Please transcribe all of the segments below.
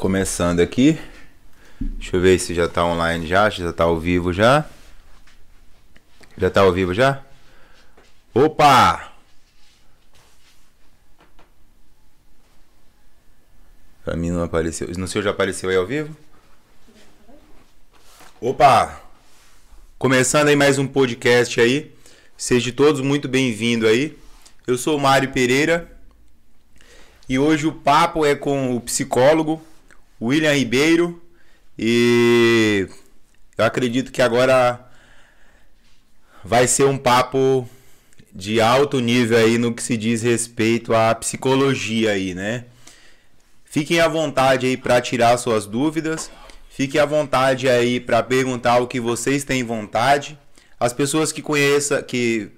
Começando aqui. Deixa eu ver se já tá online já, se já tá ao vivo já. Já tá ao vivo já? Opa! Pra mim não apareceu. No seu já apareceu aí ao vivo? Opa! Começando aí mais um podcast aí. Sejam todos muito bem-vindos aí. Eu sou o Mário Pereira e hoje o papo é com o psicólogo William Ribeiro e eu acredito que agora vai ser um papo de alto nível aí no que se diz respeito à psicologia aí, né? Fiquem à vontade aí para tirar suas dúvidas. Fiquem à vontade aí para perguntar o que vocês têm vontade. As pessoas que conheça, que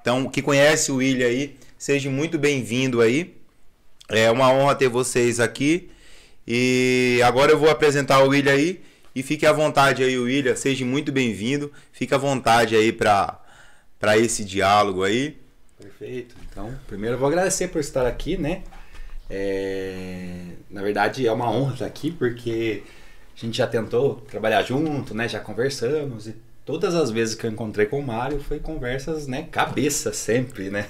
então que conhece o William aí, sejam muito bem-vindo aí. É uma honra ter vocês aqui. E agora eu vou apresentar o William aí. E fique à vontade aí, William. Seja muito bem-vindo. Fique à vontade aí para esse diálogo aí. Perfeito. Então, primeiro eu vou agradecer por estar aqui, né? É... Na verdade, é uma honra estar aqui porque a gente já tentou trabalhar junto, né? Já conversamos e todas as vezes que eu encontrei com o Mário foi conversas, né? Cabeça sempre, né?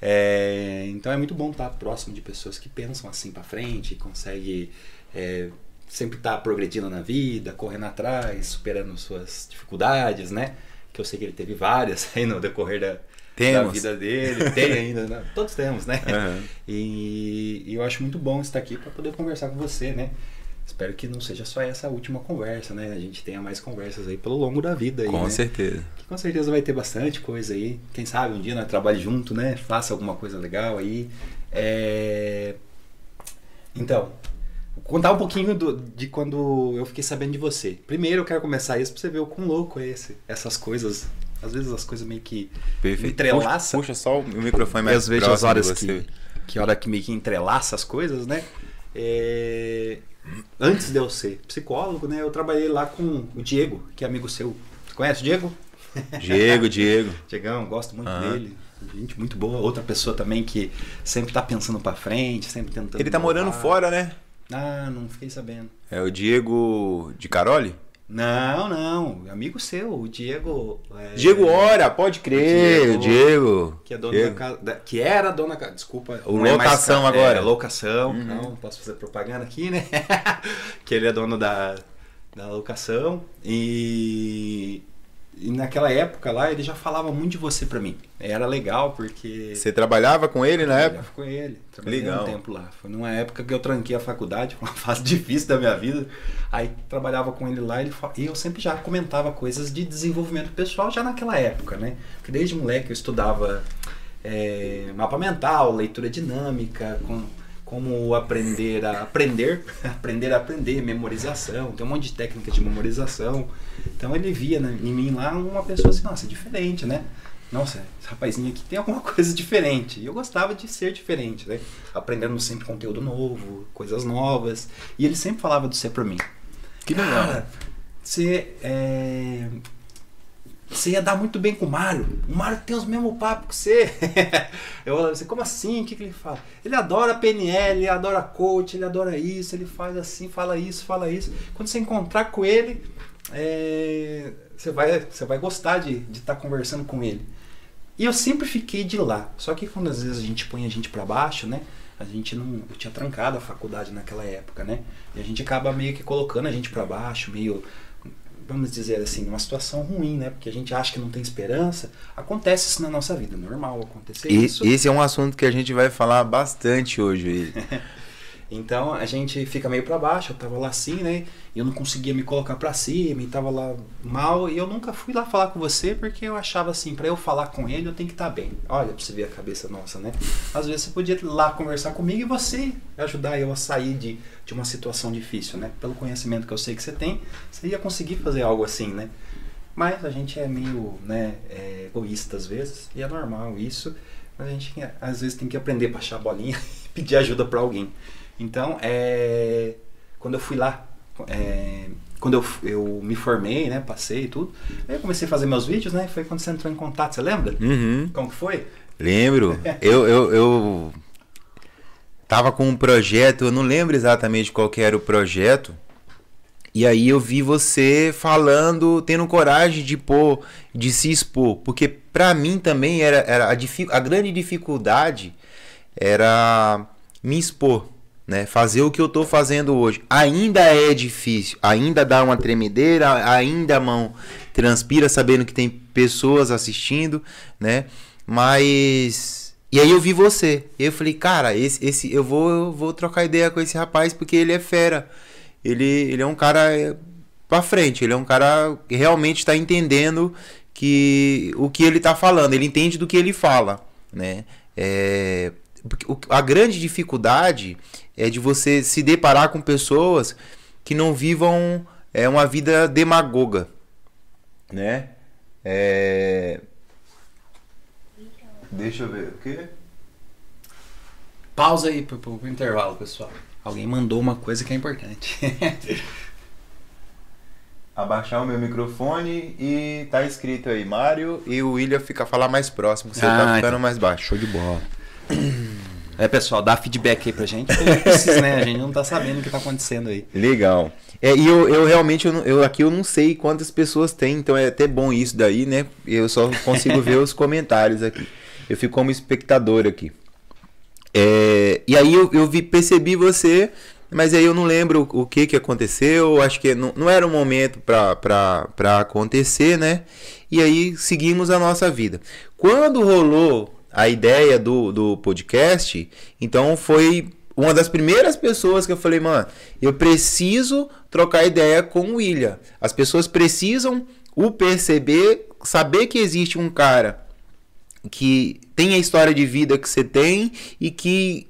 É... Então é muito bom estar próximo de pessoas que pensam assim para frente, conseguem é, sempre estar progredindo na vida, correndo atrás, superando suas dificuldades, né? Que eu sei que ele teve várias aí no decorrer da, da vida dele. Tem ainda, né? todos temos, né? Uhum. E, e, eu acho muito bom estar aqui para poder conversar com você, né? Espero que não seja só essa última conversa, né? A gente tenha mais conversas aí pelo longo da vida. Aí, com né? certeza. Que com certeza vai ter bastante coisa aí. Quem sabe um dia nós trabalhe junto, né? Faça alguma coisa legal aí. É... Então, contar um pouquinho do, de quando eu fiquei sabendo de você. Primeiro eu quero começar isso pra você ver o quão louco é esse, essas coisas. Às vezes as coisas meio que Perfeito. entrelaçam. Puxa, puxa só o microfone mais Eu vejo as horas que, que hora que meio que entrelaça as coisas, né? É... Antes de eu ser psicólogo, né, eu trabalhei lá com o Diego, que é amigo seu. Você conhece o Diego? Diego, Diego. Diegão, gosto muito uhum. dele. Gente muito boa. Outra pessoa também que sempre tá pensando para frente, sempre tentando. Ele tá morando fora, né? Ah, não fiquei sabendo. É o Diego de Caroli? Não, não. Amigo seu, o Diego. É... Diego Ora, pode crer. O Diego. Diego que, é dono Diego. Da casa, que era dona da Desculpa. O locação é agora. É, locação. Uhum. Não, posso fazer propaganda aqui, né? que ele é dono da, da locação. E e naquela época lá, ele já falava muito de você para mim. Era legal porque. Você trabalhava com ele na época? com ele. Trabalhei legal. um tempo lá. Foi numa época que eu tranquei a faculdade, uma fase difícil da minha vida. Aí trabalhava com ele lá ele e eu sempre já comentava coisas de desenvolvimento pessoal já naquela época, né? Porque desde moleque eu estudava é, mapa mental, leitura dinâmica, com como aprender a aprender, aprender a aprender, memorização, tem um monte de técnica de memorização. Então ele via né, em mim lá uma pessoa assim, nossa, diferente, né? Nossa, esse rapazinho aqui tem alguma coisa diferente. E eu gostava de ser diferente, né? Aprendendo sempre conteúdo novo, coisas novas. E ele sempre falava do ser pra mim. Que legal. Cara, você é, você ia dar muito bem com o Mário. O Mário tem os mesmos papos que você. eu falava assim, como assim? O que, que ele fala? Ele adora PNL, ele adora coach, ele adora isso, ele faz assim, fala isso, fala isso. Quando você encontrar com ele, é, você, vai, você vai gostar de estar tá conversando com ele. E eu sempre fiquei de lá. Só que quando às vezes a gente põe a gente para baixo, né? A gente não. Eu tinha trancado a faculdade naquela época, né? E a gente acaba meio que colocando a gente para baixo, meio vamos dizer assim, uma situação ruim, né? Porque a gente acha que não tem esperança. Acontece isso na nossa vida, normal acontecer e, isso. Esse é um assunto que a gente vai falar bastante hoje. Então a gente fica meio para baixo, eu tava lá assim, né? Eu não conseguia me colocar para cima, e tava lá mal, e eu nunca fui lá falar com você porque eu achava assim, para eu falar com ele eu tenho que estar tá bem. Olha, pra você ver a cabeça nossa, né? Às vezes você podia ir lá conversar comigo e você ajudar eu a sair de, de uma situação difícil, né? Pelo conhecimento que eu sei que você tem, você ia conseguir fazer algo assim, né? Mas a gente é meio né, é, egoísta às vezes, e é normal isso. Mas a gente às vezes tem que aprender a achar a bolinha e pedir ajuda para alguém. Então, é, quando eu fui lá, é, quando eu, eu me formei, né, passei e tudo, aí eu comecei a fazer meus vídeos, né, foi quando você entrou em contato, você lembra? Uhum. Como que foi? Lembro. eu, eu, eu tava com um projeto, eu não lembro exatamente qual que era o projeto. E aí eu vi você falando, tendo coragem de pôr, de se expor, porque para mim também era, era a, a grande dificuldade era me expor, né? Fazer o que eu tô fazendo hoje. Ainda é difícil, ainda dá uma tremedeira, ainda a mão transpira sabendo que tem pessoas assistindo, né? Mas e aí eu vi você. E eu falei, cara, esse, esse eu vou eu vou trocar ideia com esse rapaz porque ele é fera. Ele, ele é um cara é, para frente, ele é um cara que realmente está entendendo que o que ele está falando, ele entende do que ele fala, né? É, a grande dificuldade é de você se deparar com pessoas que não vivam é, uma vida demagoga, né? É... Deixa eu ver o quê? Pausa aí pro, pro, pro intervalo, pessoal. Alguém mandou uma coisa que é importante. Abaixar o meu microfone e tá escrito aí, Mário, e o William fica falar mais próximo, você tá ah, tá ficando então. mais baixo. Show de bola. É, pessoal, dá feedback aí pra gente. Precisa, né? A gente não tá sabendo o que tá acontecendo aí. Legal. É, e eu, eu realmente, eu, eu, aqui eu não sei quantas pessoas tem, então é até bom isso daí, né? Eu só consigo ver os comentários aqui. Eu fico como espectador aqui. É, e aí eu, eu vi, percebi você, mas aí eu não lembro o, que que aconteceu, acho que não, não era o momento para acontecer, né? E aí seguimos a nossa vida. Quando rolou a ideia do, do podcast, então foi uma das primeiras pessoas que eu falei, mano, eu preciso trocar ideia com o William. As pessoas precisam o perceber, saber que existe um cara que tem a história de vida que você tem e que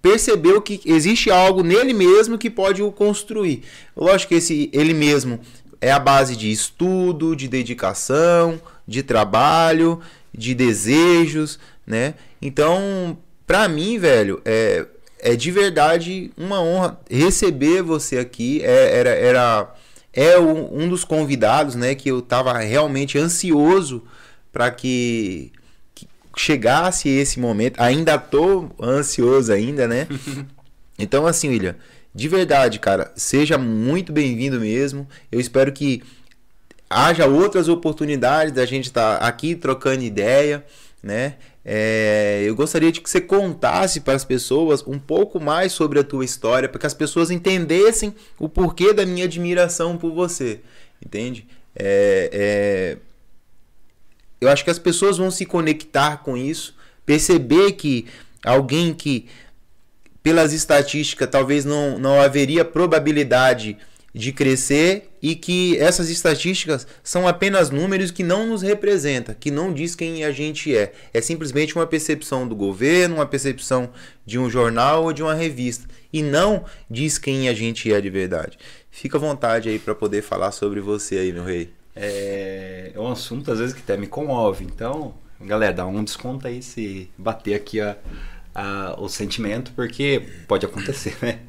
percebeu que existe algo nele mesmo que pode o construir. Lógico que esse ele mesmo é a base de estudo, de dedicação, de trabalho, de desejos, né? Então, pra mim, velho, é, é de verdade uma honra receber você aqui. É, era, era é um, um dos convidados, né? Que eu tava realmente ansioso para que, que, chegasse esse momento. Ainda tô ansioso ainda, né? então, assim, William, de verdade, cara, seja muito bem-vindo mesmo. Eu espero que haja outras oportunidades da gente estar tá aqui trocando ideia, né? É, eu gostaria de que você contasse para as pessoas um pouco mais sobre a tua história, para que as pessoas entendessem o porquê da minha admiração por você, entende? É, é, eu acho que as pessoas vão se conectar com isso, perceber que alguém que, pelas estatísticas, talvez não, não haveria probabilidade de crescer e que essas estatísticas são apenas números que não nos representam, que não diz quem a gente é. É simplesmente uma percepção do governo, uma percepção de um jornal ou de uma revista e não diz quem a gente é de verdade. Fica à vontade aí para poder falar sobre você aí, meu rei. É, é um assunto às vezes que até me comove. Então, galera, dá um desconto aí se bater aqui a, a, o sentimento, porque pode acontecer, né?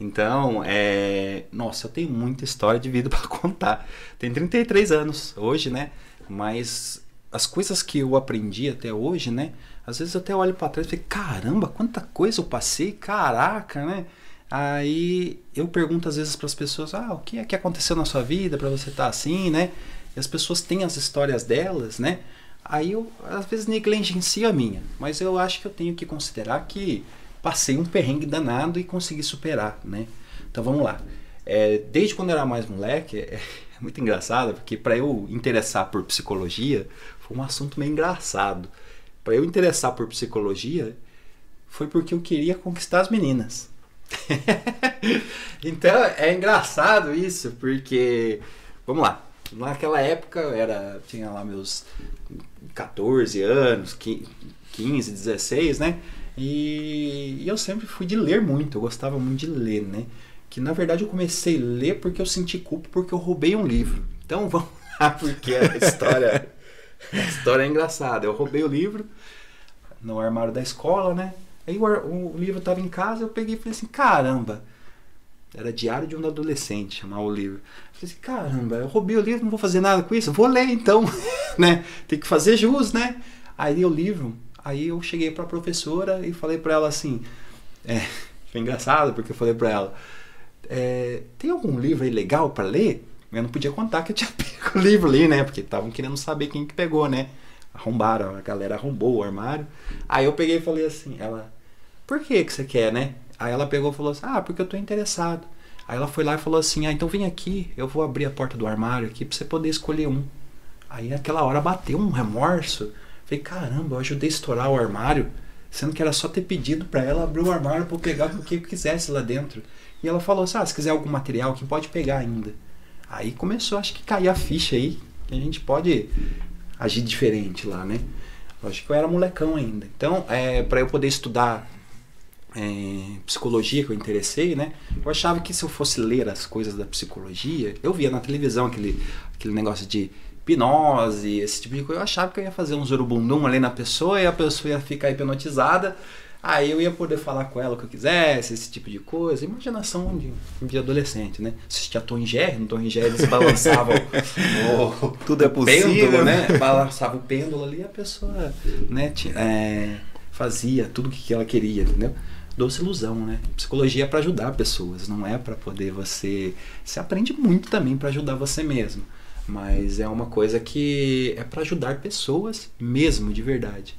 Então, é... nossa, eu tenho muita história de vida para contar. Tenho 33 anos hoje, né? Mas as coisas que eu aprendi até hoje, né? Às vezes eu até olho para trás e falo, caramba, quanta coisa eu passei, caraca, né? Aí eu pergunto às vezes para as pessoas, ah, o que é que aconteceu na sua vida para você estar tá assim, né? E as pessoas têm as histórias delas, né? Aí eu às vezes negligencio a minha, mas eu acho que eu tenho que considerar que passei um perrengue danado e consegui superar, né? Então vamos lá. É, desde quando eu era mais moleque, é, é muito engraçado, porque para eu interessar por psicologia foi um assunto meio engraçado. Para eu interessar por psicologia foi porque eu queria conquistar as meninas. então é engraçado isso, porque vamos lá. Naquela época eu era tinha lá meus 14 anos, 15, 16, né? E, e, eu sempre fui de ler muito, eu gostava muito de ler, né? Que na verdade eu comecei a ler porque eu senti culpa porque eu roubei um livro. Então vamos lá, porque a história, a história é engraçada. Eu roubei o livro no armário da escola, né? Aí o, o livro estava em casa, eu peguei e falei assim: caramba, era Diário de um Adolescente, chamar o livro. Eu falei assim: caramba, eu roubei o livro, não vou fazer nada com isso, vou ler então, né? Tem que fazer jus, né? Aí o livro Aí eu cheguei para a professora e falei para ela assim: É, foi engraçado porque eu falei pra ela: é, tem algum livro aí legal para ler? Eu não podia contar que eu tinha pego o livro ali, né? Porque estavam querendo saber quem que pegou, né? Arrombaram, a galera arrombou o armário. Aí eu peguei e falei assim, ela, por que que você quer, né? Aí ela pegou e falou assim, ah, porque eu tô interessado. Aí ela foi lá e falou assim, ah, então vem aqui, eu vou abrir a porta do armário aqui pra você poder escolher um. Aí naquela hora bateu um remorso. Falei, caramba, eu ajudei a estourar o armário, sendo que era só ter pedido para ela abrir o armário para pegar o que eu quisesse lá dentro. E ela falou assim, ah, se quiser algum material que pode pegar ainda. Aí começou, acho que cair a ficha aí, que a gente pode agir diferente lá, né? Acho que eu era molecão ainda. Então, é, para eu poder estudar é, psicologia, que eu interessei, né? Eu achava que se eu fosse ler as coisas da psicologia, eu via na televisão aquele, aquele negócio de hipnose, esse tipo de coisa. Eu achava que eu ia fazer um zorubundum ali na pessoa e a pessoa ia ficar hipnotizada Aí eu ia poder falar com ela o que eu quisesse, esse tipo de coisa. Imaginação de, de adolescente, né? Assistia Tom Jerry, no Tom Jerry eles balançavam o, Tudo é possível, pêndulo, né? Balançava o pêndulo ali e a pessoa né, é, fazia tudo o que ela queria, entendeu? Doce ilusão, né? Psicologia é para ajudar pessoas, não é para poder você... Você aprende muito também para ajudar você mesmo. Mas é uma coisa que é para ajudar pessoas mesmo, de verdade.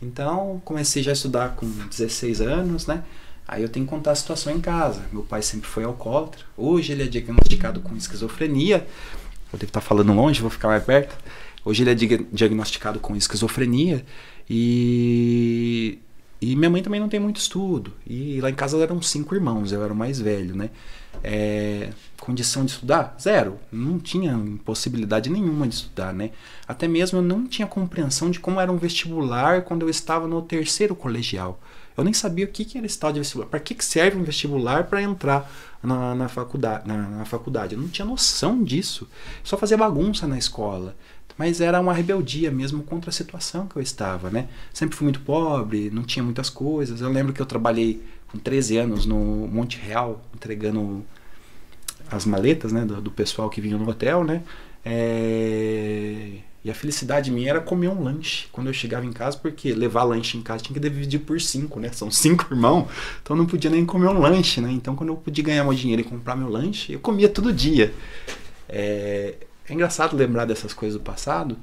Então, comecei já a estudar com 16 anos, né? Aí eu tenho que contar a situação em casa. Meu pai sempre foi alcoólatra. Hoje ele é diagnosticado com esquizofrenia. Eu devo estar falando longe, vou ficar mais perto. Hoje ele é diagnosticado com esquizofrenia e e minha mãe também não tem muito estudo. E lá em casa eram cinco irmãos, eu era o mais velho, né? É, condição de estudar? Zero. Não tinha possibilidade nenhuma de estudar, né? Até mesmo eu não tinha compreensão de como era um vestibular quando eu estava no terceiro colegial. Eu nem sabia o que, que era estado de vestibular. Para que, que serve um vestibular para entrar na, na, faculdade, na, na faculdade? Eu não tinha noção disso. Só fazia bagunça na escola mas era uma rebeldia mesmo contra a situação que eu estava, né? Sempre fui muito pobre, não tinha muitas coisas. Eu lembro que eu trabalhei com 13 anos no Monte Real, entregando as maletas, né, do, do pessoal que vinha no hotel, né? É... E a felicidade minha era comer um lanche quando eu chegava em casa, porque levar lanche em casa tinha que dividir por cinco, né? São cinco irmãos, então não podia nem comer um lanche, né? Então quando eu podia ganhar meu dinheiro e comprar meu lanche, eu comia todo dia. É, é engraçado lembrar dessas coisas do passado,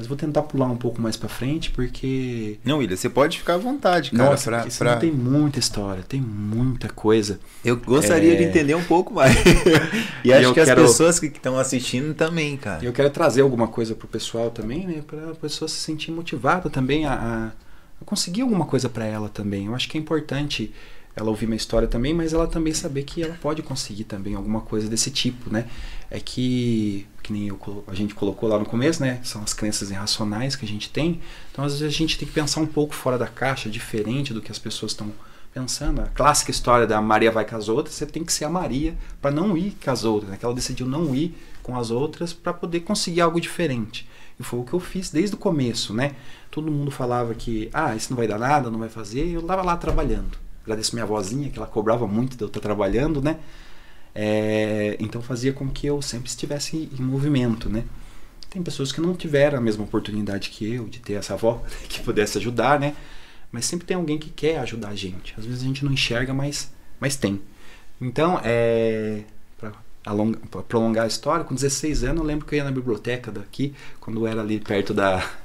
mas vou tentar pular um pouco mais para frente, porque. Não, William, você pode ficar à vontade, cara. Nossa, pra, pra... tem muita história, tem muita coisa. Eu gostaria é... de entender um pouco mais. e acho que quero... as pessoas que estão assistindo também, cara. E eu quero trazer alguma coisa pro pessoal também, né? Pra pessoa se sentir motivada também a, a conseguir alguma coisa para ela também. Eu acho que é importante ela ouvir minha história também, mas ela também saber que ela pode conseguir também alguma coisa desse tipo, né? É que, que nem eu, a gente colocou lá no começo, né? São as crenças irracionais que a gente tem. Então, às vezes, a gente tem que pensar um pouco fora da caixa, diferente do que as pessoas estão pensando. A clássica história da Maria vai com as outras, você tem que ser a Maria para não ir com as outras. Né? Que ela decidiu não ir com as outras para poder conseguir algo diferente. E foi o que eu fiz desde o começo, né? Todo mundo falava que, ah, isso não vai dar nada, não vai fazer. Eu estava lá trabalhando agradeço minha vozinha, que ela cobrava muito de eu estar trabalhando, né? É, então fazia com que eu sempre estivesse em movimento, né? Tem pessoas que não tiveram a mesma oportunidade que eu de ter essa avó que pudesse ajudar, né? Mas sempre tem alguém que quer ajudar a gente. Às vezes a gente não enxerga, mas, mas tem. Então, é, para prolongar a história, com 16 anos eu lembro que eu ia na biblioteca daqui, quando era ali perto da.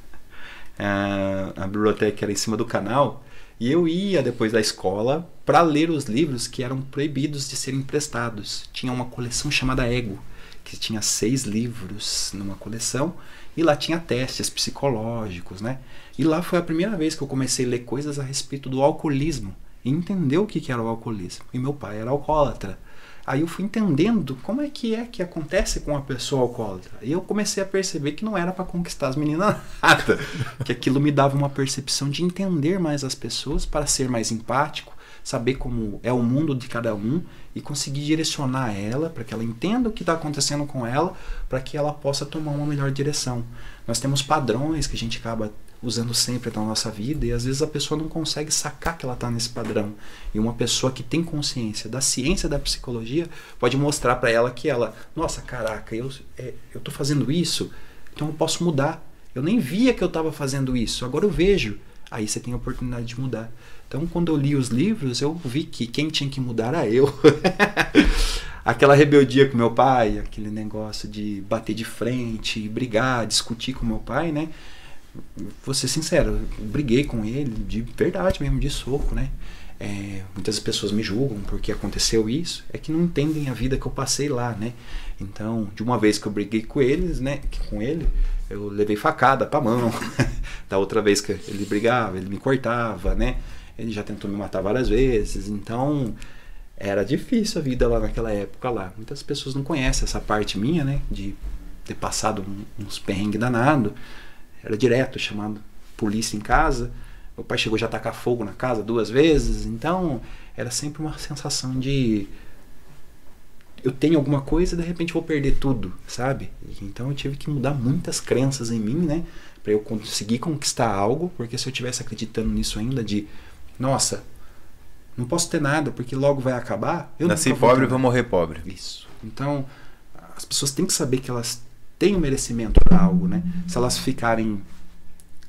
A, a biblioteca era em cima do canal. E eu ia depois da escola para ler os livros que eram proibidos de serem emprestados. Tinha uma coleção chamada Ego, que tinha seis livros numa coleção e lá tinha testes psicológicos, né? E lá foi a primeira vez que eu comecei a ler coisas a respeito do alcoolismo e entender o que era o alcoolismo. E meu pai era alcoólatra. Aí eu fui entendendo como é que é que acontece com a pessoa alcoólatra. E eu comecei a perceber que não era para conquistar as meninas nada. que aquilo me dava uma percepção de entender mais as pessoas para ser mais empático, saber como é o mundo de cada um e conseguir direcionar ela para que ela entenda o que está acontecendo com ela, para que ela possa tomar uma melhor direção. Nós temos padrões que a gente acaba usando sempre na nossa vida e às vezes a pessoa não consegue sacar que ela está nesse padrão. E uma pessoa que tem consciência da ciência da psicologia pode mostrar para ela que ela, nossa, caraca, eu é, eu fazendo isso, então eu posso mudar. Eu nem via que eu estava fazendo isso, agora eu vejo. Aí você tem a oportunidade de mudar. Então, quando eu li os livros, eu vi que quem tinha que mudar era eu. Aquela rebeldia com meu pai, aquele negócio de bater de frente, brigar, discutir com meu pai, né? Vou ser sincero, briguei com ele de verdade mesmo, de soco, né? É, muitas pessoas me julgam porque aconteceu isso, é que não entendem a vida que eu passei lá, né? Então, de uma vez que eu briguei com eles, né, com ele, eu levei facada pra mão. da outra vez que ele brigava, ele me cortava, né? Ele já tentou me matar várias vezes. Então, era difícil a vida lá naquela época lá. Muitas pessoas não conhecem essa parte minha, né, de ter passado uns perrengues danado. Era direto chamado polícia em casa. Meu pai chegou já a tacar fogo na casa duas vezes. Então, era sempre uma sensação de eu tenho alguma coisa e de repente vou perder tudo, sabe? Então eu tive que mudar muitas crenças em mim, né? Para eu conseguir conquistar algo, porque se eu tivesse acreditando nisso ainda de, nossa, não posso ter nada porque logo vai acabar. Eu Nasci pobre, vou morrer pobre. Isso. Então, as pessoas têm que saber que elas têm um merecimento para algo, né? Se elas ficarem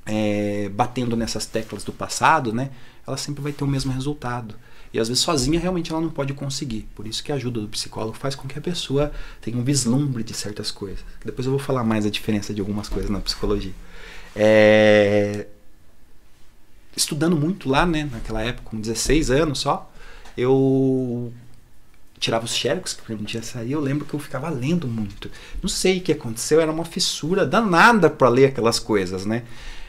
é, batendo nessas teclas do passado, né? Ela sempre vai ter o mesmo resultado. E às vezes sozinha realmente ela não pode conseguir. Por isso que a ajuda do psicólogo faz com que a pessoa tenha um vislumbre de certas coisas. Depois eu vou falar mais a diferença de algumas coisas na psicologia. É... Estudando muito lá, né, naquela época, com 16 anos só, eu tirava os xerox que permitia sair, eu lembro que eu ficava lendo muito. Não sei o que aconteceu, era uma fissura danada para ler aquelas coisas, né?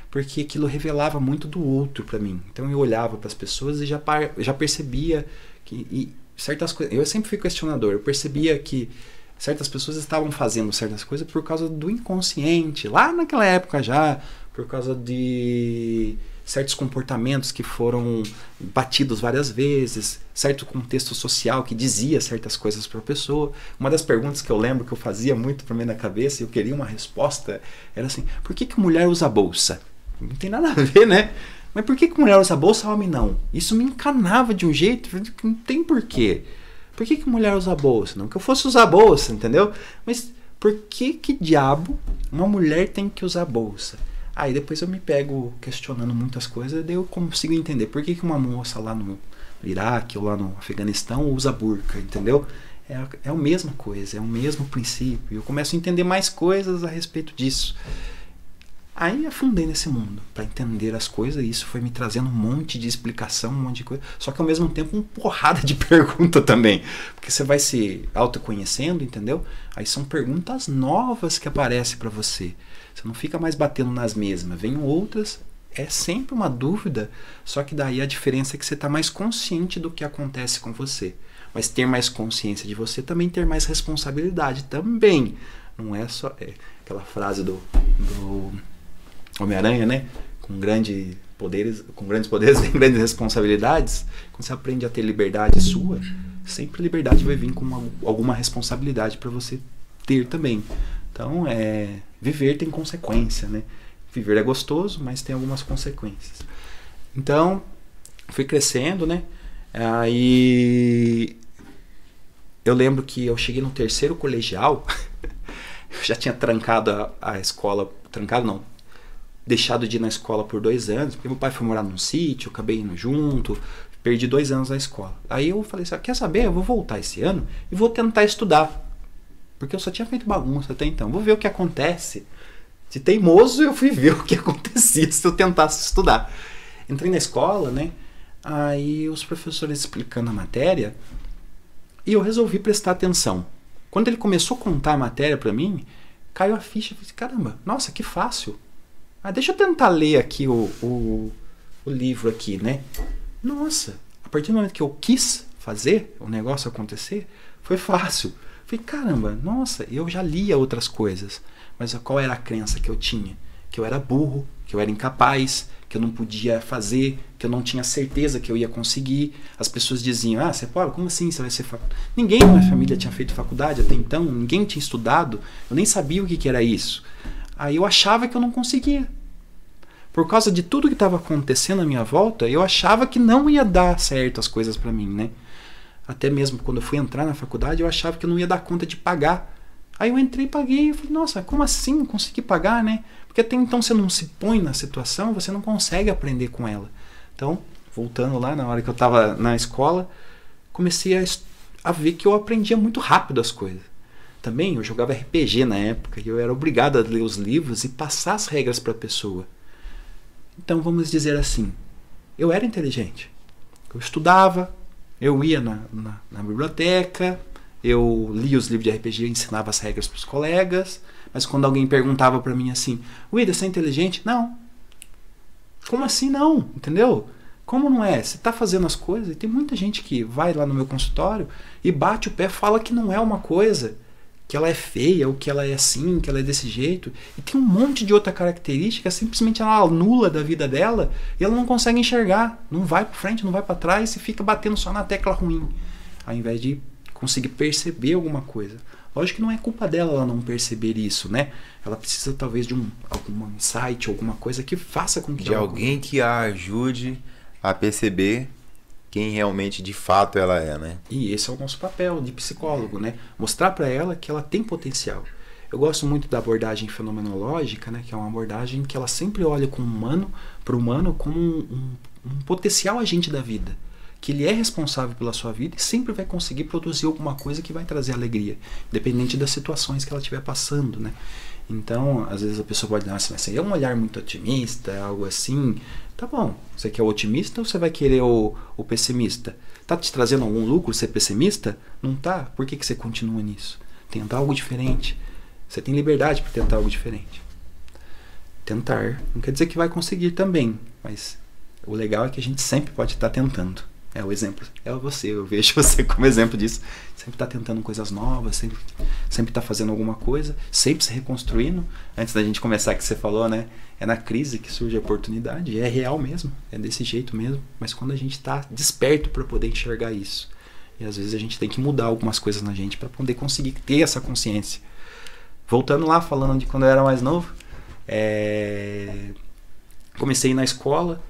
porque aquilo revelava muito do outro para mim. Então eu olhava para as pessoas e já, já percebia que certas coisas. Eu sempre fui questionador, eu percebia que certas pessoas estavam fazendo certas coisas por causa do inconsciente, lá naquela época já, por causa de certos comportamentos que foram batidos várias vezes, certo contexto social que dizia certas coisas para a pessoa. Uma das perguntas que eu lembro que eu fazia muito para mim na cabeça e eu queria uma resposta era assim: por que, que mulher usa bolsa? Não tem nada a ver, né? Mas por que, que mulher usa bolsa homem não? Isso me encanava de um jeito que não tem porquê. Por que, que mulher usa bolsa? Não que eu fosse usar bolsa, entendeu? Mas por que que diabo uma mulher tem que usar bolsa? Aí depois eu me pego questionando muitas coisas, daí eu consigo entender por que, que uma moça lá no Iraque ou lá no Afeganistão usa burca, entendeu? É, é a mesma coisa, é o mesmo princípio. Eu começo a entender mais coisas a respeito disso. Aí afundei nesse mundo para entender as coisas e isso foi me trazendo um monte de explicação, um monte de coisa. Só que ao mesmo tempo um porrada de pergunta também. Porque você vai se autoconhecendo, entendeu? Aí são perguntas novas que aparecem para você. Não fica mais batendo nas mesmas. Vem outras, é sempre uma dúvida, só que daí a diferença é que você está mais consciente do que acontece com você. Mas ter mais consciência de você também ter mais responsabilidade também. Não é só é, aquela frase do, do Homem-Aranha, né? Com grandes poderes, com grandes poderes e grandes responsabilidades. Quando você aprende a ter liberdade sua, sempre liberdade vai vir com uma, alguma responsabilidade para você ter também. Então, é, viver tem consequência, né? Viver é gostoso, mas tem algumas consequências. Então, fui crescendo, né? Aí eu lembro que eu cheguei no terceiro colegial, eu já tinha trancado a, a escola, trancado não, deixado de ir na escola por dois anos, porque meu pai foi morar num sítio, acabei indo junto, perdi dois anos na escola. Aí eu falei assim: quer saber? Eu vou voltar esse ano e vou tentar estudar. Porque eu só tinha feito bagunça até então. Vou ver o que acontece. De teimoso, eu fui ver o que acontecia se eu tentasse estudar. Entrei na escola, né? Aí os professores explicando a matéria e eu resolvi prestar atenção. Quando ele começou a contar a matéria para mim, caiu a ficha. Eu falei, caramba, nossa, que fácil. Ah, deixa eu tentar ler aqui o, o, o livro aqui, né? Nossa, a partir do momento que eu quis fazer o negócio acontecer, foi fácil. Falei, caramba, nossa, eu já lia outras coisas. Mas qual era a crença que eu tinha? Que eu era burro, que eu era incapaz, que eu não podia fazer, que eu não tinha certeza que eu ia conseguir. As pessoas diziam: Ah, você pode? Como assim você vai ser faculdade? Ninguém na minha família tinha feito faculdade até então, ninguém tinha estudado, eu nem sabia o que, que era isso. Aí eu achava que eu não conseguia. Por causa de tudo que estava acontecendo à minha volta, eu achava que não ia dar certo as coisas para mim, né? Até mesmo quando eu fui entrar na faculdade, eu achava que eu não ia dar conta de pagar. Aí eu entrei e paguei. Eu falei, nossa, como assim consegui pagar, né? Porque até então você não se põe na situação, você não consegue aprender com ela. Então. voltando lá na hora que eu estava na escola, comecei a, a ver que eu aprendia muito rápido as coisas. Também eu jogava RPG na época e eu era obrigado a ler os livros e passar as regras para a pessoa. Então vamos dizer assim, eu era inteligente. Eu estudava, eu ia na, na, na biblioteca, eu lia os livros de RPG ensinava as regras para os colegas. Mas quando alguém perguntava para mim assim, Wida, você é inteligente? Não. Como assim não? Entendeu? Como não é? Você está fazendo as coisas e tem muita gente que vai lá no meu consultório e bate o pé, fala que não é uma coisa, que ela é feia, ou que ela é assim, que ela é desse jeito. E tem um monte de outra característica, simplesmente ela anula da vida dela e ela não consegue enxergar. Não vai para frente, não vai para trás e fica batendo só na tecla ruim, ao invés de conseguir perceber alguma coisa. Lógico que não é culpa dela ela não perceber isso, né? Ela precisa talvez de um algum insight, alguma coisa que faça com que de alguém que a ajude a perceber quem realmente de fato ela é, né? E esse é o nosso papel de psicólogo, né? Mostrar para ela que ela tem potencial. Eu gosto muito da abordagem fenomenológica, né? Que é uma abordagem que ela sempre olha com o humano, para o humano como um, um, um potencial agente da vida que ele é responsável pela sua vida e sempre vai conseguir produzir alguma coisa que vai trazer alegria, independente das situações que ela estiver passando, né? Então, às vezes a pessoa pode dizer, assim, é um olhar muito otimista, algo assim. Tá bom, você quer o otimista ou você vai querer o, o pessimista? Tá te trazendo algum lucro ser pessimista? Não tá? Por que, que você continua nisso? Tentar algo diferente. Você tem liberdade para tentar algo diferente. Tentar não quer dizer que vai conseguir também, mas o legal é que a gente sempre pode estar tá tentando. É o exemplo. É você, eu vejo você como exemplo disso. Sempre está tentando coisas novas, sempre sempre está fazendo alguma coisa, sempre se reconstruindo. Antes da gente começar que você falou, né? É na crise que surge a oportunidade. É real mesmo, é desse jeito mesmo. Mas quando a gente está desperto para poder enxergar isso, e às vezes a gente tem que mudar algumas coisas na gente para poder conseguir ter essa consciência. Voltando lá, falando de quando eu era mais novo, é... comecei na escola,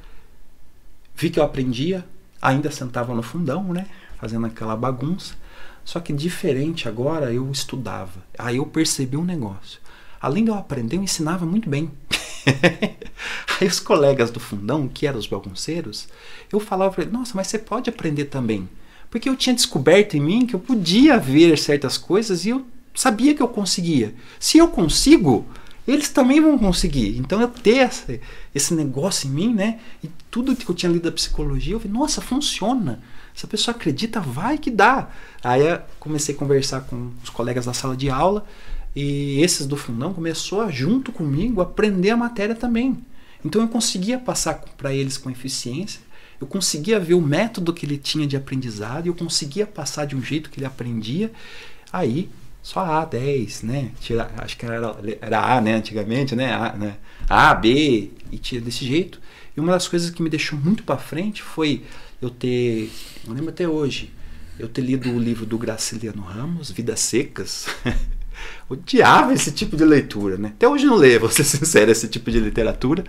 vi que eu aprendia, ainda sentava no fundão, né? Fazendo aquela bagunça. Só que diferente agora, eu estudava. Aí eu percebi um negócio. Além de eu aprender, eu ensinava muito bem. Aí os colegas do fundão, que eram os bagunceiros, eu falava para eles, nossa, mas você pode aprender também. Porque eu tinha descoberto em mim que eu podia ver certas coisas e eu sabia que eu conseguia. Se eu consigo, eles também vão conseguir. Então eu ter essa, esse negócio em mim, né? E tudo que eu tinha lido da psicologia, eu vi, nossa, funciona. Se a pessoa acredita, vai que dá. Aí eu comecei a conversar com os colegas da sala de aula e esses do fundão começou a, junto comigo, aprender a matéria também. Então eu conseguia passar para eles com eficiência, eu conseguia ver o método que ele tinha de aprendizado, e eu conseguia passar de um jeito que ele aprendia. Aí só A, 10, né? Tira, acho que era, era A, né? Antigamente, né? A, né? A, B, e tira desse jeito. E uma das coisas que me deixou muito para frente foi eu ter, eu lembro até hoje, eu ter lido o livro do Graciliano Ramos, Vidas Secas. Odiava esse tipo de leitura, né? Até hoje não leio, vou ser sincero, esse tipo de literatura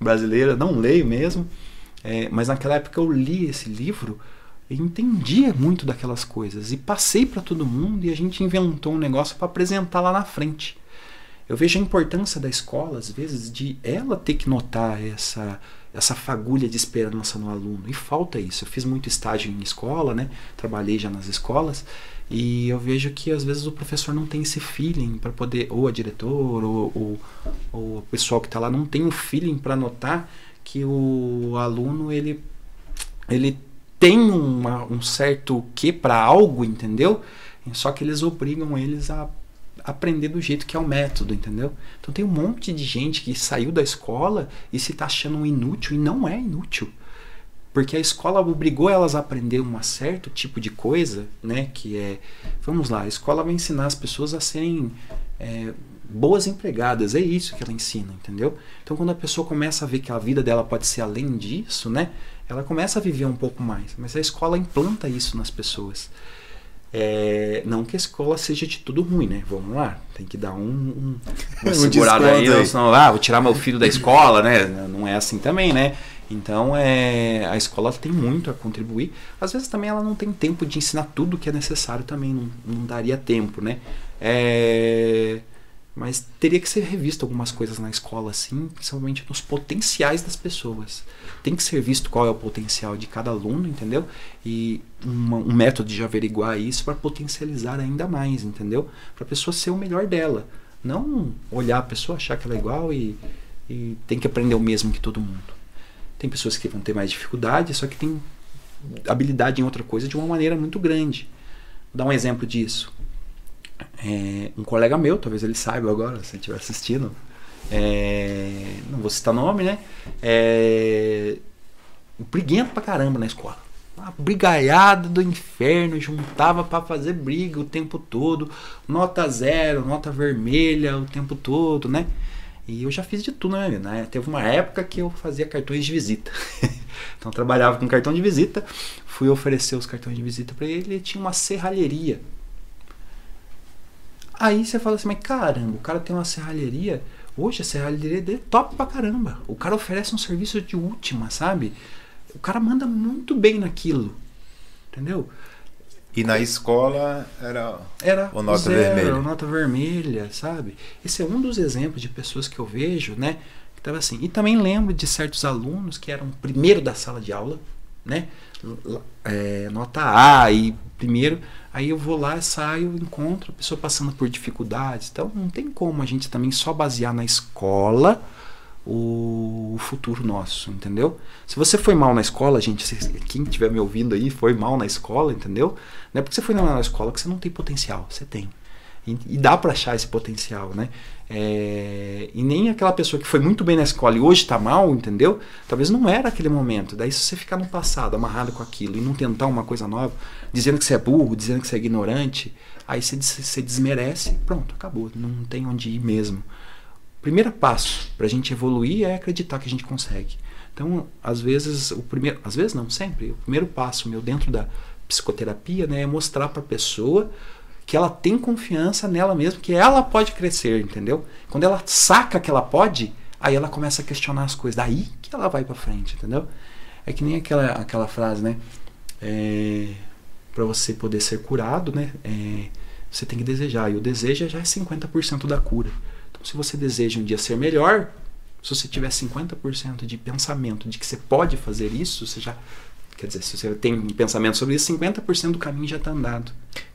brasileira, não leio mesmo. É, mas naquela época eu li esse livro entendia muito daquelas coisas e passei para todo mundo e a gente inventou um negócio para apresentar lá na frente. Eu vejo a importância da escola, às vezes, de ela ter que notar essa, essa fagulha de esperança no aluno. E falta isso. Eu fiz muito estágio em escola, né? Trabalhei já nas escolas. E eu vejo que às vezes o professor não tem esse feeling para poder, ou a diretor, ou, ou, ou o pessoal que está lá não tem um feeling para notar que o aluno ele, ele tem uma, um certo quê para algo, entendeu? Só que eles obrigam eles a aprender do jeito que é o método, entendeu? Então tem um monte de gente que saiu da escola e se tá achando um inútil e não é inútil. Porque a escola obrigou elas a aprender um certo tipo de coisa, né? Que é, vamos lá, a escola vai ensinar as pessoas a serem é, boas empregadas, é isso que ela ensina, entendeu? Então quando a pessoa começa a ver que a vida dela pode ser além disso, né? ela começa a viver um pouco mais. Mas a escola implanta isso nas pessoas. É, não que a escola seja de tudo ruim, né? Vamos lá, tem que dar um, um uma um segurada aí, aí. Senão, ah, vou tirar meu filho da escola, né? Não é assim também, né? Então é, a escola tem muito a contribuir. Às vezes também ela não tem tempo de ensinar tudo que é necessário também, não, não daria tempo, né? É, Mas teria que ser revisto algumas coisas na escola, assim, principalmente nos potenciais das pessoas. Tem que ser visto qual é o potencial de cada aluno, entendeu? E uma, um método de averiguar isso para potencializar ainda mais, entendeu? Para a pessoa ser o melhor dela. Não olhar a pessoa, achar que ela é igual e, e tem que aprender o mesmo que todo mundo. Tem pessoas que vão ter mais dificuldade, só que tem habilidade em outra coisa de uma maneira muito grande. Vou dar um exemplo disso é, um colega meu, talvez ele saiba agora, se ele estiver assistindo, é, não vou citar nome, né? É, briguento pra caramba na escola. Uma brigaiada do inferno, juntava para fazer briga o tempo todo, nota zero, nota vermelha o tempo todo, né? E eu já fiz de tudo vida. Né? Teve uma época que eu fazia cartões de visita. então trabalhava com cartão de visita, fui oferecer os cartões de visita para ele, ele tinha uma serralheria Aí você fala assim, mas caramba, o cara tem uma serralheria. Hoje a serralheria é top pra caramba. O cara oferece um serviço de última, sabe? O cara manda muito bem naquilo. Entendeu? E na escola era, era o nota zero, vermelha. nota vermelha, sabe? Esse é um dos exemplos de pessoas que eu vejo, né? Que tava assim. E também lembro de certos alunos que eram primeiro da sala de aula, né? É, nota A e primeiro Aí eu vou lá, saio, encontro a pessoa passando por dificuldades. Então não tem como a gente também só basear na escola o futuro nosso, entendeu? Se você foi mal na escola, gente, quem estiver me ouvindo aí foi mal na escola, entendeu? Não é porque você foi mal na escola que você não tem potencial, você tem. E, dá para achar esse potencial, né? É, e nem aquela pessoa que foi muito bem na escola e hoje está mal, entendeu? Talvez não era aquele momento. Daí, se você ficar no passado amarrado com aquilo e não tentar uma coisa nova, dizendo que você é burro, dizendo que você é ignorante, aí você, você desmerece, pronto, acabou. Não tem onde ir mesmo. O primeiro passo para a gente evoluir é acreditar que a gente consegue. Então, às vezes, o primeiro, às vezes não, sempre, o primeiro passo meu dentro da psicoterapia né, é mostrar para a pessoa que ela tem confiança nela mesma, que ela pode crescer, entendeu? Quando ela saca que ela pode, aí ela começa a questionar as coisas. Daí que ela vai para frente, entendeu? É que nem aquela, aquela frase, né? É, para você poder ser curado, né? É, você tem que desejar. E o desejo já é 50% da cura. Então, se você deseja um dia ser melhor, se você tiver 50% de pensamento de que você pode fazer isso, você já. Quer dizer, se você tem um pensamento sobre isso, 50% do caminho já está andado.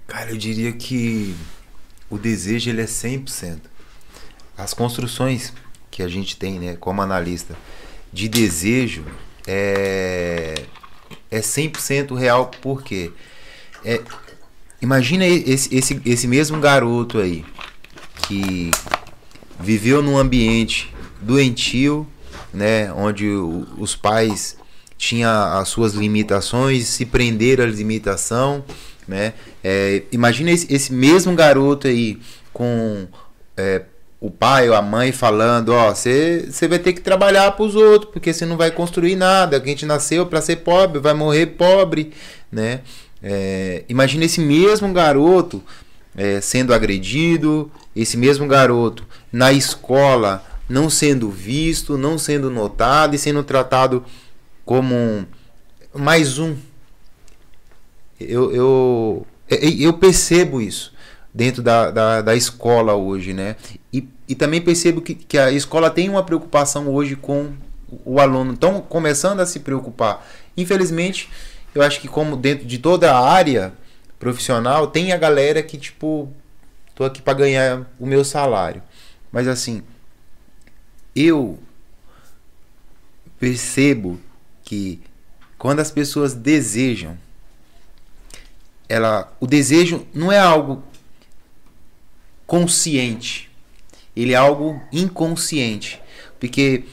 Cara, eu diria que o desejo ele é 100%. As construções que a gente tem, né, como analista, de desejo é é 100% real porque é imagina esse, esse, esse mesmo garoto aí que viveu num ambiente doentio, né, onde os pais tinham as suas limitações, se prenderam à limitação, né? É, imagina esse, esse, mesmo garoto aí com é, o pai ou a mãe falando, ó, você vai ter que trabalhar para os outros, porque você não vai construir nada, a gente nasceu para ser pobre, vai morrer pobre, né? É, imagina esse mesmo garoto é, sendo agredido, esse mesmo garoto na escola não sendo visto, não sendo notado e sendo tratado como mais um, eu, eu, eu percebo isso dentro da, da, da, escola hoje, né? E, e também percebo que, que a escola tem uma preocupação hoje com o aluno. Estão começando a se preocupar. Infelizmente, eu acho que como dentro de toda a área profissional, tem a galera que, tipo, tô aqui para ganhar o meu salário. Mas assim, eu percebo que quando as pessoas desejam ela, o desejo não é algo consciente, ele é algo inconsciente, porque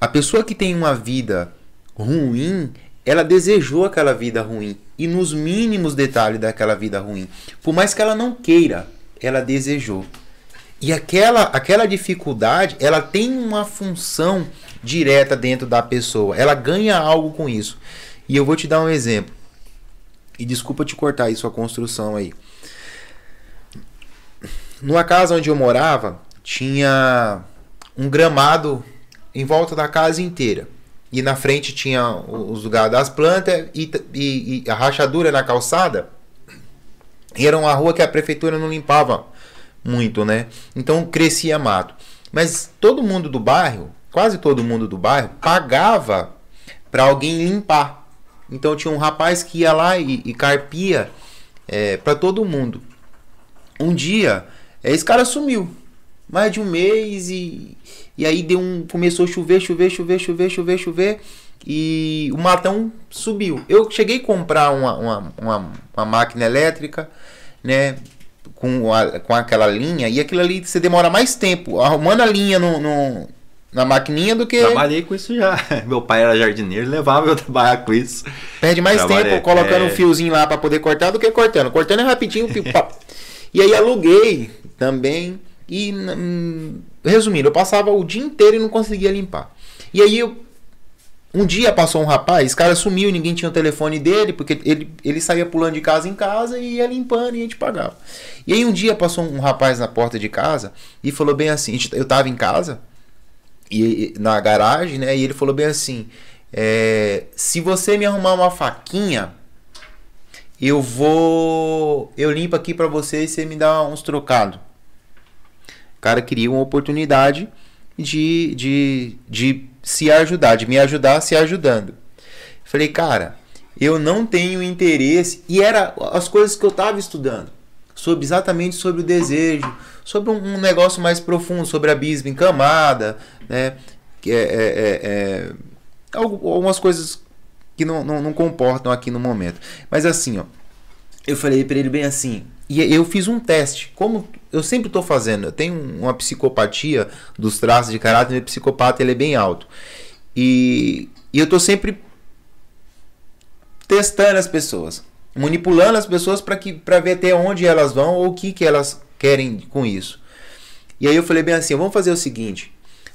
a pessoa que tem uma vida ruim, ela desejou aquela vida ruim e nos mínimos detalhes daquela vida ruim, por mais que ela não queira, ela desejou. E aquela aquela dificuldade, ela tem uma função direta dentro da pessoa. Ela ganha algo com isso. E eu vou te dar um exemplo. E desculpa te cortar aí sua construção aí. Numa casa onde eu morava, tinha um gramado em volta da casa inteira. E na frente tinha os lugares das plantas e, e, e, a rachadura na calçada. E era uma rua que a prefeitura não limpava muito, né? Então crescia mato. Mas todo mundo do bairro, quase todo mundo do bairro, pagava para alguém limpar. Então tinha um rapaz que ia lá e, e carpia é, para todo mundo. Um dia, esse cara sumiu. Mais de um mês e, e aí deu um, começou a chover, chover, chover, chover, chover, chover. E o matão subiu. Eu cheguei a comprar uma, uma, uma, uma máquina elétrica, né? Com, a, com aquela linha, e aquilo ali você demora mais tempo arrumando a linha no na maquininha do que. Trabalhei com isso já. Meu pai era jardineiro, levava eu trabalhar com isso. Perde mais Trabalhei, tempo colocando é... um fiozinho lá para poder cortar do que cortando. Cortando é rapidinho, E aí aluguei também. E hum, resumindo, eu passava o dia inteiro e não conseguia limpar. E aí eu um dia passou um rapaz, esse cara sumiu, ninguém tinha o telefone dele, porque ele, ele saía pulando de casa em casa e ia limpando e a gente pagava. E aí um dia passou um rapaz na porta de casa e falou bem assim, eu tava em casa, e, na garagem, né? E ele falou bem assim: é, se você me arrumar uma faquinha, eu vou. Eu limpo aqui para você e você me dá uns trocados. O cara queria uma oportunidade de, de, de se ajudar, de me ajudar se ajudando. Falei, cara, eu não tenho interesse. E era as coisas que eu estava estudando. Sobre, exatamente sobre o desejo, sobre um, um negócio mais profundo, sobre abismo em camada, né? É, é, é, é algumas coisas que não, não, não, comportam aqui no momento. Mas assim, ó, eu falei para ele bem assim, e eu fiz um teste, como eu sempre estou fazendo, eu tenho uma psicopatia dos traços de caráter, meu psicopata ele é bem alto. E, e eu estou sempre testando as pessoas, manipulando as pessoas para ver até onde elas vão ou o que, que elas querem com isso. E aí eu falei bem assim, vamos fazer o seguinte,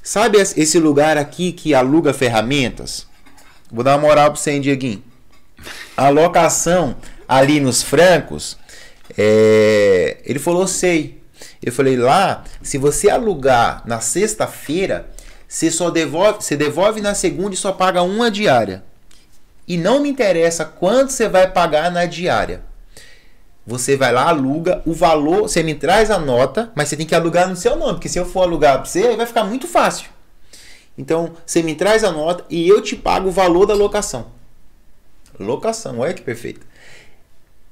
Sabe esse lugar aqui que aluga ferramentas? Vou dar uma moral para você, hein, Dieguinho. A locação ali nos francos, é... ele falou, sei. Eu falei, lá, se você alugar na sexta-feira, você só devolve, você devolve na segunda e só paga uma diária. E não me interessa quanto você vai pagar na diária. Você vai lá, aluga o valor, você me traz a nota, mas você tem que alugar no seu nome, porque se eu for alugar para você, aí vai ficar muito fácil. Então, você me traz a nota e eu te pago o valor da locação. Locação, olha que perfeito.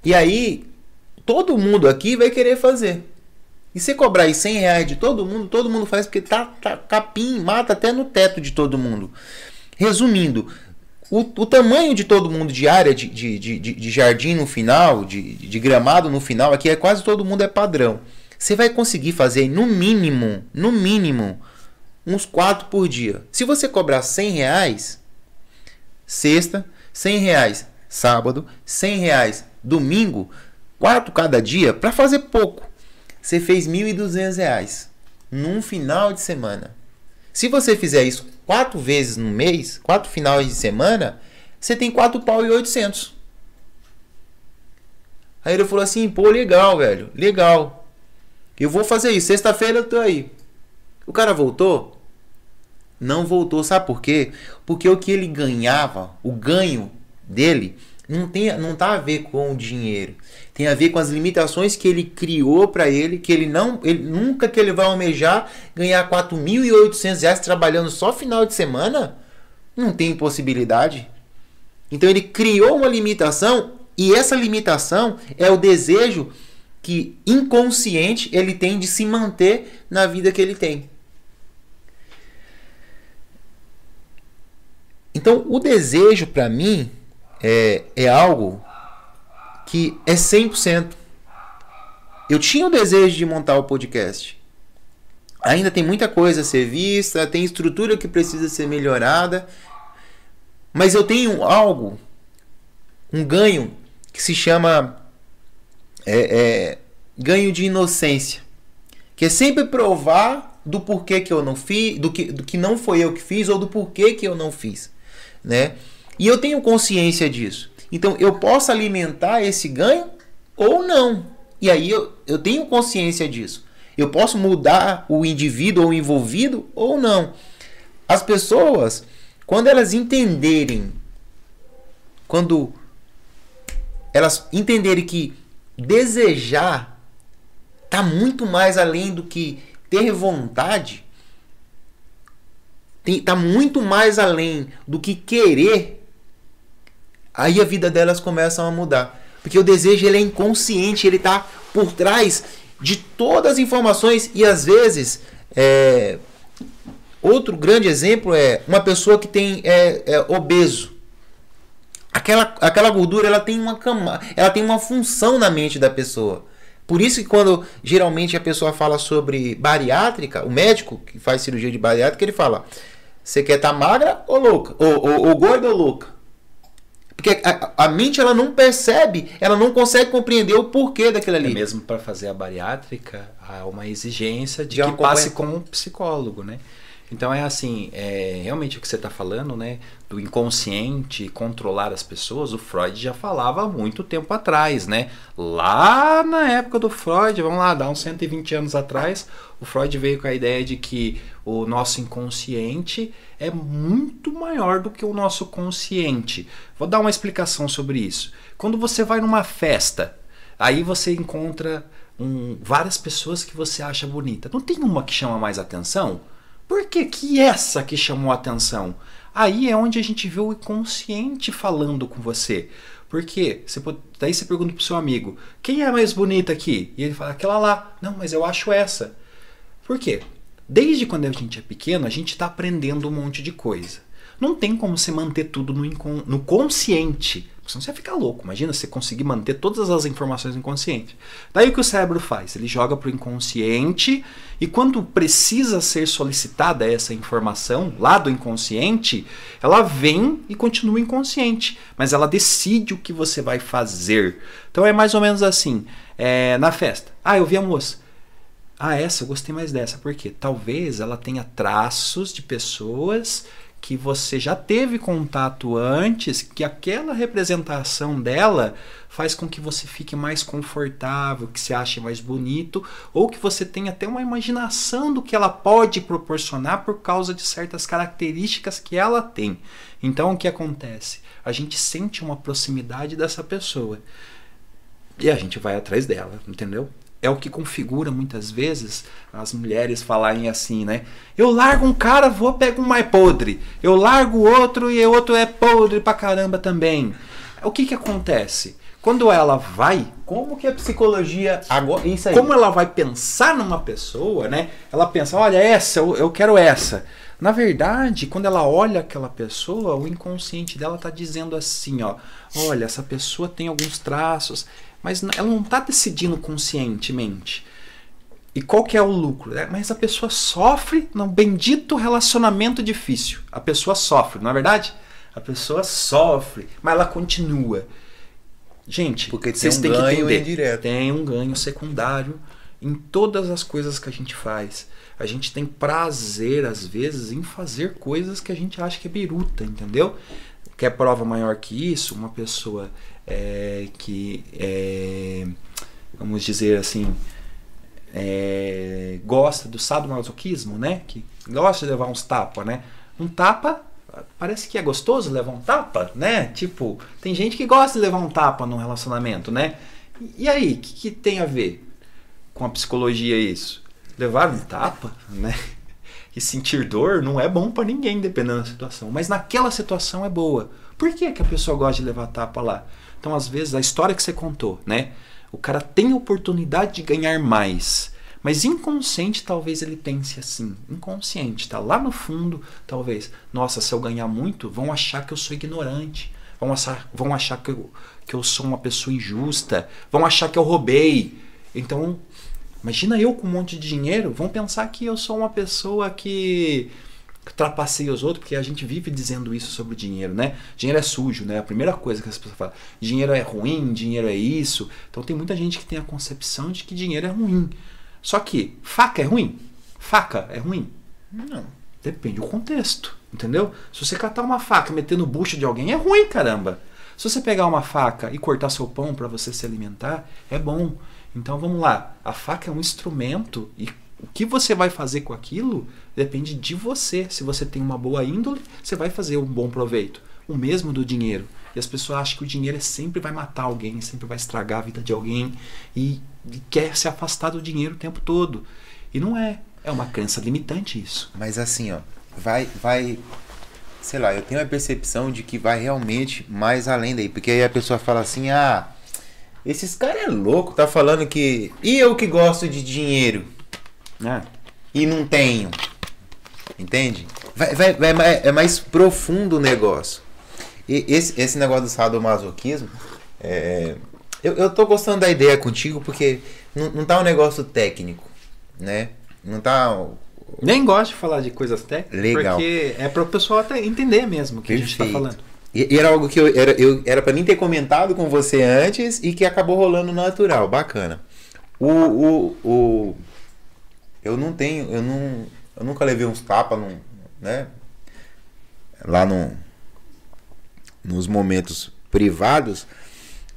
E aí, todo mundo aqui vai querer fazer. E você cobrar aí 100 reais de todo mundo, todo mundo faz porque tá, tá capim, mata até no teto de todo mundo. Resumindo, o, o tamanho de todo mundo de área de, de, de, de jardim no final, de, de gramado no final, aqui é quase todo mundo é padrão. Você vai conseguir fazer no mínimo, no mínimo, uns 4 por dia. Se você cobrar 100 reais, sexta, 100 reais sábado, 100 reais domingo, 4 cada dia, para fazer pouco. Você fez 1.200 reais num final de semana. Se você fizer isso quatro vezes no mês, quatro finais de semana, você tem quatro pau e oitocentos. Aí ele falou assim, pô, legal, velho, legal. Eu vou fazer isso, sexta-feira eu tô aí. O cara voltou? Não voltou, sabe por quê? Porque o que ele ganhava, o ganho dele, não tem, não tá a ver com o dinheiro tem a ver com as limitações que ele criou para ele, que ele não, ele, nunca que ele vai almejar ganhar 4.800 reais trabalhando só final de semana, não tem possibilidade. Então ele criou uma limitação e essa limitação é o desejo que inconsciente ele tem de se manter na vida que ele tem. Então o desejo para mim é, é algo que é 100%. Eu tinha o desejo de montar o podcast. Ainda tem muita coisa a ser vista, tem estrutura que precisa ser melhorada, mas eu tenho algo, um ganho que se chama é, é, ganho de inocência, que é sempre provar do porquê que eu não fiz, do que, do que não foi eu que fiz ou do porquê que eu não fiz, né? E eu tenho consciência disso. Então eu posso alimentar esse ganho ou não. E aí eu, eu tenho consciência disso. Eu posso mudar o indivíduo ou envolvido ou não. As pessoas, quando elas entenderem, quando elas entenderem que desejar tá muito mais além do que ter vontade. Tem, tá muito mais além do que querer. Aí a vida delas começa a mudar. Porque o desejo ele é inconsciente, ele tá por trás de todas as informações e às vezes é, outro grande exemplo é uma pessoa que tem é, é obeso aquela, aquela gordura ela tem uma cama, ela tem uma função na mente da pessoa. Por isso que quando geralmente a pessoa fala sobre bariátrica, o médico que faz cirurgia de bariátrica, ele fala: você quer estar tá magra ou louca? Ou, ou, ou, gorda ou louca? Porque a, a, mente ela não percebe, ela não consegue compreender o porquê daquilo ali. É mesmo para fazer a bariátrica, há uma exigência de, de que passe com um psicólogo, né? Então é assim, é, realmente o que você está falando, né? Do inconsciente controlar as pessoas, o Freud já falava há muito tempo atrás, né? Lá na época do Freud, vamos lá, dá uns 120 anos atrás, o Freud veio com a ideia de que o nosso inconsciente é muito maior do que o nosso consciente. Vou dar uma explicação sobre isso. Quando você vai numa festa, aí você encontra um, várias pessoas que você acha bonita. Não tem uma que chama mais atenção? Por que, que essa que chamou a atenção? Aí é onde a gente vê o inconsciente falando com você. Porque você pode, daí você pergunta pro seu amigo, quem é mais bonita aqui? E ele fala, aquela lá. Não, mas eu acho essa. Por quê? Desde quando a gente é pequeno, a gente está aprendendo um monte de coisa. Não tem como você manter tudo no, no consciente. Senão você vai ficar louco. Imagina você conseguir manter todas as informações no inconsciente. Daí o que o cérebro faz? Ele joga para o inconsciente e quando precisa ser solicitada essa informação lá do inconsciente, ela vem e continua inconsciente. Mas ela decide o que você vai fazer. Então é mais ou menos assim. É, na festa. Ah, eu vi a moça. Ah, essa eu gostei mais dessa. Por quê? Talvez ela tenha traços de pessoas que você já teve contato antes, que aquela representação dela faz com que você fique mais confortável, que se ache mais bonito, ou que você tenha até uma imaginação do que ela pode proporcionar por causa de certas características que ela tem. Então o que acontece? A gente sente uma proximidade dessa pessoa. E a gente vai atrás dela, entendeu? É o que configura muitas vezes as mulheres falarem assim, né? Eu largo um cara, vou pego um mais podre. Eu largo outro e o outro é podre pra caramba também. O que que acontece? Quando ela vai, como que a psicologia agora, isso aí. Como ela vai pensar numa pessoa, né? Ela pensa, olha essa, eu, eu quero essa. Na verdade, quando ela olha aquela pessoa, o inconsciente dela está dizendo assim, ó, olha, essa pessoa tem alguns traços, mas ela não está decidindo conscientemente. E qual que é o lucro? É, mas a pessoa sofre num bendito relacionamento difícil. A pessoa sofre, não é verdade? A pessoa sofre, mas ela continua. Gente, porque tem um ganho indireto. Tem um ganho secundário em todas as coisas que a gente faz. A gente tem prazer, às vezes, em fazer coisas que a gente acha que é biruta, entendeu? Quer prova maior que isso? Uma pessoa é, que, é, vamos dizer assim, é, gosta do sadomasoquismo, né? Que gosta de levar uns tapas, né? Um tapa parece que é gostoso levar um tapa, né? Tipo, tem gente que gosta de levar um tapa num relacionamento, né? E aí, o que, que, tem a ver com a psicologia isso? Levar um tapa, né? E sentir dor não é bom para ninguém, dependendo da situação. Mas naquela situação é boa. Por que, que a pessoa gosta de levar tapa lá? Então, às vezes, a história que você contou, né? O cara tem oportunidade de ganhar mais. Mas inconsciente, talvez ele pense assim. Inconsciente, tá lá no fundo, talvez. Nossa, se eu ganhar muito, vão achar que eu sou ignorante. Vão achar, vão achar que, eu, que eu sou uma pessoa injusta. Vão achar que eu roubei. Então, imagina eu com um monte de dinheiro. Vão pensar que eu sou uma pessoa que trapaceia os outros, porque a gente vive dizendo isso sobre o dinheiro, né? Dinheiro é sujo, né? A primeira coisa que as pessoas falam, dinheiro é ruim, dinheiro é isso. Então tem muita gente que tem a concepção de que dinheiro é ruim. Só que faca é ruim? Faca é ruim? Não. Depende do contexto, entendeu? Se você catar uma faca e meter no bucho de alguém, é ruim, caramba. Se você pegar uma faca e cortar seu pão para você se alimentar, é bom. Então vamos lá. A faca é um instrumento e o que você vai fazer com aquilo depende de você. Se você tem uma boa índole, você vai fazer um bom proveito. O mesmo do dinheiro. E as pessoas acham que o dinheiro sempre vai matar alguém, sempre vai estragar a vida de alguém. E e quer se afastar do dinheiro o tempo todo. E não é. É uma crença limitante isso. Mas assim, ó, vai, vai, sei lá, eu tenho a percepção de que vai realmente mais além daí, porque aí a pessoa fala assim, ah, esses caras é louco, tá falando que e eu que gosto de dinheiro É. e não tenho, entende? Vai, vai, vai mais- é mais profundo o negócio. E esse, esse negócio do sadomasoquismo, é, eu, eu tô gostando da ideia contigo porque não, não tá um negócio técnico, né? Não tá Nem gosto de falar de coisas técnicas, Legal. porque é para o pessoal até entender mesmo o que a gente Perfeito. falando. E, era algo que eu era, eu era para mim ter comentado com você antes e que acabou rolando natural, bacana. O, o, o eu não tenho, eu não, eu nunca levei uns tapas, né? Lá no, nos momentos privados,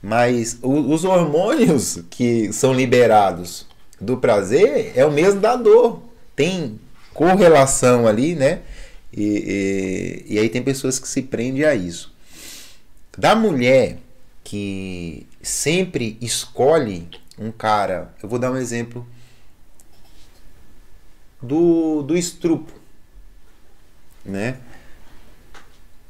mas o- os hormônios que são liberados do prazer é o mesmo da dor. Tem correlação ali, né? E, e, e aí tem pessoas que se prendem a isso. Da mulher que sempre escolhe um cara, eu vou dar um exemplo do, do estrupo, né?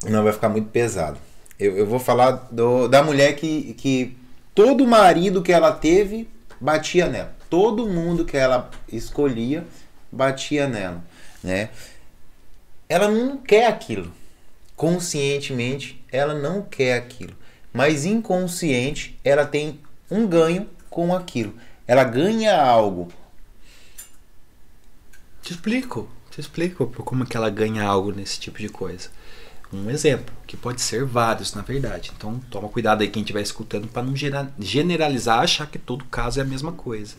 Não vai ficar muito pesado. Eu, eu vou falar do, da mulher que, que todo marido que ela teve batia nela. Todo mundo que ela escolhia batia nela, né? Ela não quer aquilo. Conscientemente, ela não quer aquilo. Mas inconsciente, ela tem um ganho com aquilo. Ela ganha algo. Te explico, te explico como que ela ganha algo nesse tipo de coisa. Um exemplo, que pode ser vários, na verdade. Então, toma cuidado aí quem estiver escutando para não generalizar, achar que todo caso é a mesma coisa.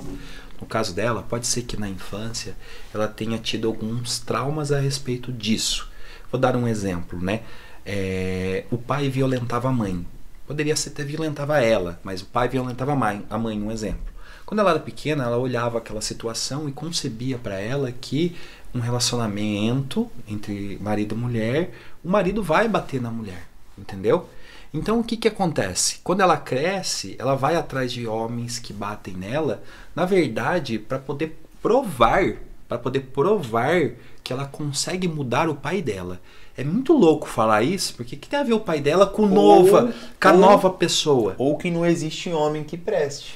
No caso dela, pode ser que na infância ela tenha tido alguns traumas a respeito disso. Vou dar um exemplo, né? É, o pai violentava a mãe. Poderia ser até violentava ela, mas o pai violentava a mãe, a mãe um exemplo. Quando ela era pequena, ela olhava aquela situação e concebia para ela que um relacionamento entre marido e mulher, o marido vai bater na mulher, entendeu? Então o que que acontece? Quando ela cresce, ela vai atrás de homens que batem nela, na verdade, para poder provar, para poder provar que ela consegue mudar o pai dela. É muito louco falar isso, porque o que tem a ver o pai dela com nova, com a ou- nova pessoa? Ou que não existe homem que preste.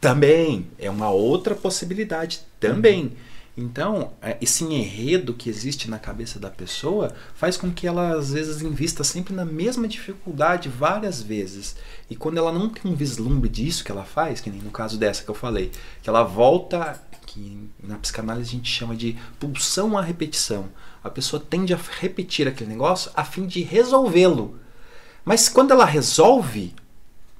Também é uma outra possibilidade também. Então, é, esse enredo que existe na cabeça da pessoa faz com que ela às vezes invista sempre na mesma dificuldade várias vezes. E quando ela não tem um vislumbre disso que ela faz, que nem no caso dessa que eu falei, que ela volta, que na psicanálise a gente chama de pulsão à repetição. A pessoa tende a repetir aquele negócio a fim de resolvê-lo. Mas quando ela resolve,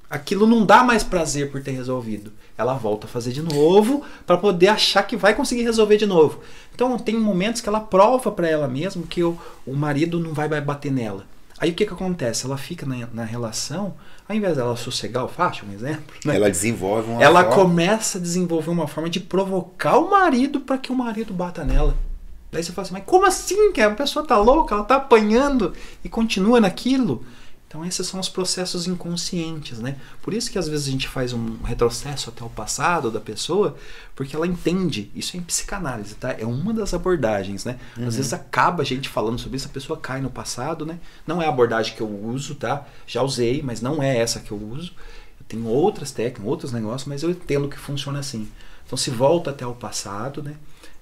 aquilo não dá mais prazer por ter resolvido. Ela volta a fazer de novo para poder achar que vai conseguir resolver de novo. Então tem momentos que ela prova para ela mesma que o, o marido não vai bater nela. Aí o que, que acontece? Ela fica na, na relação, ao invés dela sossegar o facho, um exemplo, né? Ela desenvolve uma ela forma- começa a desenvolver uma forma de provocar o marido para que o marido bata nela. Daí você fala assim, mas como assim? Que a pessoa tá louca, ela tá apanhando e continua naquilo. Então esses são os processos inconscientes, né? Por isso que às vezes a gente faz um retrocesso até o passado da pessoa, porque ela entende. Isso é em psicanálise, tá? É uma das abordagens, né? Às vezes acaba a gente falando sobre isso, a pessoa cai no passado, né? Não é a abordagem que eu uso, tá? Já usei, mas não é essa que eu uso. Eu tenho outras técnicas, outros negócios, mas eu entendo que funciona assim. Então se volta até o passado, né?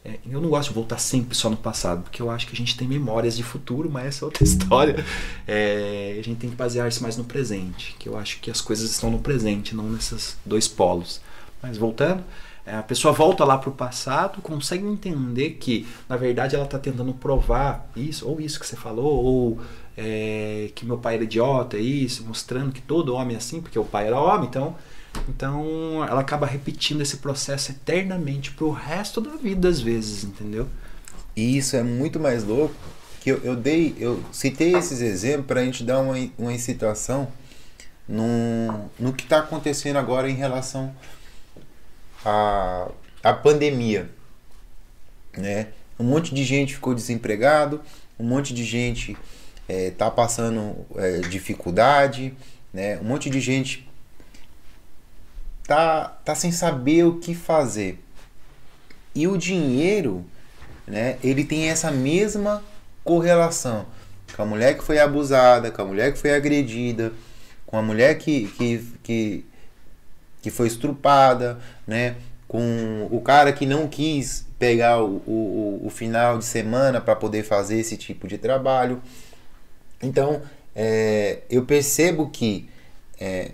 É, eu não gosto de voltar sempre só no passado, porque eu acho que a gente tem memórias de futuro, mas essa é outra história. É, a gente tem que basear-se mais no presente, que eu acho que as coisas estão no presente, não nesses dois polos. Mas voltando, é, a pessoa volta lá para o passado, consegue entender que, na verdade, ela está tentando provar isso, ou isso que você falou, ou é, que meu pai era idiota, isso, mostrando que todo homem é assim, porque o pai era homem, então então ela acaba repetindo esse processo eternamente pro resto da vida, às vezes, entendeu? E isso é muito mais louco que eu, eu dei, eu citei esses exemplos para a gente dar uma, uma incitação no, no que está acontecendo agora em relação à, à pandemia. Né? Um monte de gente ficou desempregado, um monte de gente está passando é, dificuldade, né? um monte de gente tá, tá sem saber o que fazer. E o dinheiro, né, ele tem essa mesma correlação com a mulher que foi abusada, com a mulher que foi agredida, com a mulher que, que, que, que foi estrupada, né, com o cara que não quis pegar o, o, o final de semana para poder fazer esse tipo de trabalho. Então, é, eu percebo que é,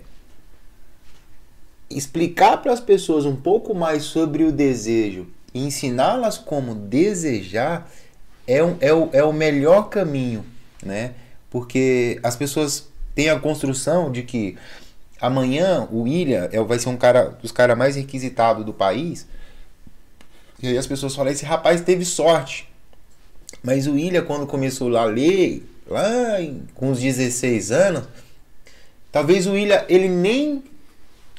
explicar para as pessoas um pouco mais sobre o desejo e ensiná-las como desejar é, um, é, o, é o melhor caminho, né? Porque as pessoas têm a construção de que amanhã o William é, vai ser um cara dos caras mais requisitados do país. E aí as pessoas falam, esse rapaz teve sorte. Mas o William, quando começou a ler, lá em, com os 16 anos, talvez o William, ele nem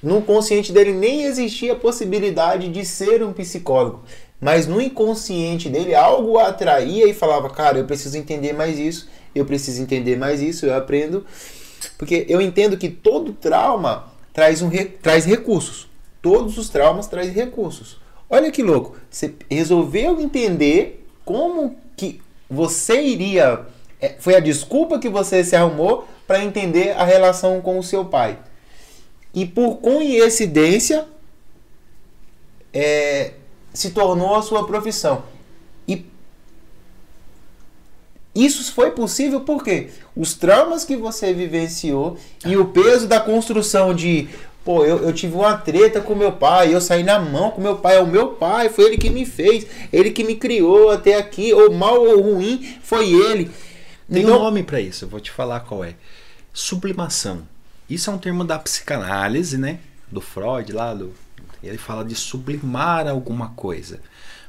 no consciente dele nem existia a possibilidade de ser um psicólogo. Mas no inconsciente dele algo atraía e falava: Cara, eu preciso entender mais isso, eu preciso entender mais isso, eu aprendo. Porque eu entendo que todo trauma traz, um, traz recursos. Todos os traumas trazem recursos. Olha que louco. Você resolveu entender como que você iria. É, foi a desculpa que você se arrumou para entender a relação com o seu pai e por coincidência é, se tornou a sua profissão. E isso foi possível porque os traumas que você vivenciou e o peso da construção de Pô, eu, eu tive uma treta com meu pai, eu saí na mão com meu pai, é o meu pai, foi ele que me fez, ele que me criou até aqui, ou mal ou ruim, foi ele. Tem então, um nome para isso, eu vou te falar qual é. Sublimação. Isso é um termo da psicanálise, né? Do Freud lá, do, ele fala de sublimar alguma coisa.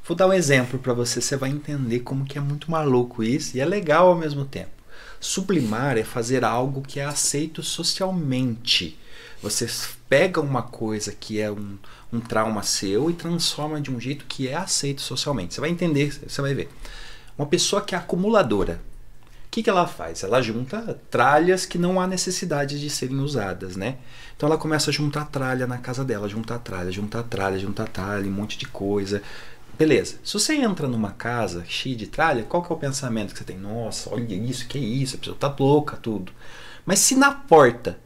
Vou dar um exemplo para você, você vai entender como que é muito maluco isso e é legal ao mesmo tempo. Sublimar é fazer algo que é aceito socialmente. Você pega uma coisa que é um, um trauma seu e transforma de um jeito que é aceito socialmente. Você vai entender, você vai ver. Uma pessoa que é acumuladora, que, que ela faz? Ela junta tralhas que não há necessidade de serem usadas, né? Então ela começa a juntar tralha na casa dela, juntar tralha, juntar tralha, juntar tralha, um monte de coisa. Beleza. Se você entra numa casa cheia de tralha, qual que é o pensamento que você tem? Nossa, olha isso, que isso, a pessoa tá louca, tudo. Mas se na porta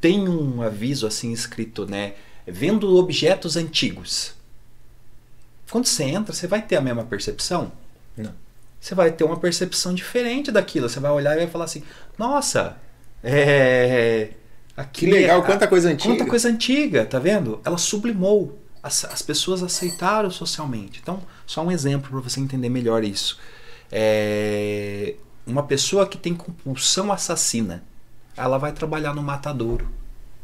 tem um aviso assim escrito, né? Vendo objetos antigos. Quando você entra, você vai ter a mesma percepção? Não você vai ter uma percepção diferente daquilo. Você vai olhar e vai falar assim: nossa, é. Aqui, que legal, quanta coisa antiga. Quanta coisa antiga, tá vendo? Ela sublimou. As, as pessoas aceitaram socialmente. Então, só um exemplo para você entender melhor isso. É, uma pessoa que tem compulsão assassina, ela vai trabalhar no matadouro.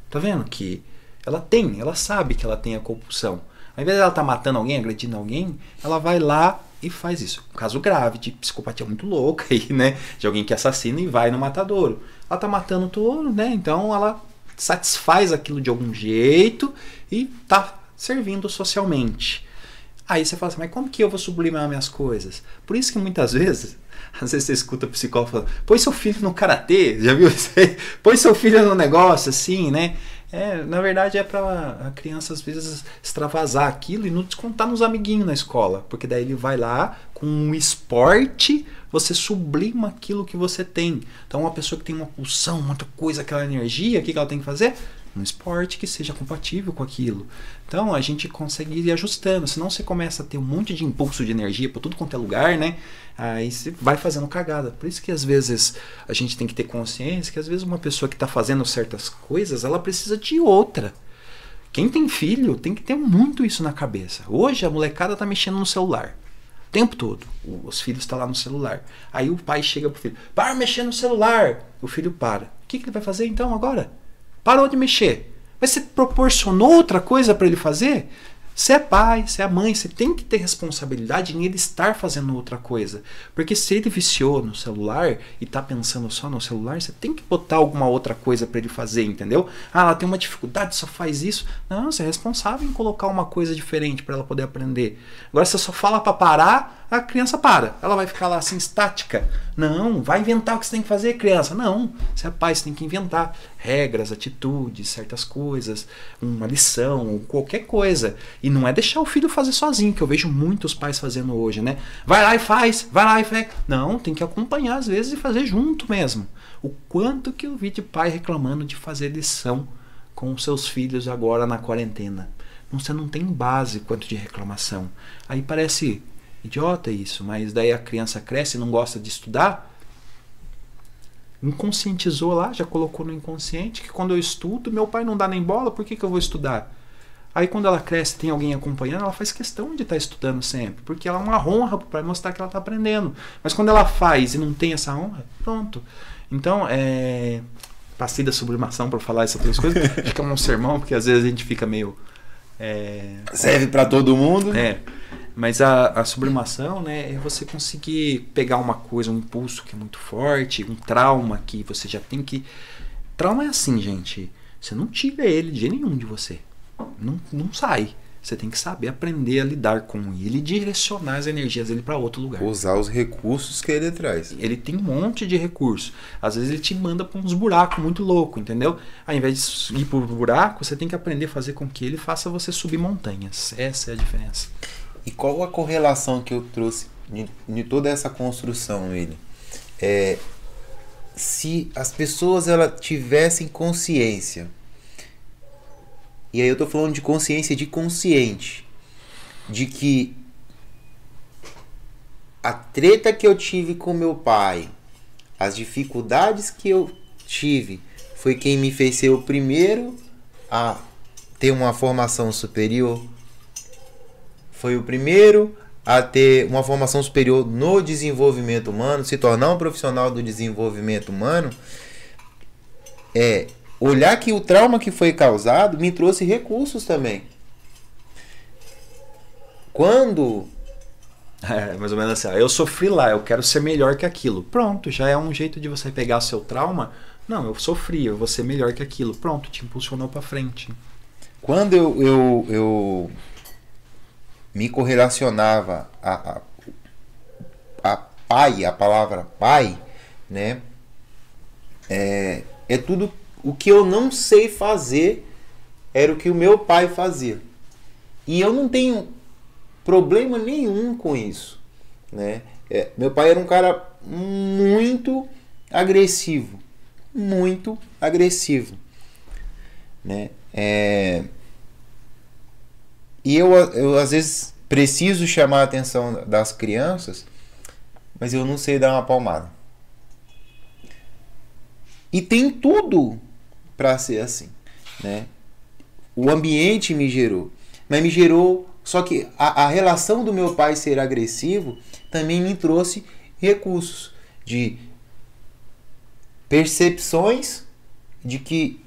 Tá vendo que ela tem, ela sabe que ela tem a compulsão. Ao invés de ela estar tá matando alguém, agredindo alguém, ela vai lá e faz isso. Um caso grave de psicopatia muito louca aí, né? De alguém que assassina e vai no matadouro. Ela tá matando touro, né? Então ela satisfaz aquilo de algum jeito e tá servindo socialmente. Aí você fala assim, mas como que eu vou sublimar minhas coisas? Por isso que muitas vezes, às vezes você escuta o psicólogo falando, põe seu filho no karatê, já viu isso aí? Põe seu filho no negócio assim, né? É, na verdade é para a criança às vezes extravasar aquilo e não descontar nos amiguinhos na escola, porque daí ele vai lá com um esporte, você sublima aquilo que você tem. Então uma pessoa que tem uma pulsão, muita coisa, aquela energia, o que, que ela tem que fazer? Um esporte que seja compatível com aquilo. Então a gente consegue ir ajustando, senão você começa a ter um monte de impulso de energia por tudo quanto é lugar, né? Aí você vai fazendo cagada. Por isso que às vezes a gente tem que ter consciência que às vezes uma pessoa que está fazendo certas coisas, ela precisa de outra. Quem tem filho tem que ter muito isso na cabeça. Hoje a molecada tá mexendo no celular. O tempo todo. Os filhos estão tá lá no celular. Aí o pai chega pro filho: Para mexer no celular. O filho para. O que, que ele vai fazer então agora? Parou de mexer. Mas você proporcionou outra coisa para ele fazer? Você é pai, você é mãe, você tem que ter responsabilidade em ele estar fazendo outra coisa. Porque se ele viciou no celular e está pensando só no celular, você tem que botar alguma outra coisa para ele fazer, entendeu? Ah, ela tem uma dificuldade, só faz isso. Não, você é responsável em colocar uma coisa diferente para ela poder aprender. Agora você só fala para parar, a criança para. Ela vai ficar lá assim, estática. Não, vai inventar o que você tem que fazer, criança. Não, você é pai, você tem que inventar regras, atitudes, certas coisas, uma lição, qualquer coisa. E não é deixar o filho fazer sozinho, que eu vejo muitos pais fazendo hoje, né? Vai lá e faz, vai lá e faz. Não, tem que acompanhar às vezes e fazer junto mesmo. O quanto que eu vi de pai reclamando de fazer lição com seus filhos agora na quarentena. Você não tem base quanto de reclamação. Aí parece idiota isso, mas daí a criança cresce e não gosta de estudar. Inconscientizou lá, já colocou no inconsciente que quando eu estudo, meu pai não dá nem bola, por que, que eu vou estudar? Aí quando ela cresce tem alguém acompanhando, ela faz questão de estar tá estudando sempre, porque ela é uma honra para mostrar que ela está aprendendo. Mas quando ela faz e não tem essa honra, pronto. Então, é, passei da sublimação para falar essas três coisas. É um sermão, porque às vezes a gente fica meio. É, Serve para todo mundo. É. Mas a, a, sublimação né, é você conseguir pegar uma coisa, um impulso que é muito forte, um trauma que você já tem que. Trauma é assim, gente. Você não tira ele de nenhum de você. Não, não sai. Você tem que saber aprender a lidar com ele e direcionar as energias dele para outro lugar. Usar os recursos que ele traz. Ele tem um monte de recursos. Às vezes ele te manda para uns buracos muito louco, entendeu? Ao invés de ir por buraco, você tem que aprender a fazer com que ele faça você subir montanhas. Essa é a diferença. E qual a correlação que eu trouxe de, toda essa construção, ele? É, se as pessoas elas tivessem consciência e aí eu tô falando de consciência de consciente. De que a treta que eu tive com meu pai, as dificuldades que eu tive, foi quem me fez ser o primeiro a ter uma formação superior. Foi o primeiro a ter uma formação superior no desenvolvimento humano, se tornar um profissional do desenvolvimento humano. É olhar que o trauma que foi causado me trouxe recursos também. Quando. É, mais ou menos assim, eu sofri lá, eu quero ser melhor que aquilo. Pronto, já é um jeito de você pegar seu trauma. Não, eu sofri, eu vou ser melhor que aquilo. Pronto, te impulsionou para frente. Quando eu, eu, eu me correlacionava a, a, a pai, a palavra pai, né? É, é tudo o que eu não sei fazer era o que o meu pai fazia. E eu não tenho problema nenhum com isso. Né? É, meu pai era um cara muito agressivo. Muito agressivo. Né? É... E eu, eu às vezes preciso chamar a atenção das crianças, mas eu não sei dar uma palmada. E tem tudo para ser assim, né? O ambiente me gerou, mas me gerou só que a, a relação do meu pai ser agressivo também me trouxe recursos de percepções de que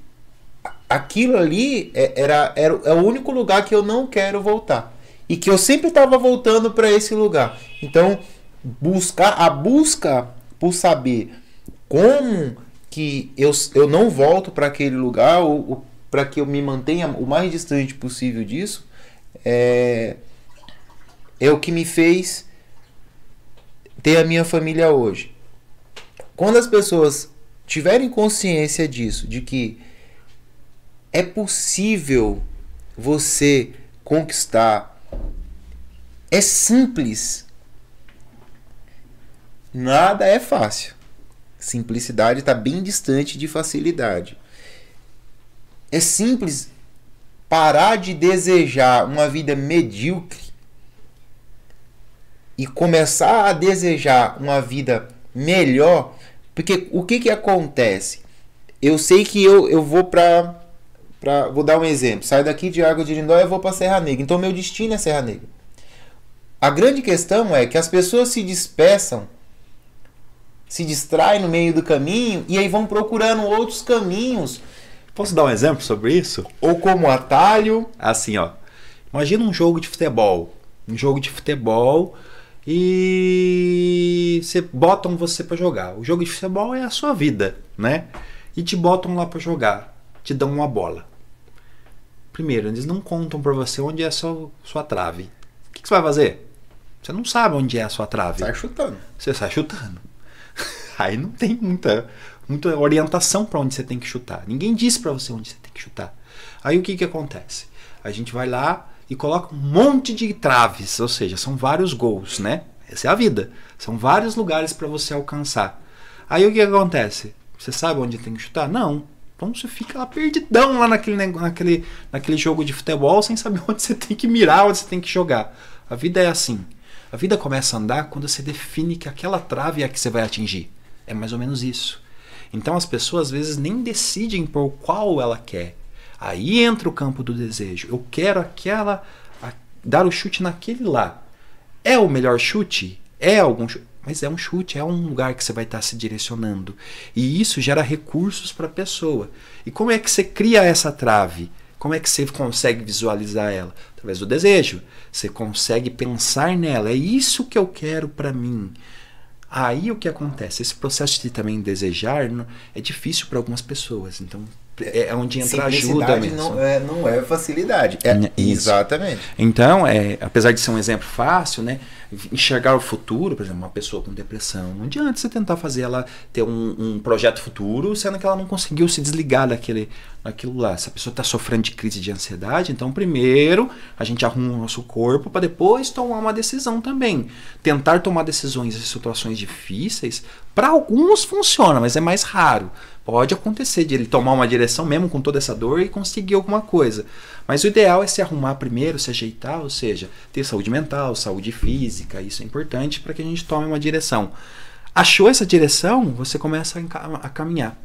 aquilo ali é, era, era é o único lugar que eu não quero voltar e que eu sempre estava voltando para esse lugar. Então, buscar a busca por saber como que eu, eu não volto para aquele lugar ou, ou para que eu me mantenha o mais distante possível disso é, é o que me fez ter a minha família hoje. Quando as pessoas tiverem consciência disso, de que é possível você conquistar, é simples. Nada é fácil. Simplicidade está bem distante de facilidade. É simples parar de desejar uma vida medíocre e começar a desejar uma vida melhor, porque o que, que acontece? Eu sei que eu, eu vou para. Vou dar um exemplo. Saio daqui de Água de Lindóia e vou para Serra Negra. Então, meu destino é Serra Negra. A grande questão é que as pessoas se dispersam se distrai no meio do caminho e aí vão procurando outros caminhos. Posso dar um exemplo sobre isso? Ou como atalho. Assim, ó. Imagina um jogo de futebol. Um jogo de futebol e você botam você para jogar. O jogo de futebol é a sua vida, né? E te botam lá para jogar, te dão uma bola. Primeiro, eles não contam para você onde é a sua, sua trave. O que, que você vai fazer? Você não sabe onde é a sua trave. Sai chutando. Você sai chutando. Aí não tem muita, muita orientação para onde você tem que chutar. Ninguém diz para você onde você tem que chutar. Aí o que, que acontece? A gente vai lá e coloca um monte de traves, ou seja, são vários gols, né? Essa é a vida. São vários lugares para você alcançar. Aí o que, que acontece? Você sabe onde tem que chutar? Não. Então você fica lá perdidão lá naquele, naquele, naquele jogo de futebol sem saber onde você tem que mirar, onde você tem que jogar. A vida é assim. A vida começa a andar quando você define que aquela trave é a que você vai atingir. É mais ou menos isso. Então as pessoas às vezes nem decidem por qual ela quer. Aí entra o campo do desejo. Eu quero aquela. a- dar o chute naquele lá. É o melhor chute? É algum chute? Mas é um chute, é um lugar que você vai estar se direcionando. E isso gera recursos para a pessoa. E como é que você cria essa trave? Como é que você consegue visualizar ela? Através do desejo. Você consegue pensar nela. É isso que eu quero para mim. Aí o que acontece? Esse processo de também desejar não- é difícil para algumas pessoas. Então é é onde entra a ajuda mesmo. Não é, não é facilidade. É, Isso. Exatamente. Então, é, apesar de ser um exemplo fácil, né, enxergar o futuro, por exemplo, uma pessoa com depressão, não adianta você tentar fazer ela ter um, um projeto futuro, sendo que ela não conseguiu se desligar daquele, daquilo lá. Se a pessoa está sofrendo de crise de ansiedade, então primeiro a gente arruma o nosso corpo para depois tomar uma decisão também. Tentar tomar decisões em situações difíceis, para alguns funciona, mas é mais raro. Pode acontecer de ele tomar uma direção mesmo com toda essa dor e conseguir alguma coisa. Mas o ideal é se arrumar primeiro, se ajeitar, ou seja, ter saúde mental, saúde física. Isso é importante para que a gente tome uma direção. Achou essa direção, você começa a caminhar.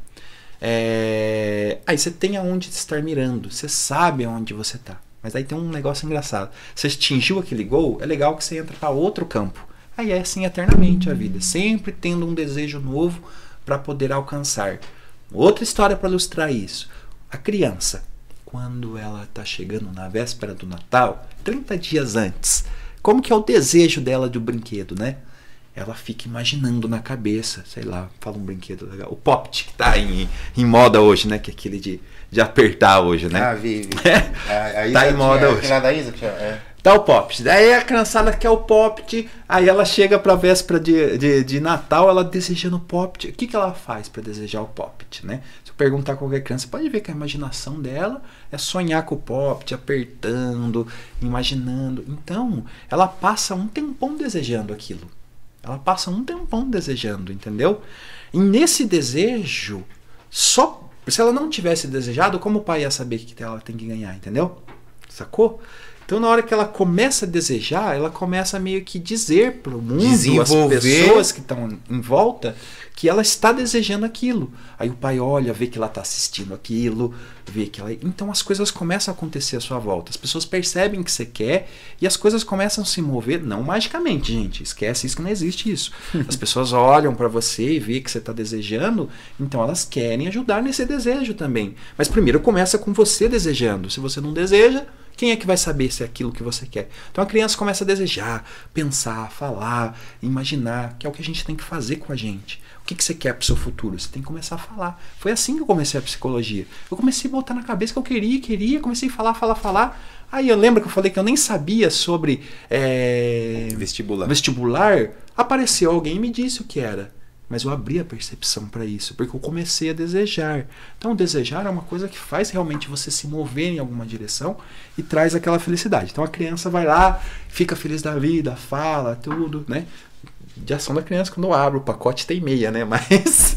É, Aí você tem aonde estar mirando, você sabe aonde você está. Mas aí tem um negócio engraçado. Você atingiu aquele gol, é legal que você entra para outro campo. Aí é assim eternamente a vida, sempre tendo um desejo novo para poder alcançar. Outra história para ilustrar isso. A criança, quando ela está chegando na véspera do Natal, 30 dias antes, como que é o desejo dela do brinquedo, né? Ela fica imaginando na cabeça, sei lá, fala um brinquedo legal. O Popt, que tá em, em moda hoje, né? Que é aquele de, de apertar hoje, né? Ah, vi, vi. É. Tá em moda tinha- hoje. da Isa é. Tá o Popt. Daí a criançada quer o Popt, aí ela chega pra véspera de, de, de Natal, ela desejando o Popt. O que, que ela faz pra desejar o Popt, né? Se eu perguntar a qualquer criança, pode ver que a imaginação dela é sonhar com o Popt, apertando, imaginando. Então, ela passa um tempão desejando aquilo. Ela passa um tempão desejando, entendeu? E nesse desejo, só se ela não tivesse desejado, como o pai ia saber que ela tem que ganhar, entendeu? Sacou? Então, na hora que ela começa a desejar, ela começa a meio que dizer para o mundo, Desenvolver. as pessoas que estão em volta, que ela está desejando aquilo. Aí o pai olha, vê que ela está assistindo aquilo, vê que ela. Então as coisas começam a acontecer à sua volta. As pessoas percebem que você quer e as coisas começam a se mover, não magicamente, gente. Esquece isso que não existe isso. As pessoas olham para você e vê que você está desejando, então elas querem ajudar nesse desejo também. Mas primeiro começa com você desejando. Se você não deseja, quem é que vai saber se é aquilo que você quer? Então a criança começa a desejar, pensar, falar, imaginar, que é o que a gente tem que fazer com a gente. O que, que você quer pro seu futuro? Você tem que começar a falar. Foi assim que eu comecei a psicologia. Eu comecei a botar na cabeça que eu queria, queria, comecei a falar, falar, falar. Aí eu lembro que eu falei que eu nem sabia sobre é, Vestibular. vestibular. Apareceu alguém e me disse o que era. Mas eu abri a percepção para isso, porque eu comecei a desejar. Então, desejar é uma coisa que faz realmente você se mover em alguma direção e traz aquela felicidade. Então, a criança vai lá, fica feliz da vida, fala, tudo, né? De ação da criança, quando eu abro o pacote, tem meia, né? Mas.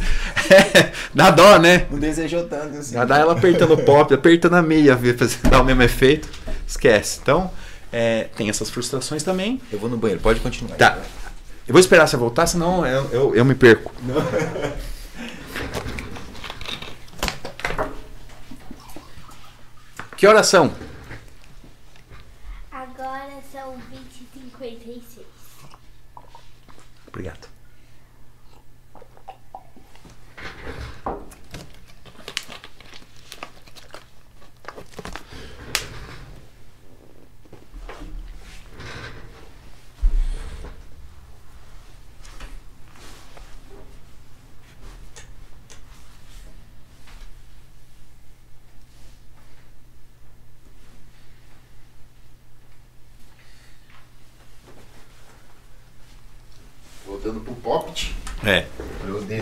é, dá dó, né? Não desejou tanto assim. Dá ela apertando o pop, apertando a meia, dar o mesmo efeito. Esquece. Então, é, tem essas frustrações também. Eu vou no banheiro, pode continuar. Tá. Eu vou esperar você voltar, senão eu, eu, eu me perco. Que horas são? Agora são 20 e 56. Obrigado.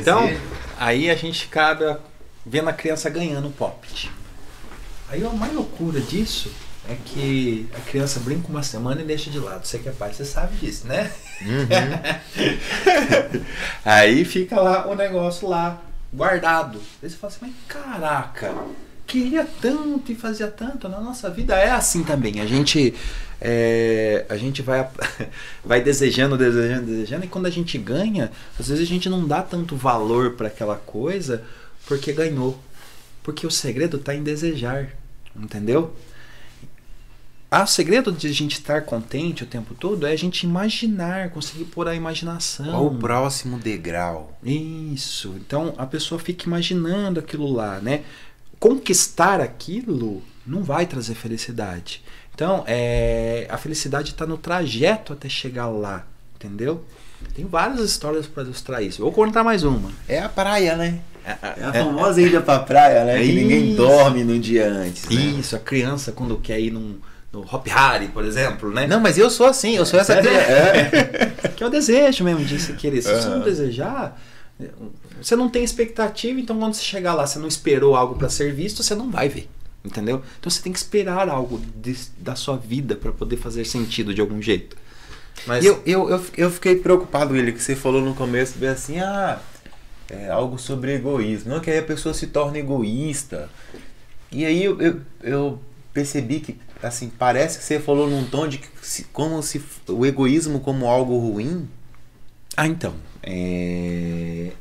Então, aí a gente acaba vendo a criança ganhando o poppet. Aí a mais loucura disso é que a criança brinca uma semana e deixa de lado. Você que é pai, você sabe disso, né? aí fica lá o negócio lá, guardado. Aí você fala assim, mas caraca, queria tanto e fazia tanto. Na nossa vida é assim também. A gente, é, a gente vai, vai desejando, desejando, desejando. E quando a gente ganha, às vezes a gente não dá tanto valor para aquela coisa porque ganhou. Porque o segredo está em desejar. Entendeu? Ah, o segredo de a gente estar contente o tempo todo é a gente imaginar, conseguir pôr a imaginação. Qual o próximo degrau? Isso. Então a pessoa fica imaginando aquilo lá, né? Conquistar aquilo não vai trazer felicidade. Então, é, a felicidade está no trajeto até chegar lá, entendeu? Tem várias histórias para ilustrar isso. Vou contar mais uma. É a praia, né? É, É a famosa ida pra praia, né? Que ninguém dorme no dia antes. Né? Isso, a criança quando quer ir num, no Hop Harry, por exemplo, né? Não, mas eu sou assim, eu sou essa criança. É. Que é o desejo mesmo de se querer. Se você não Aham. desejar, você não tem expectativa, então quando você chegar lá, você não esperou algo para ser visto, você não vai ver. Entendeu? Então você tem que esperar algo de- da sua vida para poder fazer sentido de algum jeito. Mas eu, eu, eu, eu fiquei preocupado, William, que você falou no começo, bem assim, ah, é algo sobre egoísmo. Não, que aí a pessoa se torna egoísta. E aí eu, eu, eu percebi que, assim, parece que você falou num tom de que como se o egoísmo como algo ruim. Ah, então. É,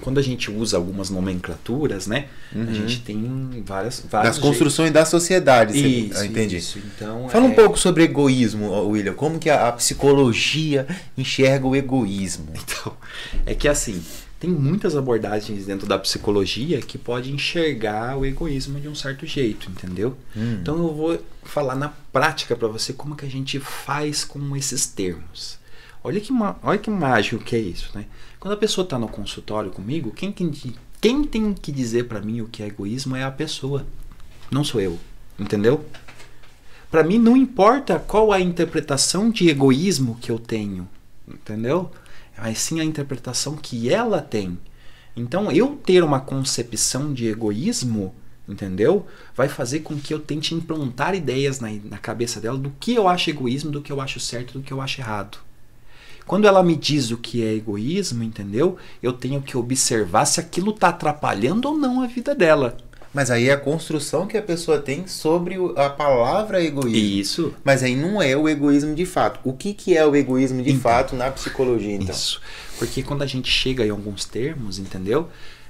Quando a gente usa algumas nomenclaturas, né? A Uhum. gente tem várias. Das construções da sociedade. Isso, entendi. isso. Então, Fala um é- pouco sobre egoísmo, William. Como que a, a psicologia enxerga o egoísmo? Então, é que assim, tem muitas abordagens dentro da psicologia que pode enxergar o egoísmo de um certo jeito, entendeu? Hum. Então eu vou falar na prática para você como que a gente faz com esses termos. Olha que, olha que mágico que é isso, né? Quando a pessoa está no consultório comigo, quem tem, que- quem tem que dizer para mim o que é egoísmo é a pessoa, não sou eu, entendeu? Para mim não importa qual a interpretação de egoísmo que eu tenho, entendeu? Mas sim a interpretação que ela tem. Então eu ter uma concepção de egoísmo, entendeu? Vai fazer com que eu tente implantar ideias na, na cabeça dela do que eu acho egoísmo, do que eu acho certo, do que eu acho errado. Quando ela me diz o que é egoísmo, entendeu? Eu tenho que observar se aquilo está atrapalhando ou não a vida dela. Mas aí é a construção que a pessoa tem sobre a palavra egoísmo. Isso. Mas aí não é o egoísmo de fato. O que, que é o egoísmo de Então. fato na psicologia, então? Isso. Porque quando a gente chega em alguns termos, entendeu?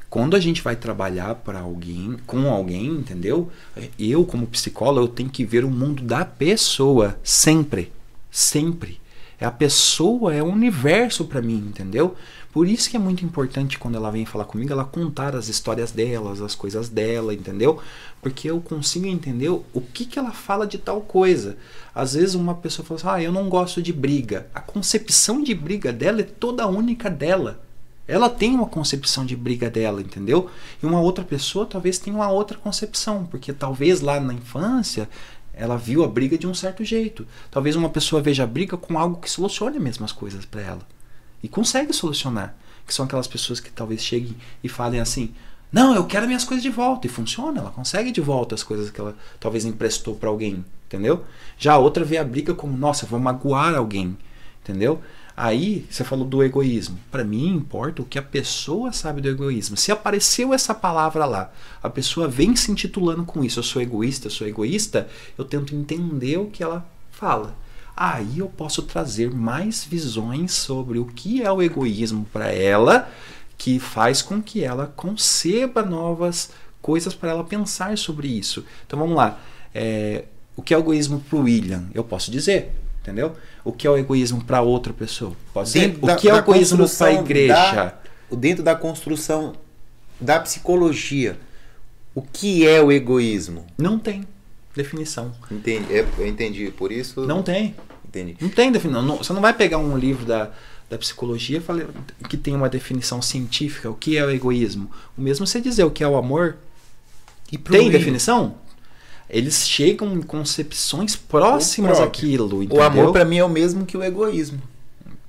Quando a gente vai trabalhar para alguém, com alguém, entendeu? Eu, como psicólogo, eu tenho que ver o mundo da pessoa sempre, sempre. É a pessoa, é o universo para mim, entendeu? Por isso que é muito importante quando ela vem falar comigo, ela contar as histórias delas, as coisas dela, entendeu? Porque eu consigo entender o que, que ela fala de tal coisa. Às vezes uma pessoa fala assim, ah, eu não gosto de briga. A concepção de briga dela é toda única dela. Ela tem uma concepção de briga dela, entendeu? E uma outra pessoa talvez tenha uma outra concepção, porque talvez lá na infância ela viu a briga de um certo jeito. Talvez uma pessoa veja a briga com algo que solucione as mesmas coisas para ela. E consegue solucionar. Que são aquelas pessoas que talvez cheguem e falem assim: Não, eu quero minhas coisas de volta. E funciona, ela consegue de volta as coisas que ela talvez emprestou para alguém. Entendeu? Já a outra vê a briga como: Nossa, vou magoar alguém. Entendeu? Aí você falou do egoísmo. Para mim importa o que a pessoa sabe do egoísmo. Se apareceu essa palavra lá, a pessoa vem se intitulando com isso. Eu sou egoísta, eu sou egoísta. Eu tento entender o que ela fala. Aí eu posso trazer mais visões sobre o que é o egoísmo para ela, que faz com que ela conceba novas coisas para ela pensar sobre isso. Então vamos lá. É, o que é egoísmo para o William? Eu posso dizer, entendeu? O que é o egoísmo para outra pessoa? Pode ser. Dentro O da- que é o egoísmo para a igreja? da- dentro da construção da psicologia, o que é o egoísmo? Não tem definição. Entendi, é, eu entendi, por isso. Não tem. Entendi. Não tem definição. Não- você não vai pegar um livro da, da psicologia que tem uma definição científica. O que é o egoísmo? O mesmo você dizer o que é o amor. Tem definição? Eles chegam em concepções próximas àquilo. O Entendeu? amor pra mim é o mesmo que o egoísmo.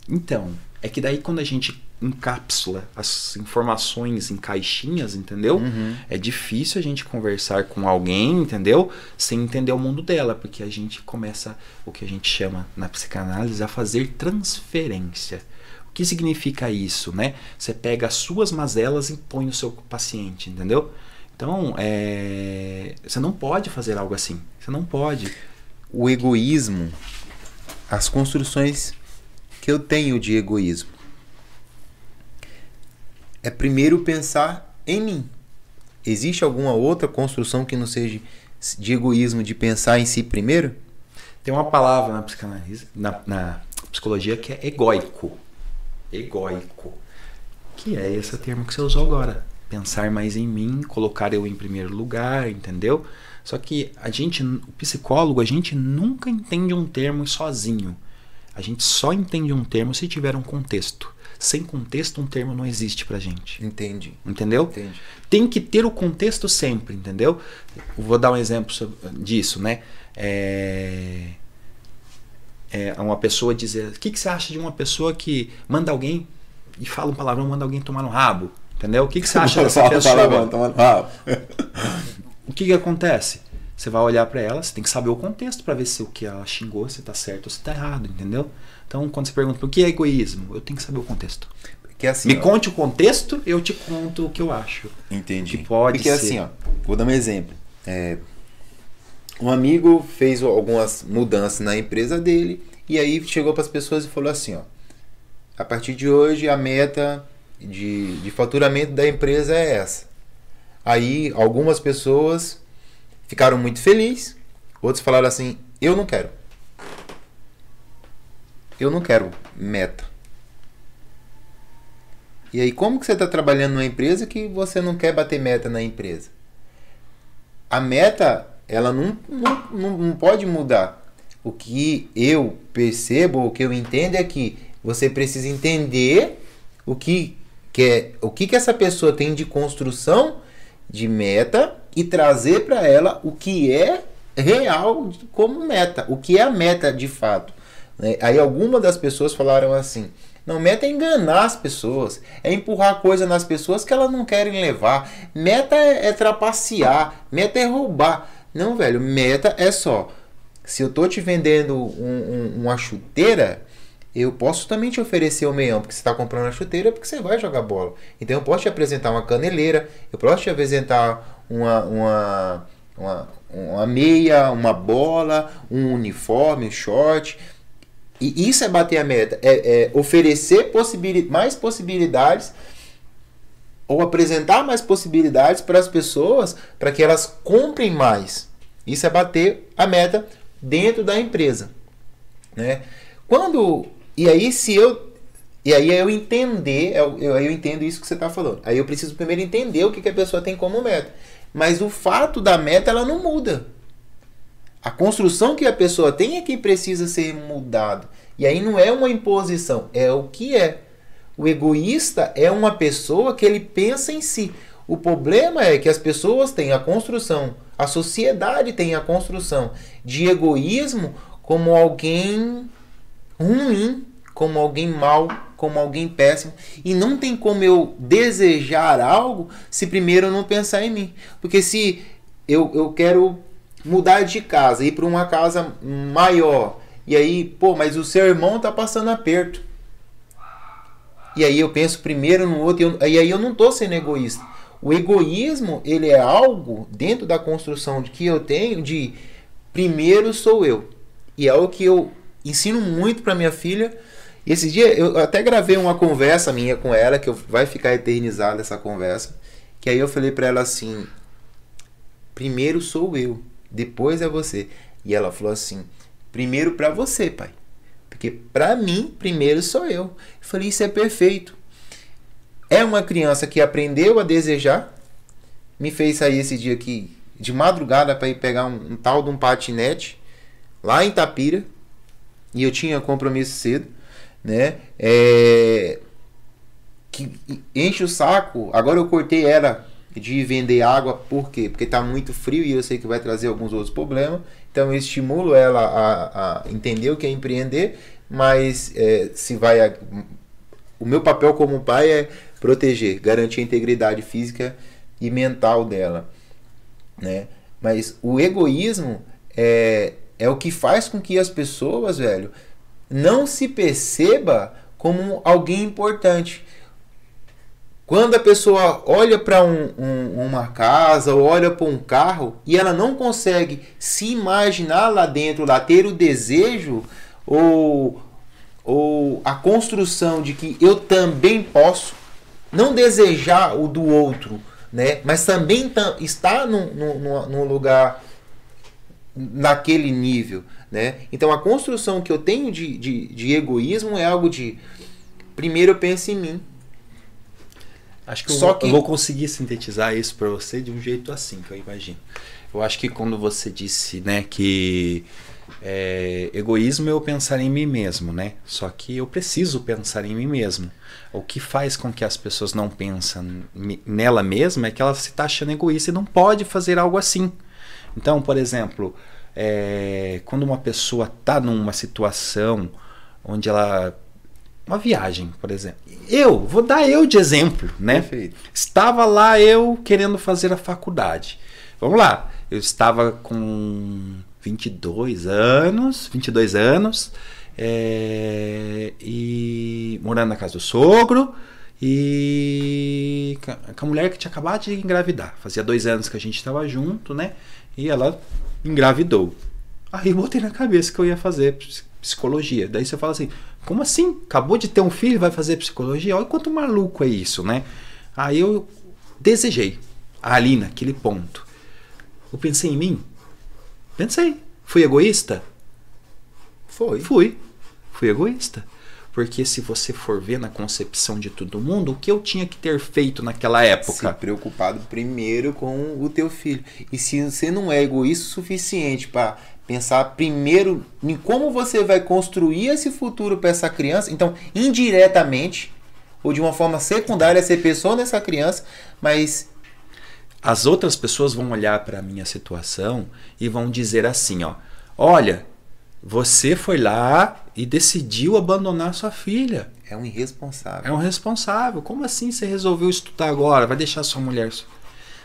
Então, É que daí quando a gente encapsula as informações em caixinhas, entendeu? Uhum. É difícil a gente conversar com alguém, entendeu? Sem entender o mundo dela, porque a gente começa o que a gente chama na psicanálise a fazer transferência. O que significa isso, né? Você pega as suas mazelas e põe no seu paciente, entendeu? Então, é... você não pode fazer algo assim. Você não pode. O egoísmo, as construções que eu tenho de egoísmo, é primeiro pensar em mim. Existe alguma outra construção que não seja de egoísmo, de pensar em si primeiro? Tem uma palavra na psicanálise, na, na psicologia que é egóico. Egóico. Que é esse termo que você usou agora. Pensar mais em mim, colocar eu em primeiro lugar, entendeu? Só que a gente, o psicólogo, a gente nunca entende um termo sozinho. A gente só entende um termo se tiver um contexto. Sem contexto, um termo não existe pra gente. Entendi. Entendeu? Entendi. Tem que ter o contexto sempre, entendeu? Vou dar um exemplo disso, né? É, é uma pessoa dizer. O que, que você acha de uma pessoa que manda alguém e fala um palavrão, manda alguém tomar no rabo? Entendeu? O que, que você acha dessa pessoa? O que, que acontece? Você vai olhar pra ela, você tem que saber o contexto pra ver se o que ela xingou, se tá certo ou se tá errado, entendeu? Então, quando você pergunta o que é egoísmo, eu tenho que saber o contexto. Porque assim, Me ó, conte o contexto, eu te conto o que eu acho. Entendi. Que pode Porque ser. assim, ó, vou dar um exemplo. É, um amigo fez algumas mudanças na empresa dele e aí chegou para as pessoas e falou assim, ó, a partir de hoje a meta de, de faturamento da empresa é essa. Aí algumas pessoas ficaram muito felizes, outros falaram assim, eu não quero. Eu não quero meta. E aí, como que você está trabalhando numa empresa que você não quer bater meta na empresa? A meta, ela não, não, não, não pode mudar. O que eu percebo, o que eu entendo é que você precisa entender o que, que é, o que, que essa pessoa tem de construção de meta e trazer para ela o que é real como meta, o que é a meta de fato. né? Aí algumas das pessoas falaram assim: não, meta é enganar as pessoas, é empurrar coisa nas pessoas que elas não querem levar. Meta é, é trapacear, meta é roubar. Não, velho, meta é só. Se eu tô te vendendo um- um- uma chuteira, eu posso também te oferecer o meião, porque você está comprando a chuteira porque você vai jogar bola. Então eu posso te apresentar uma caneleira, eu posso te apresentar uma, uma, uma, uma meia, uma bola, um uniforme, um short. E isso é bater a meta, é, é oferecer possibili mais possibilidades ou apresentar mais possibilidades para as pessoas para que elas comprem mais. Isso é bater a meta dentro da empresa, né? Quando e aí se eu e aí eu entender, eu, eu, eu entendo isso que você está falando. Aí eu preciso primeiro entender o que, que a pessoa tem como meta. Mas o fato da meta ela não muda. A construção que a pessoa tem é que precisa ser mudado. E aí não é uma imposição, é o que é. O egoísta é uma pessoa que ele pensa em si. O problema é que as pessoas têm a construção, a sociedade tem a construção de egoísmo como alguém ruim, como alguém mau, como alguém péssimo. E não tem como eu desejar algo se primeiro eu não pensar em mim. Porque se eu, eu quero mudar de casa, ir para uma casa maior, e aí, pô, mas o seu irmão tá passando aperto. E aí eu penso primeiro no outro, e, eu- e aí eu não tô sendo egoísta. O egoísmo, ele é algo dentro da construção que eu tenho de primeiro sou eu. E é o que eu ensino muito para minha filha. E esse dia eu até gravei uma conversa minha com ela, que vai ficar eternizada essa conversa. Que aí eu falei para ela assim: primeiro sou eu, depois é você. E ela falou assim: primeiro para você, pai. Porque para mim, primeiro sou eu. Eu falei: isso é perfeito. É uma criança que aprendeu a desejar, me fez sair esse dia aqui de madrugada para ir pegar um, um tal de um patinete lá em Tapira. E eu tinha compromisso cedo, né? É, que enche o saco. Agora eu cortei ela de vender água, por quê? Porque tá muito frio e eu sei que vai trazer alguns outros problemas. Então eu estimulo ela a, a entender o que é empreender, mas é, se vai a- o meu papel como pai é proteger, garantir a integridade física e mental dela, né? Mas o egoísmo é, é o que faz com que as pessoas, velho, não se perceba como alguém importante. Quando a pessoa olha para um, um, uma casa ou olha para um carro e ela não consegue se imaginar lá dentro, lá ter o desejo ou, ou a construção de que eu também posso, não desejar o do outro, né? mas também estar num, num, num lugar naquele nível. Né? Então a construção que eu tenho de, de, de egoísmo é algo de primeiro eu penso em mim Acho que, Só eu, que eu vou conseguir sintetizar isso para você de um jeito assim, que eu imagino. Eu acho que quando você disse, né, que é, egoísmo é eu pensar em mim mesmo, né? Só que eu preciso pensar em mim mesmo. O que faz com que as pessoas não pensam nela mesma é que ela se está achando egoísta e não pode fazer algo assim. Então, por exemplo, é, quando uma pessoa está numa situação onde ela uma viagem, por exemplo. Eu, vou dar eu de exemplo, né? Perfeito. Estava lá eu querendo fazer a faculdade. Vamos lá, eu estava com 22 anos, 22 anos, é, e morando na casa do sogro, e com a mulher que tinha acabado de engravidar. Fazia dois anos que a gente estava junto, né? E ela engravidou. Aí eu botei na cabeça que eu ia fazer psicologia. Daí você fala assim: como assim? Acabou de ter um filho vai fazer psicologia? Olha quanto maluco é isso, né? Aí eu desejei, ali naquele ponto. Eu pensei em mim? Pensei. Fui egoísta? Foi. Fui. Fui egoísta. Porque se você for ver na concepção de todo mundo, o que eu tinha que ter feito naquela época? Se preocupado primeiro com o teu filho. E se você não é egoísta o suficiente para Pensar primeiro em como você vai construir esse futuro para essa criança. Então, indiretamente, ou de uma forma secundária, ser pessoa dessa criança, mas. As outras pessoas vão olhar para a minha situação e vão dizer assim: ó, olha, você foi lá e decidiu abandonar sua filha. É um irresponsável. É um responsável. Como assim você resolveu estudar agora? Vai deixar sua mulher.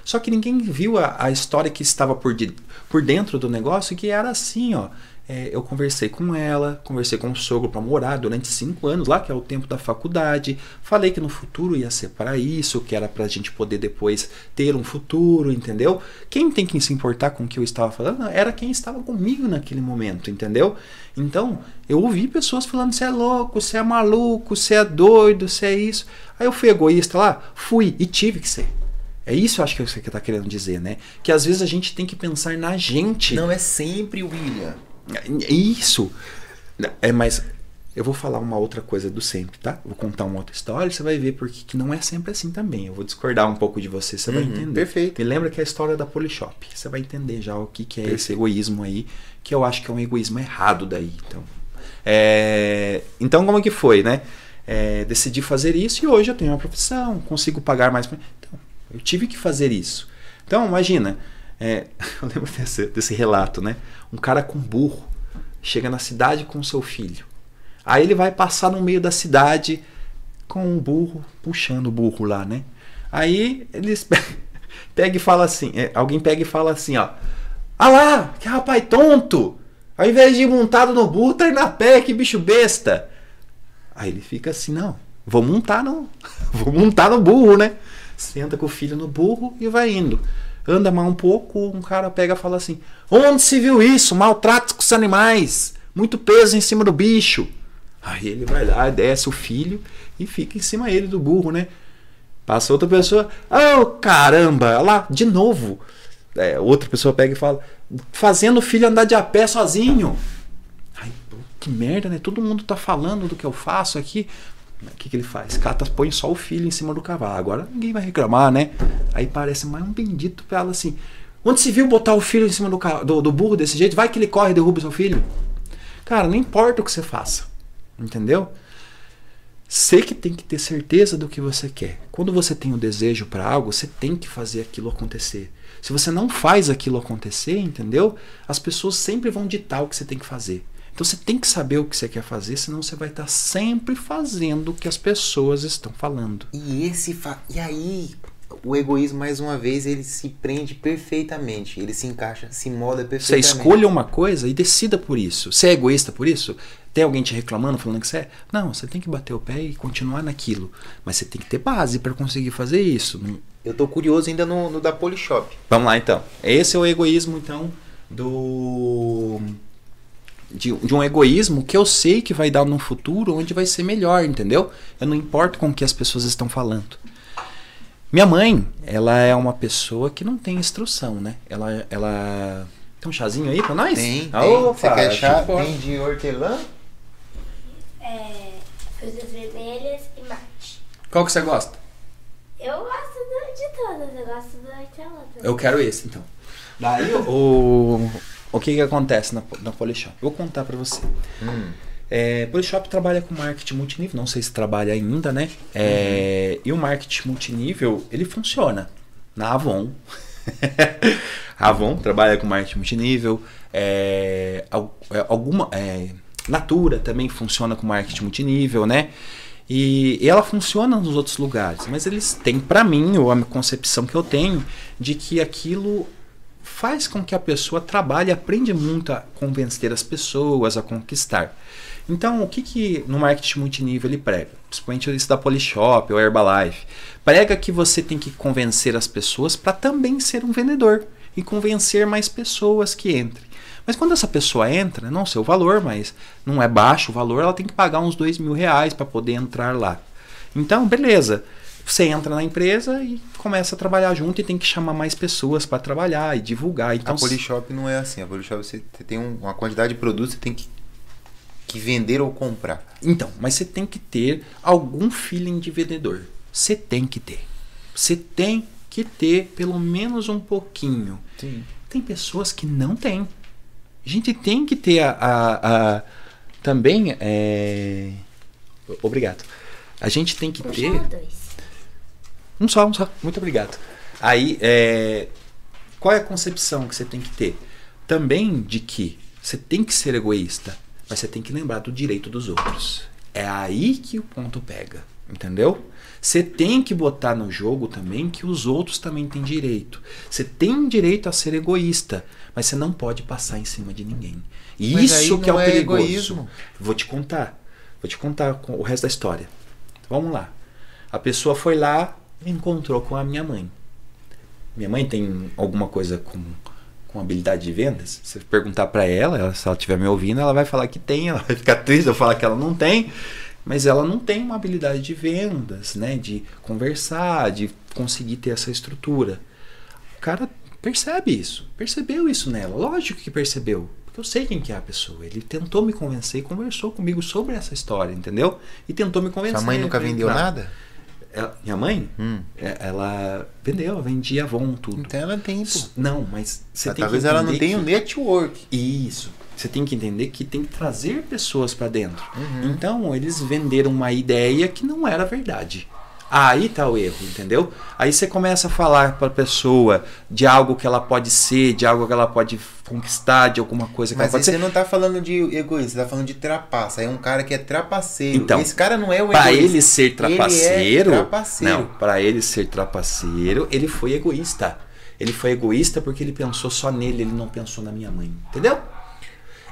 Só que ninguém viu a, a história que estava por, de, por dentro do negócio, que era assim, ó. É, eu conversei com ela, conversei com o sogro para morar durante cinco anos lá, que é o tempo da faculdade. Falei que no futuro ia ser para isso, que era para a gente poder depois ter um futuro, entendeu? Quem tem que se importar com o que eu estava falando era quem estava comigo naquele momento, entendeu? Então, eu ouvi pessoas falando: você é louco, você é maluco, você é doido, você é isso. Aí eu fui egoísta lá? Fui e tive que ser. É isso eu acho que você está querendo dizer, né? Que às vezes a gente tem que pensar na gente. Não é sempre William. É isso. É, mas eu vou falar uma outra coisa do sempre, tá? Vou contar uma outra história, você vai ver porque que não é sempre assim também. Eu vou discordar um pouco de você, você uhum, vai entender. Perfeito. Me lembra que é a história da Polishop. Você vai entender já o que, que é perfeito. esse egoísmo aí, que eu acho que é um egoísmo errado daí. Então, é... então como que foi, né? É, decidi fazer isso e hoje eu tenho uma profissão, consigo pagar mais. Então, eu tive que fazer isso. Então, imagina, é, eu lembro desse, desse relato, né? Um cara com burro chega na cidade com seu filho. Aí ele vai passar no meio da cidade com um burro, puxando o burro lá, né? Aí eles pega e fala assim, é, alguém pega e fala assim, ó. Ah lá, que rapaz tonto! Ao invés de ir montado no burro, tá indo a pé, que bicho besta! Aí ele fica assim, não, vou montar no, vou montar no burro, né? senta com o filho no burro e vai indo. Anda mais um pouco, um cara pega e fala assim: Onde se viu isso? Maltrato com os animais, muito peso em cima do bicho. Aí ele vai lá, desce o filho e fica em cima dele do burro, né? Passa outra pessoa, oh caramba, lá, de novo. É, outra pessoa pega e fala: Fazendo o filho andar de a pé sozinho. Ai, que merda, né? Todo mundo tá falando do que eu faço aqui. O que, que ele faz? Cata, põe só o filho em cima do cavalo. Agora ninguém vai reclamar, né? Aí parece mais um bendito pra ela assim. Onde se viu botar o filho em cima do, do, do burro desse jeito? Vai que ele corre e derruba o seu filho. Cara, não importa o que você faça. Entendeu? Você que tem que ter certeza do que você quer. Quando você tem o um desejo para algo, você tem que fazer aquilo acontecer. Se você não faz aquilo acontecer, entendeu? As pessoas sempre vão ditar o que você tem que fazer. Então você tem que saber o que você quer fazer, senão você vai estar sempre fazendo o que as pessoas estão falando. E esse fa... e aí o egoísmo mais uma vez ele se prende perfeitamente, ele se encaixa, se molda Você perfeitamente. escolha uma coisa e decida por isso. Você é egoísta por isso? Tem alguém te reclamando, falando que você é? Não, você tem que bater o pé e continuar naquilo. Mas você tem que ter base para conseguir fazer isso. Eu tô curioso ainda no, no da Polishop. Vamos lá então. Esse é o egoísmo então do de, de um egoísmo que eu sei que vai dar num futuro onde vai ser melhor, entendeu? Eu não importo com o que as pessoas estão falando. Minha mãe, ela é uma pessoa que não tem instrução, né? Ela ela tem um chazinho aí pra nós? Tem, Ah, tem. opa, Você quer chá? tipo, Tem de hortelã? É, frutas vermelhas e mate. Qual que você gosta? Eu gosto de todas, eu gosto do hortelã. Eu quero esse, então. Daí o, o que que acontece na, na Polishop? Vou contar pra você. Hum. É, Polishop trabalha com marketing multinível, não sei se trabalha ainda, né? É, E o marketing multinível, ele funciona na Avon. a Avon trabalha com marketing multinível. É, é, alguma, é, Natura também funciona com marketing multinível, né? E, e ela funciona nos outros lugares, mas eles têm pra mim, ou a concepção que eu tenho, de que aquilo faz com que a pessoa trabalhe, aprende muito a convencer as pessoas, a conquistar. Então, o que, que no marketing multinível ele prega? Principalmente isso da Polishop ou Herbalife. Prega que você tem que convencer as pessoas para também ser um vendedor e convencer mais pessoas que entrem. Mas quando essa pessoa entra, não sei o valor, mas não é baixo o valor, ela tem que pagar uns dois mil reais para poder entrar lá. Então, beleza. Você entra na empresa e começa a trabalhar junto e tem que chamar mais pessoas para trabalhar e divulgar. Então, a Polishop não é assim. A Polishop você tem um- uma quantidade de produtos que você tem que, que vender ou comprar. Então, mas você tem que ter algum feeling de vendedor. Você tem que ter. Você tem que ter pelo menos um pouquinho. Sim. Tem pessoas que não têm. A gente tem que ter a. a- a- também. É... Obrigado. A gente tem que ter. dois. Um só, um só. Muito obrigado. Aí, é, qual é a concepção que você tem que ter? Também de que você tem que ser egoísta, mas você tem que lembrar do direito dos outros. É aí que o ponto pega, entendeu? Você tem que botar no jogo também que os outros também têm direito. Você tem direito a ser egoísta, mas você não pode passar em cima de ninguém. E Mas isso que é o é perigoso. egoísmo. Vou te contar. Vou te contar o resto da história. Vamos lá. A pessoa foi lá encontrou com a minha mãe. Minha mãe tem alguma coisa com, com habilidade de vendas? Se eu perguntar pra ela, ela, se ela estiver me ouvindo, ela vai falar que tem, ela vai ficar triste, eu falar que ela não tem, mas ela não tem uma habilidade de vendas, né? De conversar, de conseguir ter essa estrutura. O cara percebe isso, percebeu isso nela, lógico que percebeu. Porque eu sei quem que é a pessoa. Ele tentou me convencer e conversou comigo sobre essa história, entendeu? E tentou me convencer. Sua mãe nunca vendeu nada? Ela- minha mãe? Hum. É, Ela vendeu, vendia Avon, tudo. Então ela tem, pô. Não, mas você Mas tem Talvez que ela não tenha um que- network. Isso. Você tem que entender que tem que trazer pessoas pra dentro. Uhum. Então, eles venderam uma ideia que não era verdade. Aí tá o erro, entendeu? Aí você começa a falar pra pessoa de algo que ela pode ser, de algo que ela pode conquistar, de alguma coisa que Mas ela pode você ser. não tá falando de egoísta, você tá falando de trapaça. É um cara que é trapaceiro. Então, Esse cara não é o Pra egoísta. ele ser trapaceiro, Ele é trapaceiro. não, para ele ser trapaceiro, ele foi egoísta. Ele foi egoísta porque ele pensou só nele, ele não pensou na minha mãe, entendeu?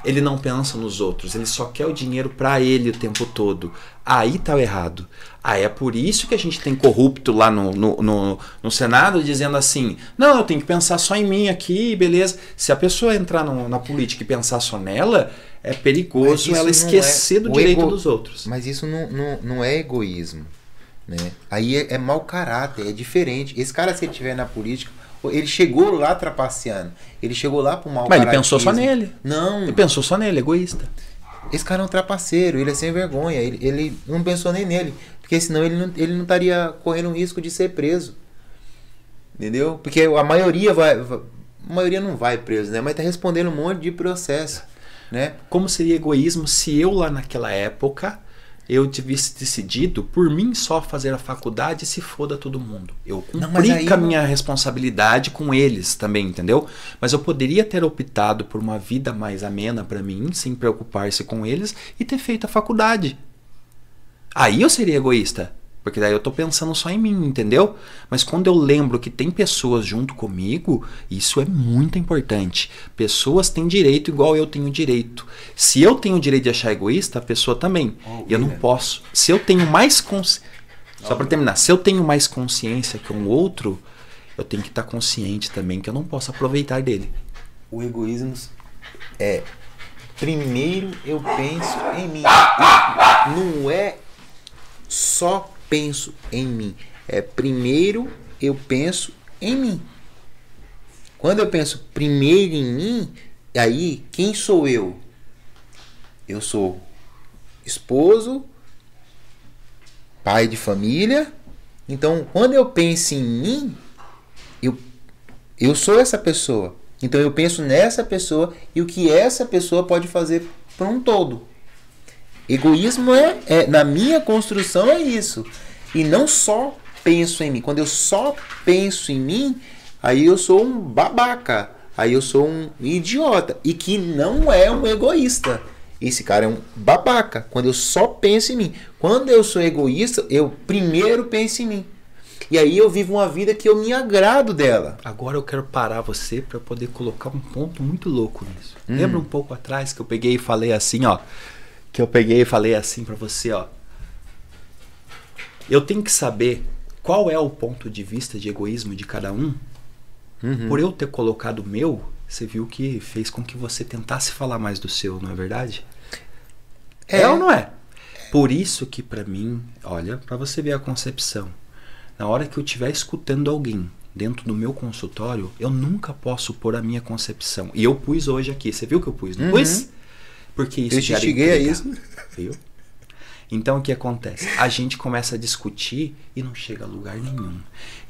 Ele não pensa nos outros, ele só quer o dinheiro pra ele o tempo todo. Aí tá o errado. Aí é por isso que a gente tem corrupto lá no, no, no, no Senado dizendo assim: não, eu tenho que pensar só em mim aqui, beleza. Se a pessoa entrar no- na política e pensar só nela, é perigoso ela não esquecer é- do direito ego- dos outros. Mas isso não, não, não é egoísmo. Né? Aí é, é mau caráter, é diferente. Esse cara, se ele estiver na política, ele chegou lá trapaceando. Ele chegou lá pro mau Mas ele pensou só nele. Não, Ele pensou só nele, egoísta. esse cara é um trapaceiro, ele é sem vergonha. Ele, ele não pensou nem nele. Porque senão ele não, ele não estaria correndo o risco de ser preso. Entendeu? Porque a maioria vai. vai- A maioria não vai preso, né? Mas tá respondendo um monte de processo. Né? Como seria egoísmo se eu lá naquela época eu tivesse decidido por mim só fazer a faculdade e se foda todo mundo. Eu cumpri com a minha responsabilidade com eles também, entendeu? Mas eu poderia ter optado por uma vida mais amena pra mim, sem preocupar-se com eles e ter feito a faculdade. Aí eu seria egoísta. Porque daí eu tô pensando só em mim, entendeu? Mas quando eu lembro que tem pessoas junto comigo, isso é muito importante. Pessoas têm direito igual eu tenho direito. Se eu tenho o direito de achar egoísta, a pessoa também. E eu não posso. Se eu tenho mais consciência. Só pra terminar, se eu tenho mais consciência que um outro, eu tenho que estar consciente também que eu não posso aproveitar dele. O egoísmo é primeiro eu penso em mim. Não é só penso em mim. É primeiro eu penso em mim. Quando eu penso primeiro em mim, aí quem sou eu? Eu sou esposo, pai de família. Então, quando eu penso em mim, eu, eu sou essa pessoa. Então eu penso nessa pessoa e o que essa pessoa pode fazer para um todo. Egoísmo é, é na minha construção é isso. E não só penso em mim. Quando eu só penso em mim, aí eu sou um babaca. Aí eu sou um idiota e que não é um egoísta. Esse cara é um babaca. Quando eu só penso em mim. Quando eu sou egoísta, eu primeiro penso em mim. E aí eu vivo uma vida que eu me agrado dela. Agora eu quero parar você para poder colocar um ponto muito louco nisso. Hum. Lembra um pouco atrás que eu peguei e falei assim, ó, que eu peguei e falei assim para você, ó. Eu tenho que saber qual é o ponto de vista de egoísmo de cada um. Uhum. Por eu ter colocado o meu, você viu que fez com que você tentasse falar mais do seu, não é verdade? É, ou não é? Por isso que pra mim, olha, pra você ver a concepção. Na hora que eu estiver escutando alguém dentro do meu consultório, eu nunca posso pôr a minha concepção. E eu pus hoje aqui. Você viu que eu pus? Não Uhum. pus? Porque isso Eu te instiguei a isso. Viu? Então o que acontece? A gente começa a discutir e não chega a lugar nenhum.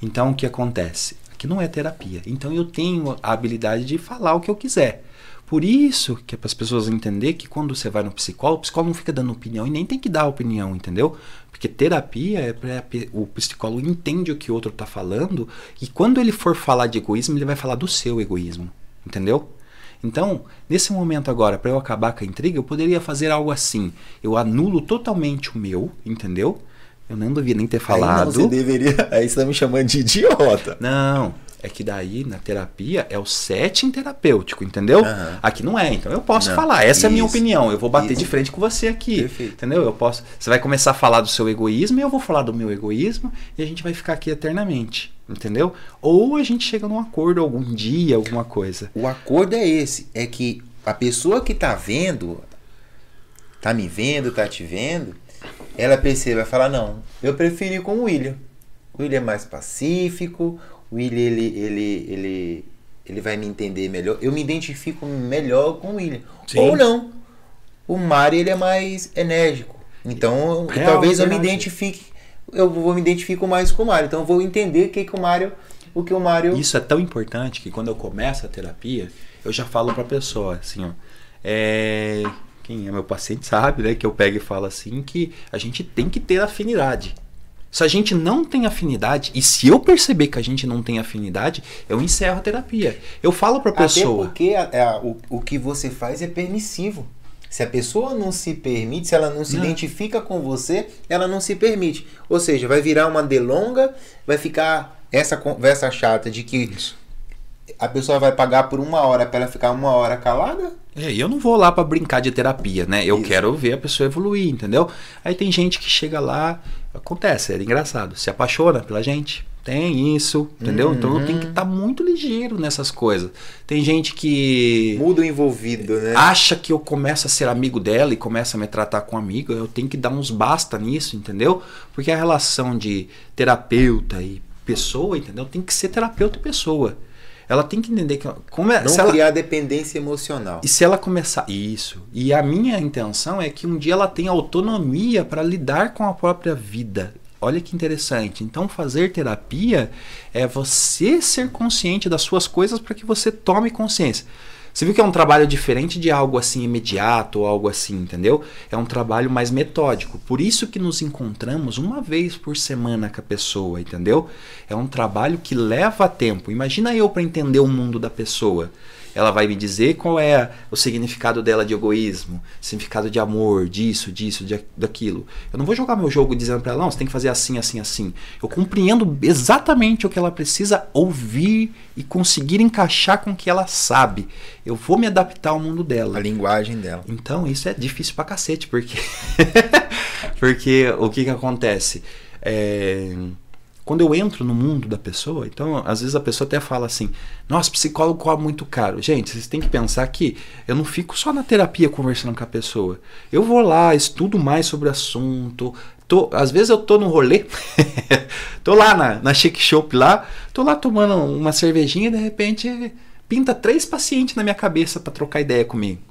Então o que acontece? Aqui não é terapia. Então eu tenho a habilidade de falar o que eu quiser. Por isso que é para as pessoas entender que quando você vai no psicólogo, o psicólogo não fica dando opinião e nem tem que dar opinião, entendeu? Porque terapia é para o psicólogo entende o que o outro está falando e quando ele for falar de egoísmo, ele vai falar do seu egoísmo, entendeu? Então, nesse momento agora, para eu acabar com a intriga, eu poderia fazer algo assim. Eu anulo totalmente o meu, entendeu? Eu não devia nem ter Aí falado. não, você deveria. Aí você tá me chamando de idiota. Não, é que daí na terapia é o setting terapêutico, entendeu? Aham. Aqui não é, então eu posso Não, falar. Essa é a minha isso, opinião. Eu vou bater isso. de frente com você aqui, Perfeito. entendeu? Eu posso. Você vai começar a falar do seu egoísmo e eu vou falar do meu egoísmo e a gente vai ficar aqui eternamente, entendeu? Ou a gente chega num acordo algum dia, alguma coisa. O acordo é esse, é que a pessoa que tá vendo, tá me vendo, tá te vendo, ela perceba, vai falar, não, eu prefiro ir com o William. O William é mais pacífico, o William ele, ele, ele, ele vai me entender melhor. Eu me identifico melhor com o William. Sim. Ou não. O Mário ele é mais enérgico. Então, Real, talvez eu me identifique, eu vou me identifico mais com o Mário. Então eu vou entender o que, que o Mário, o que o Mário Isso é tão importante que quando eu começo a terapia, eu já falo pra pessoa assim, ó. É, quem é meu paciente sabe, né? Que eu pego e falo assim que a gente tem que ter afinidade. Se a gente não tem afinidade, e se eu perceber que a gente não tem afinidade, eu encerro a terapia. Eu falo pra pessoa. Até porque a- a- o, o que você faz é permissivo. Se a pessoa não se permite, se ela não se Não. identifica com você, ela não se permite. Ou seja, vai virar uma delonga, vai ficar essa conversa chata de que a pessoa vai pagar por uma hora para ela ficar uma hora calada. É, e eu não vou lá pra brincar de terapia, né? Eu Isso. quero ver a pessoa evoluir, entendeu? Aí tem gente que chega lá, acontece, é engraçado, se apaixona pela gente. Tem isso, entendeu? Então eu tenho que estar muito ligeiro nessas coisas. Tem gente que Muda o envolvido, né? acha que eu começo a ser amigo dela e começa a me tratar como amigo, eu tenho que dar uns basta nisso, entendeu? Porque a relação de terapeuta e pessoa, entendeu? Tem que ser terapeuta e pessoa. Ela tem que entender que como é, não se ela- criar dependência emocional. e se ela começar. Isso. E a minha intenção é que um dia ela tenha autonomia para lidar com a própria vida. Olha que interessante. Então, fazer terapia é você ser consciente das suas coisas para que você tome consciência. Você viu que é um trabalho diferente de algo assim imediato ou algo assim, entendeu? É um trabalho mais metódico. Por isso que nos encontramos uma vez por semana com a pessoa, entendeu? É um trabalho que leva tempo. Imagina eu para entender o mundo da pessoa ela vai me dizer qual é o significado dela de egoísmo, significado de amor, disso, disso, de, daquilo. Eu não vou jogar meu jogo dizendo para ela, não, você tem que fazer assim, assim, assim. Eu compreendo exatamente o que ela precisa ouvir e conseguir encaixar com o que ela sabe. Eu vou me adaptar ao mundo dela. A linguagem dela. Então isso é difícil pra cacete, porque. porque o que que acontece? É quando eu entro no mundo da pessoa, então às vezes a pessoa até fala assim: nossa, psicólogo cobra muito caro. Gente, vocês têm que pensar que eu não fico só na terapia conversando com a pessoa. Eu vou lá, estudo mais sobre o assunto. Tô, às vezes eu tô no rolê, tô lá na, na Shake Shop lá, tô lá tomando uma cervejinha e de repente pinta três pacientes na minha cabeça para trocar ideia comigo.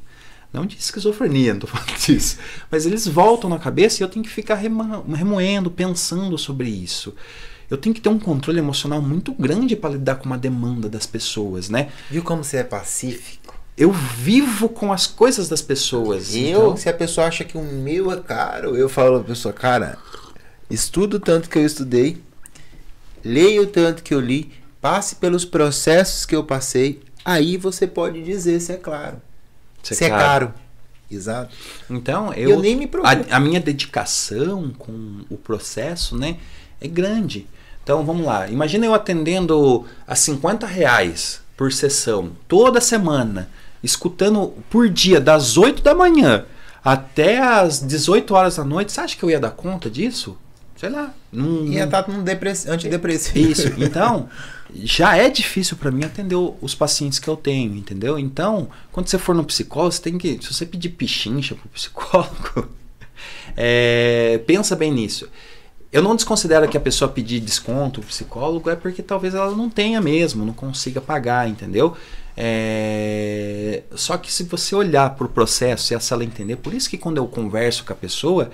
Não de esquizofrenia, não tô falando disso. Mas eles voltam na cabeça e eu tenho que ficar remoendo, pensando sobre isso eu tenho que ter um controle emocional muito grande para lidar com uma demanda das pessoas, né? Viu como você é pacífico? Eu vivo com as coisas das pessoas. Eu, então... se a pessoa acha que o meu é caro, eu falo pra pessoa, cara, estudo tanto que eu estudei, leio tanto que eu li, passe pelos processos que eu passei, aí você pode dizer se é claro. Se, é se é, caro. caro. Exato. Então, eu, eu nem me preocupo. A, a minha dedicação com o processo, né, é grande. Então vamos lá. Imagina eu atendendo a 50 reais por sessão, toda semana, escutando por dia, das 8 da manhã até as 18 horas da noite. Você acha que eu ia dar conta disso? Sei lá. Não, ia estar num antidepressivo. Isso. Então, já é difícil para mim atender os pacientes que eu tenho, entendeu? Então, quando você for no psicólogo, você tem que. Se você pedir pichincha pro psicólogo, é, pensa bem nisso. Eu não desconsidero que a pessoa pedir desconto, o psicólogo, é porque talvez ela não tenha mesmo, não consiga pagar, entendeu? É... Só que se você olhar para o processo e se ela entender, por isso que quando eu converso com a pessoa,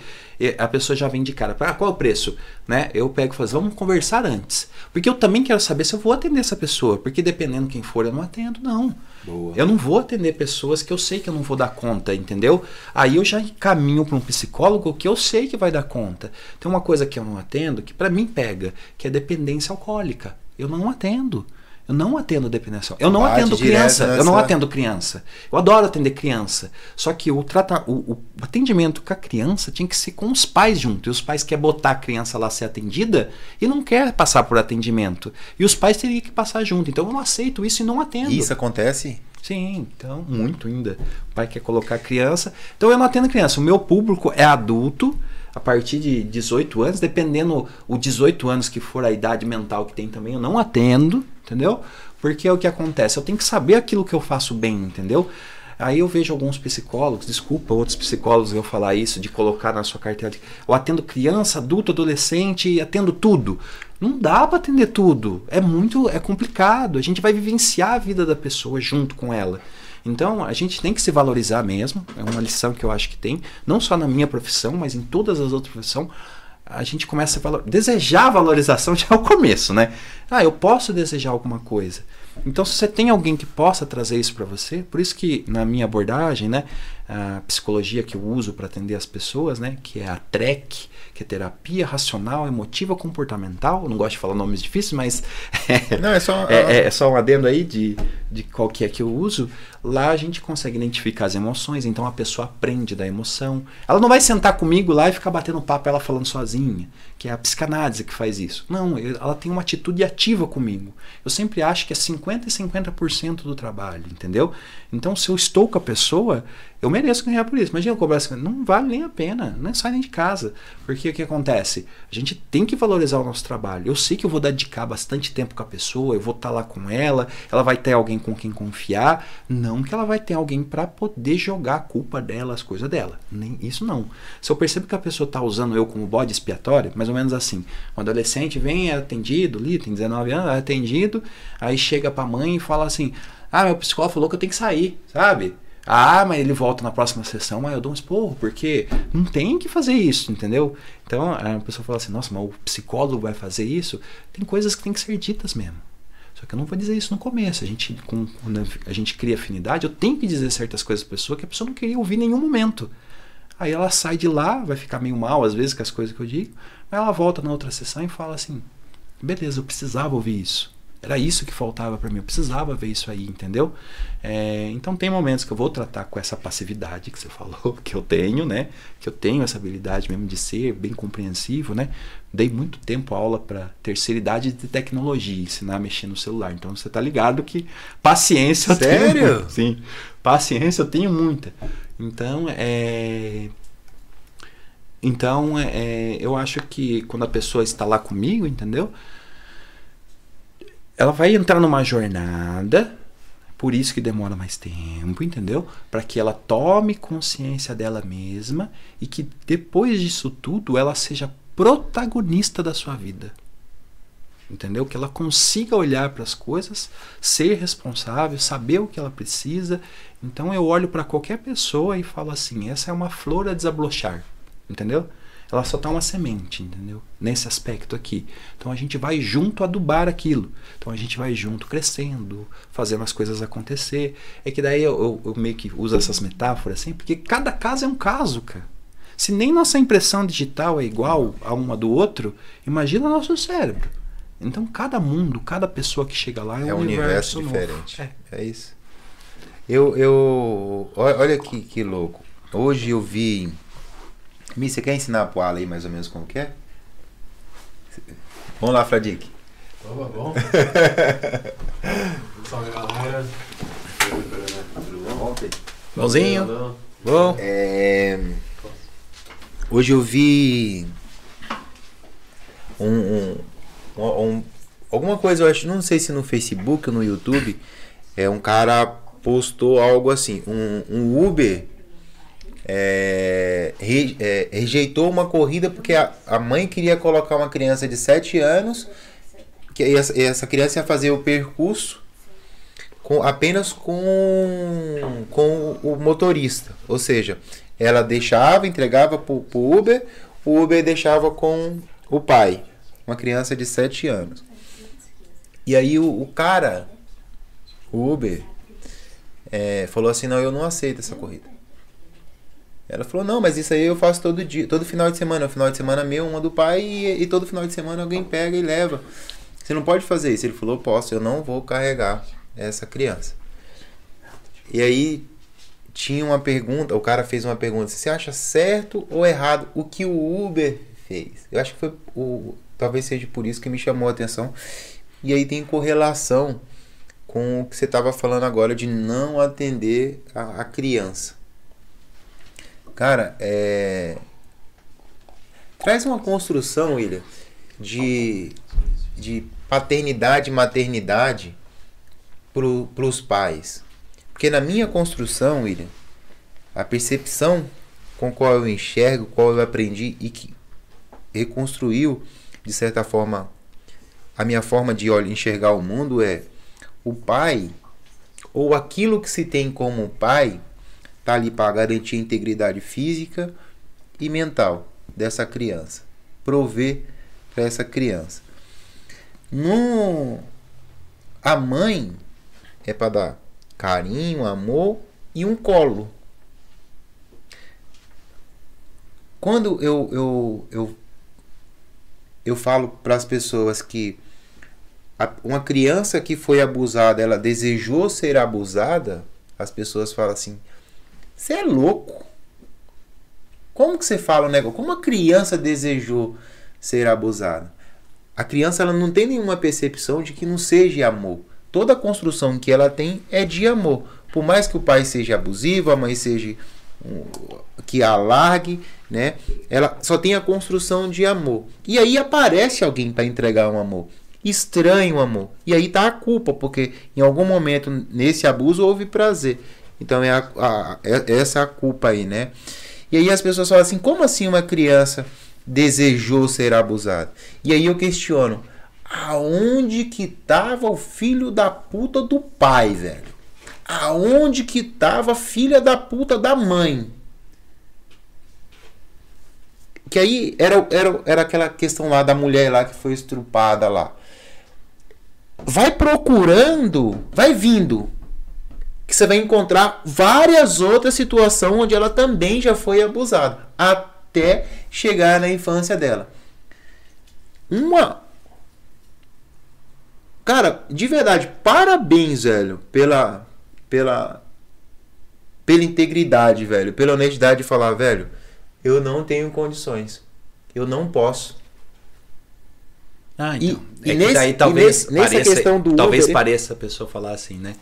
a pessoa já vem de cara, ah, qual é o preço? Né? Eu pego e falo, assim, vamos conversar antes. Porque eu também quero saber se eu vou atender essa pessoa, porque dependendo quem for, eu não atendo, não. Boa. Eu não vou atender pessoas que eu sei que eu não vou dar conta, entendeu? Aí eu já caminho para um psicólogo que eu sei que vai dar conta. Tem uma coisa que eu não atendo que para mim pega, que é dependência alcoólica. Eu não atendo. Eu não atendo dependência. Eu não Bate atendo criança. Nessa... Eu não atendo criança. Eu adoro atender criança. Só que o, trata, o, o, atendimento com a criança tinha que ser com os pais junto. E os pais querem botar a criança lá ser atendida e não quer passar por atendimento. E os pais teriam que passar junto. Então eu não aceito isso e não atendo. Isso acontece? Sim, então, muito ainda. O pai quer colocar a criança. Então eu não atendo criança. O meu público é adulto a partir de 18 anos, dependendo o 18 anos que for a idade mental que tem também, eu não atendo, entendeu? Porque é o que acontece, eu tenho que saber aquilo que eu faço bem, entendeu? Aí eu vejo alguns psicólogos, desculpa outros psicólogos eu falar isso, de colocar na sua carteira, eu atendo criança, adulto, adolescente, atendo tudo. Não dá para atender tudo, é muito, é complicado. A gente vai vivenciar a vida da pessoa junto com ela. Então, a gente tem que se valorizar mesmo. É uma lição que eu acho que tem, não só na minha profissão, mas em todas as outras profissões. A gente começa a valor... desejar valorização já é o começo, né? Ah, eu posso desejar alguma coisa. Então, se você tem alguém que possa trazer isso para você, por isso que na minha abordagem, né, a psicologia que eu uso para atender as pessoas, né, que é a TREC, que é terapia racional, emotiva, comportamental. Eu não gosto de falar nomes difíceis, mas não, é, só, é, é, é, só um adendo aí de, de qual que é que eu uso. Lá a gente consegue identificar as emoções, então a pessoa aprende da emoção. Ela não vai sentar comigo lá e ficar batendo papo ela falando sozinha, que é a psicanálise que faz isso. Não, ela tem uma atitude ativa comigo. Eu sempre acho que é 50 e 50% do trabalho, entendeu? Então se eu estou com a pessoa, eu mereço ganhar por isso. Imagina eu cobrar 50, não vale nem a pena, não sai nem de casa. Porque o que acontece? A gente tem que valorizar o nosso trabalho. Eu sei que eu vou dedicar bastante tempo com a pessoa, eu vou estar lá com ela, ela vai ter alguém com quem confiar, não que ela vai ter alguém para poder jogar a culpa dela, as coisas dela. Nem isso não. Se eu percebo que a pessoa está usando eu como bode expiatório, mais ou menos assim, um adolescente vem é atendido, ali tem 19 anos, é atendido, aí chega para a mãe e fala assim: "Ah, meu psicólogo falou que eu tenho que sair", sabe? Ah, mas ele volta na próxima sessão, mas eu dou um esporro, porque não tem que fazer isso, entendeu? Então a pessoa fala assim, nossa, mas o psicólogo vai fazer isso? Tem coisas que tem que ser ditas mesmo. Só que eu não vou dizer isso no começo. A gente, quando a gente cria afinidade, eu tenho que dizer certas coisas pra pessoa que a pessoa não queria ouvir em nenhum momento. Aí ela sai de lá, vai ficar meio mal às vezes com as coisas que eu digo, mas ela volta na outra sessão e fala assim: beleza, eu precisava ouvir isso. Era isso que faltava para mim, eu precisava ver isso aí, entendeu? É, então tem momentos que eu vou tratar com essa passividade que você falou, que eu tenho, né? Que eu tenho essa habilidade mesmo de ser bem compreensivo, né? Dei muito tempo aula para terceira idade de tecnologia, ensinar a mexer no celular. Então você tá ligado que paciência eu tenho. Sério? Sim, paciência eu tenho muita. Então é então, é, eu acho que quando a pessoa está lá comigo, entendeu? Ela vai entrar numa jornada, por isso que demora mais tempo, entendeu? Para que ela tome consciência dela mesma e que depois disso tudo ela seja protagonista da sua vida. Entendeu? Que ela consiga olhar para as coisas, ser responsável, saber o que ela precisa. Então eu olho para qualquer pessoa e falo assim: essa é uma flor a desabrochar entendeu? Ela só tá uma semente, entendeu? Nesse aspecto aqui. Então a gente vai junto adubar aquilo. Então a gente vai junto crescendo, fazendo as coisas acontecer. É que daí eu, eu, eu meio que uso essas metáforas assim, porque cada caso é um caso, cara. Se nem nossa impressão digital é igual a uma do outro, imagina nosso cérebro. Então cada mundo, cada pessoa que chega lá é, É um universo novo. diferente. É. É isso. Eu, eu. Olha olha que, que louco. Hoje eu vi. Mi, você quer ensinar pro Ala aí mais ou menos como que é? Vamos lá, Fradique. Opa, bom? Salve galera. Tudo bom? Bonzinho. Bom. É, Hoje eu vi. Um, um- um- um- Alguma coisa, eu acho, não sei se no Facebook ou no YouTube. É um cara postou algo assim. Um, um Uber é, re- é, rejeitou uma corrida porque a, a mãe queria colocar uma criança de 7 anos. Que essa, essa criança ia fazer o percurso com, apenas com, com o motorista. Ou seja, ela deixava, entregava para o Uber, o Uber deixava com o pai. Uma criança de 7 anos. E aí o, o cara, o Uber, é, falou assim, não, eu não aceito essa corrida. Ela falou, não, mas isso aí eu faço todo dia, todo final de semana. O final de semana meu, uma do pai, e, e todo final de semana alguém pega e leva. Você não pode fazer isso. Ele falou, posso, eu não vou carregar essa criança. E aí tinha uma pergunta, o cara fez uma pergunta, você acha certo ou errado o que o Uber fez? Eu acho que foi o talvez seja por isso que me chamou a atenção. E aí tem correlação com o que você estava falando agora de não atender a, a criança. Cara, é traz uma construção, William, de de paternidade e maternidade para os pais. Porque na minha construção, William, a percepção com qual eu enxergo, qual eu aprendi e que reconstruiu, de certa forma, a minha forma de olhar, enxergar o mundo é o pai, ou aquilo que se tem como pai, tá ali para garantir a integridade física e mental dessa criança. Prover para essa criança. No, a mãe é para dar carinho, amor e um colo. Quando eu, eu, eu, eu falo para as pessoas que uma criança que foi abusada, ela desejou ser abusada, as pessoas falam assim: você é louco. Como que você fala um negócio? Como a criança desejou ser abusada? A criança ela não tem nenhuma percepção de que não seja amor. Toda a construção que ela tem é de amor. Por mais que o pai seja abusivo, a mãe seja que alargue, né? Ela só tem a construção de amor. E aí aparece alguém para entregar um amor. Estranho amor. E aí tá a culpa, porque em algum momento nesse abuso houve prazer. Então é, a, a- é essa a culpa aí, né? E aí as pessoas falam assim: como assim uma criança desejou ser abusada? E aí eu questiono: aonde que tava o filho da puta do pai, velho? Aonde que tava a filha da puta da mãe? Que aí era, era, era aquela questão lá da mulher lá que foi estrupada lá. vai procurando, vai vindo. Que você vai encontrar várias outras situações onde ela também já foi abusada. Até chegar na infância dela. Uma. Cara, de verdade, parabéns, velho, pela. pela. pela integridade, velho. Pela honestidade de falar, velho, eu não tenho condições. Eu não posso. Ah, E- então. e é que nesse- daí e talvez nesse- nessa pareça, questão do talvez Uber- pareça a pessoa falar assim, né?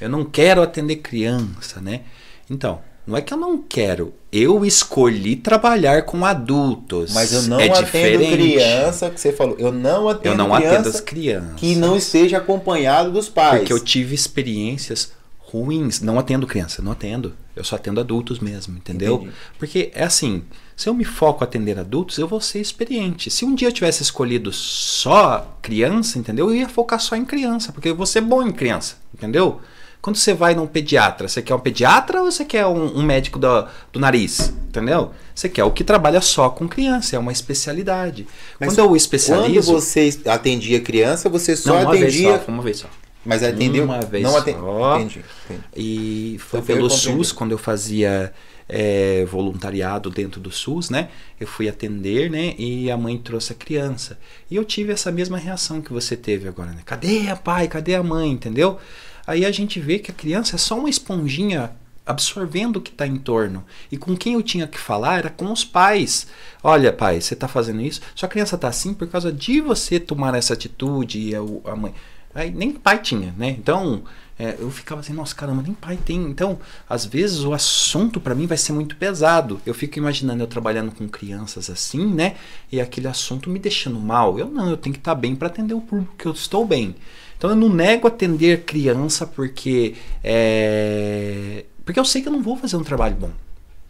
Eu não quero atender criança, né? Então, não é que eu não quero. Eu escolhi trabalhar com adultos. Mas eu não é atendo diferente. criança, que você falou. Eu não atendo Eu não criança atendo as crianças. que não esteja acompanhado dos pais. Porque eu tive experiências ruins. Não atendo criança, não atendo. Eu só atendo adultos mesmo, entendeu? Entendi. Porque é assim, se eu me foco a atender adultos, eu vou ser experiente. Se um dia eu tivesse escolhido só criança, entendeu? Eu ia focar só em criança, porque eu vou ser bom em criança, entendeu? Quando você vai num pediatra, você quer um pediatra ou você quer um, um médico do, do nariz? Entendeu? Você quer o que trabalha só com criança, é uma especialidade. Mas quando eu Quando especializo. você atendia criança, você só não, uma vez atendia. só, uma vez só. Mas atendeu? Uma vez não atendi. só. Entendi, entendi. E foi Então pelo. SUS, quando eu fazia é, voluntariado dentro do SUS, né? Eu fui atender, né? E a mãe trouxe a criança. E eu tive essa mesma reação que você teve agora, né? Cadê a pai? Cadê a mãe? Entendeu? Aí a gente vê que a criança é só uma esponjinha absorvendo o que está em torno. E com quem eu tinha que falar era com os pais. Olha, pai, você está fazendo isso. Sua criança está assim por causa de você tomar essa atitude e a, mãe. Aí nem pai tinha, né? Então é, eu ficava assim, nossa caramba, nem pai tem. Então, às vezes o assunto para mim vai ser muito pesado. Eu fico imaginando eu trabalhando com crianças assim, né? E aquele assunto me deixando mal. Eu não, eu tenho que estar bem para atender o público que eu estou bem. Então eu não nego atender criança porque é, porque eu sei que eu não vou fazer um trabalho bom.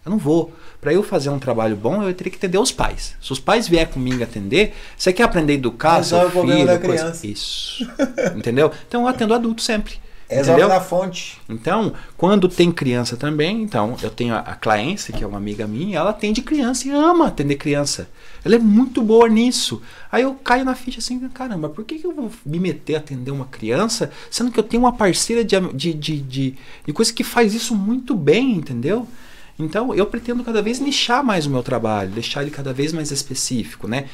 Eu não vou. Para eu fazer um trabalho bom, eu teria que atender os pais. Se os pais vier comigo atender, você quer aprender a educar Resolve seu problema filho? coisa-. Isso. Entendeu? Então eu atendo adulto sempre. Resolve entendeu? na fonte. Então, quando tem criança também, então, eu tenho a, a Claence, que é uma amiga minha, ela atende criança e ama atender criança. Ela é muito boa nisso. Aí eu caio na ficha assim, caramba, por que, que eu vou me meter a atender uma criança, sendo que eu tenho uma parceira de, de, de, de, de coisa que faz isso muito bem, entendeu? Então, eu pretendo cada vez nichar mais o meu trabalho, deixar ele cada vez mais específico, né?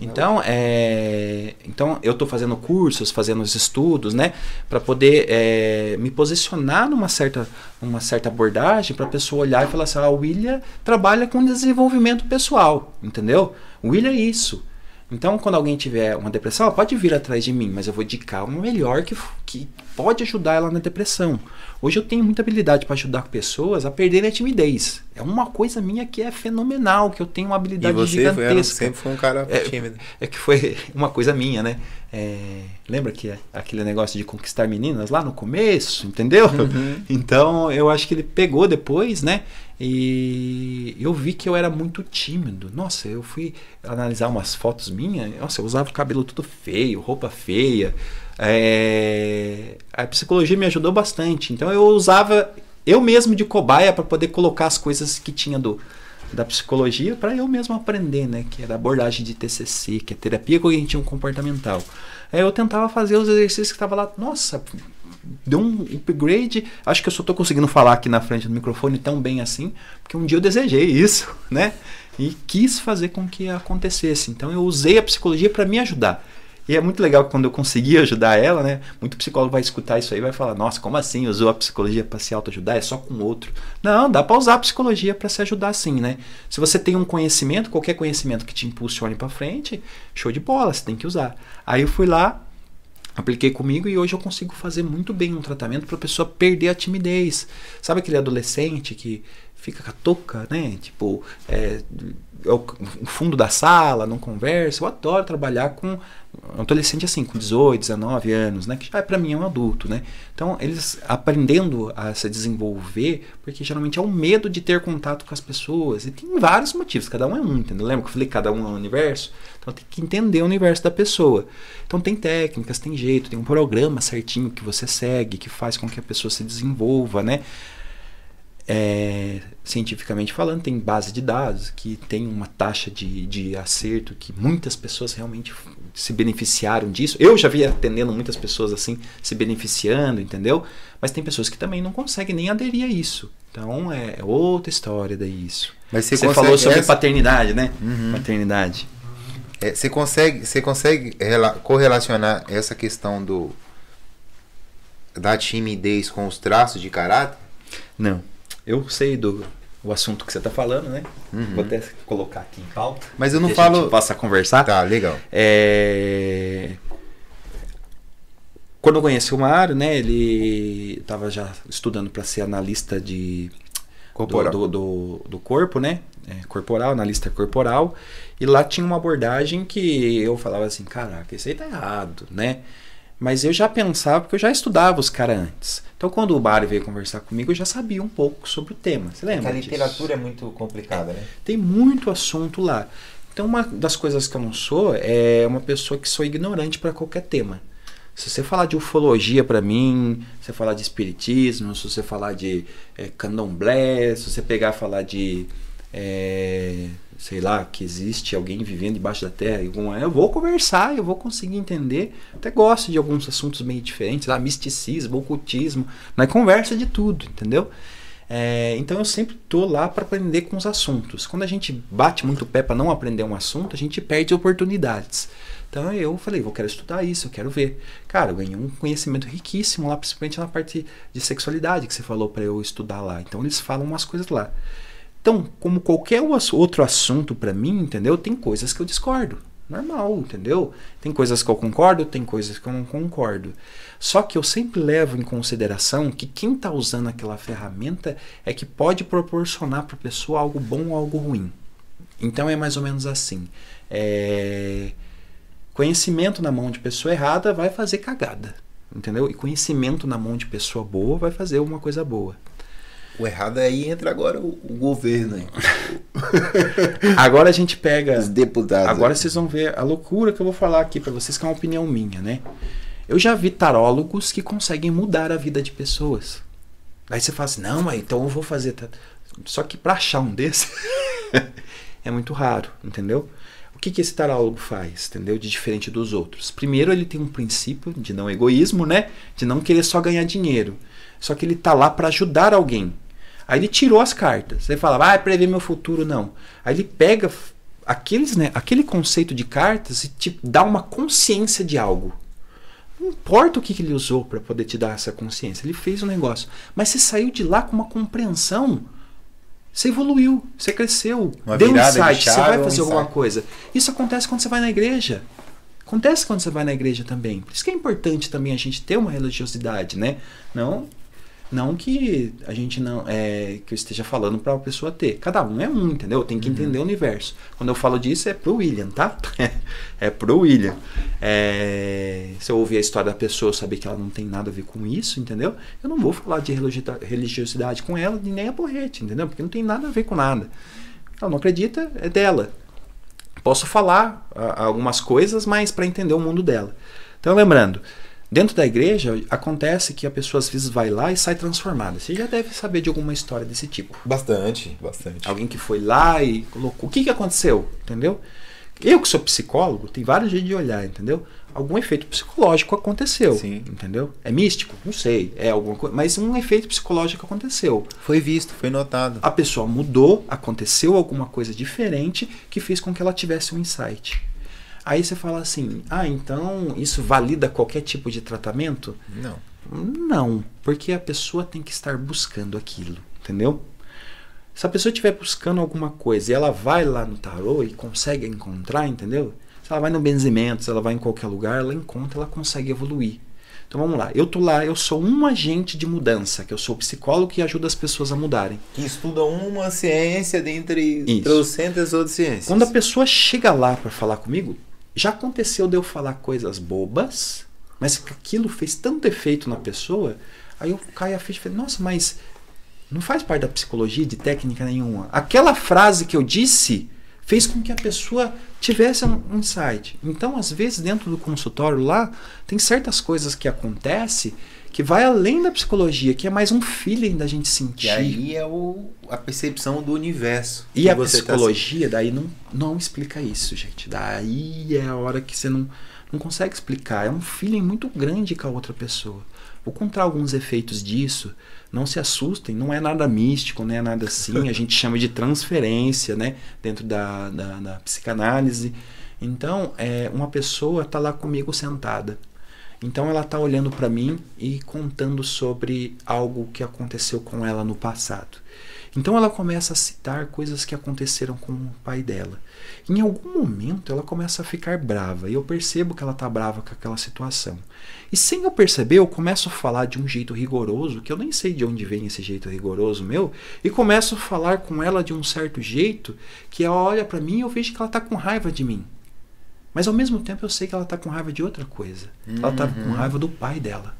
Então, é, então eu estou fazendo cursos, fazendo os estudos, né, para poder é, me posicionar numa certa, uma certa abordagem para a pessoa olhar e falar assim: ah, o William trabalha com desenvolvimento pessoal, entendeu? O William é isso. Então, quando alguém tiver uma depressão, ela pode vir atrás de mim, mas eu vou indicar o melhor que, que pode ajudar ela na depressão. Hoje eu tenho muita habilidade para ajudar pessoas a perderem a timidez. É uma coisa minha que é fenomenal, que eu tenho uma E habilidade você foi, gigantesca. sempre foi um cara É, tímido. É que foi uma coisa minha, né? É, lembra que é aquele negócio de conquistar meninas lá no começo, entendeu? Uhum. Então eu acho que ele pegou depois, né? E eu vi que eu era muito tímido. Nossa, eu fui analisar umas fotos minhas. Nossa, eu usava o cabelo tudo feio, roupa feia. É, a psicologia me ajudou bastante. Então eu usava eu mesmo de cobaia para poder colocar as coisas que tinha do, da psicologia para eu mesmo aprender, né? Que era abordagem de TCC, que é terapia cognitivo comportamental. Aí eu tentava fazer os exercícios que estava lá. Nossa, deu um upgrade. Acho que eu só tô conseguindo falar aqui na frente do microfone tão bem assim, porque um dia eu desejei isso, né? E quis fazer com que acontecesse. Então eu usei a psicologia para me ajudar. E é muito legal quando eu consegui ajudar ela, né? Muito psicólogo vai escutar isso aí vai falar: Nossa, como assim? Usou a psicologia para se autoajudar? É só com outro. Não, dá para usar a psicologia para se ajudar sim, né? Se você tem um conhecimento, qualquer conhecimento que te impulsione para frente, show de bola, você tem que usar. Aí eu fui lá, apliquei comigo e hoje eu consigo fazer muito bem um tratamento para a pessoa perder a timidez. Sabe aquele adolescente que fica com a touca, né? Tipo, é, é o fundo da sala, não conversa. Eu adoro trabalhar com um adolescente assim, com 18, 19 anos, né? Que já é para mim é um adulto, né? Então, eles aprendendo a se desenvolver, porque geralmente é o medo de ter contato com as pessoas. E tem vários motivos, cada um é um, entendeu? Lembra que eu falei que cada um é um universo? Então tem que entender o universo da pessoa. Então tem técnicas, tem jeito, tem um programa certinho que você segue, que faz com que a pessoa se desenvolva, né? É, cientificamente falando, tem base de dados que tem uma taxa de, de acerto que muitas pessoas realmente se beneficiaram disso. Eu já vi atendendo muitas pessoas assim se beneficiando, entendeu? Mas tem pessoas que também não conseguem nem aderir a isso. Então é é outra história daí isso. Mas você, Você, falou sobre essa- paternidade, né? Uhum. Paternidade. É, você consegue, você consegue rela- correlacionar essa questão do da timidez com os traços de caráter? Não. Eu sei do o assunto que você está falando, né? Uhum. Vou até colocar aqui em pauta. Mas eu não a falo. possa conversar. Tá, legal. É... Quando eu conheci o Mário, né? Ele estava já estudando para ser analista de Corporal. Do, do, do, do corpo, né? É, corporal, analista corporal. E lá tinha uma abordagem que eu falava assim, caraca, isso aí tá errado, né? Mas eu já pensava, porque eu já estudava os caras antes. Então quando o Mário veio conversar comigo, eu já sabia um pouco sobre o tema. Você lembra? a disso? literatura é muito complicada, né? Tem muito assunto lá. Então, uma das coisas que eu não sou é uma pessoa que sou ignorante para qualquer tema. Se você falar de ufologia para mim, se você falar de espiritismo, se você falar de é, candomblé, se você pegar e falar de, é, sei lá, que existe alguém vivendo debaixo da terra, eu vou conversar, eu vou conseguir entender. Até gosto de alguns assuntos meio diferentes, lá, misticismo, ocultismo, mas conversa de tudo, entendeu? É, então eu sempre tô lá para aprender com os assuntos. Quando a gente bate muito o pé para não aprender um assunto, a gente perde oportunidades. Então eu falei, vou quero estudar isso, eu quero ver. Cara, eu ganhei um conhecimento riquíssimo lá, principalmente na parte de sexualidade que você falou para eu estudar lá. Então eles falam umas coisas lá. Então, como qualquer outro assunto para mim, entendeu? Tem coisas que eu discordo. Normal, entendeu? Tem coisas que eu concordo, tem coisas que eu não concordo. Só que eu sempre levo em consideração que quem está usando aquela ferramenta é que pode proporcionar para a pessoa algo bom ou algo ruim. Então é mais ou menos assim. É, Conhecimento na mão de pessoa errada vai fazer cagada. Entendeu? E conhecimento na mão de pessoa boa vai fazer uma coisa boa. O errado aí entra agora o, o governo, hein? Agora a gente pega. Os deputados. Agora vocês vão ver a loucura que eu vou falar aqui pra vocês, que é uma opinião minha, né? Eu já vi tarólogos que conseguem mudar a vida de pessoas. Aí você fala assim, não, mas então eu vou fazer. Só que pra achar um desse é muito raro, entendeu? O que, que esse tarólogo faz, entendeu? De diferente dos outros. Primeiro, ele tem um princípio de não egoísmo, né? De não querer só ganhar dinheiro. Só que ele tá lá pra ajudar alguém. Aí ele tirou as cartas. Você fala, vai prever meu futuro, não. Aí ele pega aqueles, né, aquele conceito de cartas e te dá uma consciência de algo. Não importa o que, que ele usou para poder te dar essa consciência, ele fez um negócio. Mas você saiu de lá com uma compreensão. Você evoluiu, você cresceu, Uma deu um virada de insight, você vai fazer alguma insight. coisa. Isso acontece quando você vai na igreja. Acontece quando você vai na igreja também. Por isso que é importante também a gente ter uma religiosidade, né? Não, não que a gente não é que eu esteja falando para a pessoa ter. Cada um é um, entendeu? Tem que entender o universo. Quando eu falo disso é pro William, tá? é pro William. É, se eu ouvir a história da pessoa, eu saber que ela não tem nada a ver com isso, entendeu? Eu não vou falar de religiosidade- com ela nem a porrete, entendeu? Porque não tem nada a ver com nada. Ela não acredita, é dela. Posso falar ah, algumas coisas, mas para entender o mundo dela. Então, lembrando, dentro da igreja acontece que a pessoa às vezes vai lá e sai transformada. Você já deve saber de alguma história desse tipo. Bastante, bastante. Alguém que foi lá e colocou. O que, que aconteceu? Entendeu? Eu que sou psicólogo, tem vários jeitos de olhar, entendeu? Algum efeito psicológico aconteceu. Sim. Entendeu? É místico? Não sei. É alguma coisa. Mas um efeito psicológico aconteceu. Foi visto, foi notado. A pessoa mudou, aconteceu alguma coisa diferente que fez com que ela tivesse um insight. Aí você fala assim: ah, então isso valida qualquer tipo de tratamento? Não. Não, porque a pessoa tem que estar buscando aquilo, entendeu? Se a pessoa estiver buscando alguma coisa e ela vai lá no tarô e consegue encontrar, entendeu? Se ela vai no benzimento, se ela vai em qualquer lugar, ela encontra, ela consegue evoluir. Então vamos lá, eu tô lá, eu sou um agente de mudança, que eu sou psicólogo que ajuda as pessoas a mudarem. Que estuda uma ciência dentre trocentas outras ciências. Quando a pessoa chega lá para falar comigo, já aconteceu de eu falar coisas bobas, mas aquilo fez tanto efeito na pessoa, aí eu caio a ficha e falei, nossa, mas não faz parte da psicologia, de técnica nenhuma. Aquela frase que eu disse fez com que a pessoa tivesse um insight. Então, às vezes, dentro do consultório lá, tem certas coisas que acontecem que vai além da psicologia, que é mais um feeling da gente sentir. E aí é o, a percepção do universo. E a tá psicologia daí não, não explica isso, gente. Daí é a hora que você não, não consegue explicar. É um feeling muito grande com a outra pessoa. Vou contar alguns efeitos disso. Não se assustem, não é nada místico, não é nada assim. A gente chama de transferência, né? Dentro da, da, da psicanálise. Então, é, uma pessoa está lá comigo sentada. Então ela está olhando para mim e contando sobre algo que aconteceu com ela no passado. Então ela começa a citar coisas que aconteceram com o pai dela. Em algum momento ela começa a ficar brava e eu percebo que ela está brava com aquela situação. E sem eu perceber, eu começo a falar de um jeito rigoroso, que eu nem sei de onde vem esse jeito rigoroso meu, e começo a falar com ela de um certo jeito que ela olha para mim e eu vejo que ela está com raiva de mim. Mas ao mesmo tempo eu sei que ela está com raiva de outra coisa. Ela está com raiva do pai dela.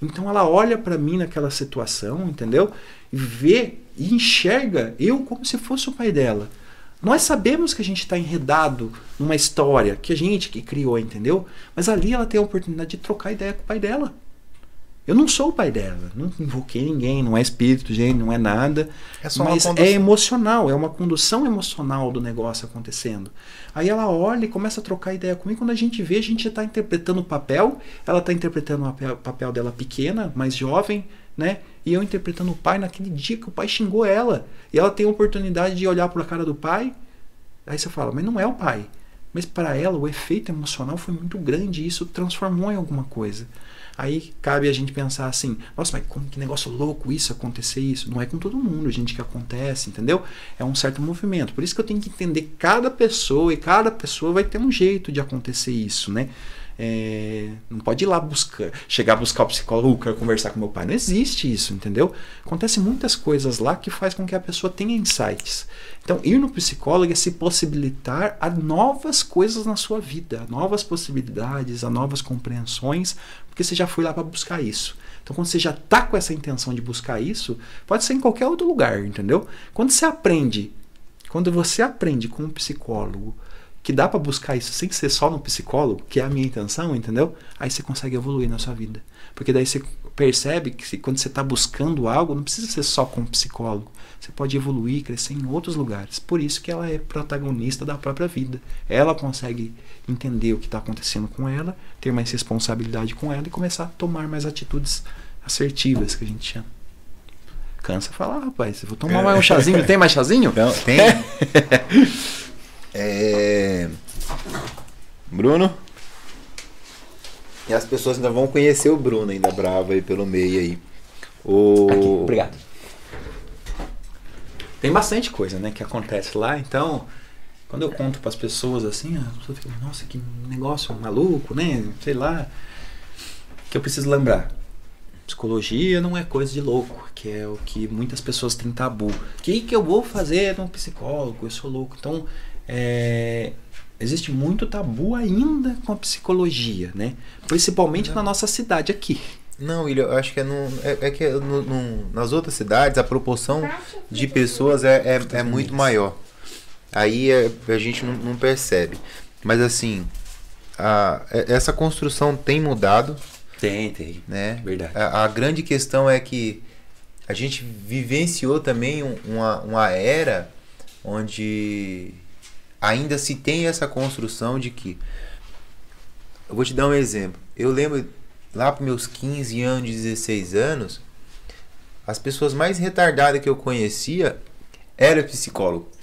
Então ela olha para mim naquela situação, entendeu? E vê e enxerga eu como se fosse o pai dela. Nós sabemos que a gente está enredado numa história que a gente que criou, entendeu? Mas ali ela tem a oportunidade de trocar ideia com o pai dela. Eu não sou o pai dela, não invoquei ninguém, não é espírito, gente, não é nada. É mas condução. é emocional, é uma condução emocional do negócio acontecendo. Aí ela olha e começa a trocar ideia comigo. Quando a gente vê, a gente está interpretando o papel, ela está interpretando o papel dela pequena, mais jovem, né? E eu interpretando o pai naquele dia que o pai xingou ela. E ela tem a oportunidade de olhar para a cara do pai. Aí você fala, mas não é o pai. Mas para ela o efeito emocional foi muito grande e isso transformou em alguma coisa. Aí cabe a gente pensar assim, nossa, mas como que negócio louco isso acontecer isso? Não é com todo mundo, gente, que acontece, entendeu? É um certo movimento. Por isso que eu tenho que entender cada pessoa e cada pessoa vai ter um jeito de acontecer isso, né? É, não pode ir lá buscar, chegar a buscar o psicólogo, quero conversar com meu pai. Não existe isso, entendeu? Acontece muitas coisas lá que faz com que a pessoa tenha insights. Então, ir no psicólogo é se possibilitar a novas coisas na sua vida, a novas possibilidades, a novas compreensões, porque você já foi lá para buscar isso. Então, quando você já está com essa intenção de buscar isso, pode ser em qualquer outro lugar, entendeu? Quando você aprende, quando você aprende com um psicólogo que dá para buscar isso sem ser só no psicólogo, que é a minha intenção, entendeu? Aí você consegue evoluir na sua vida. Porque daí você percebe que quando você está buscando algo, não precisa ser só com o psicólogo. Você pode evoluir, crescer em outros lugares. Por isso que ela é protagonista da própria vida. Ela consegue entender o que está acontecendo com ela, ter mais responsabilidade com ela e começar a tomar mais atitudes assertivas, que a gente chama. Cansa falar, rapaz. Eu vou tomar mais um chazinho. Tem mais chazinho? Então, tem. é... Bruno? E as pessoas ainda vão conhecer o Bruno ainda bravo aí pelo meio aí. O... Aqui, obrigado. Tem bastante coisa, né, que acontece lá, então, quando eu conto para as pessoas assim, a pessoa fica, nossa, que negócio maluco, né? Sei lá. Que eu preciso lembrar. Psicologia não é coisa de louco, que é o que muitas pessoas têm tabu. O que, que eu vou fazer num psicólogo? Eu sou louco. Então, é, existe muito tabu ainda com a psicologia, né? Principalmente na nossa cidade aqui. Não, William, eu acho que é, no, é, é que no- no- nas outras cidades a proporção de pessoas é, é, é muito maior. Aí é- a gente não, não percebe. Mas assim, a- é- essa construção tem mudado, Tem, tem. né? Verdade. A, a grande questão é que a gente vivenciou também um- uma, uma era onde ainda se tem essa construção de que. Eu vou te dar um exemplo. Eu lembro lá para meus 15 anos, 16 anos, as pessoas mais retardadas que eu conhecia era psicólogo.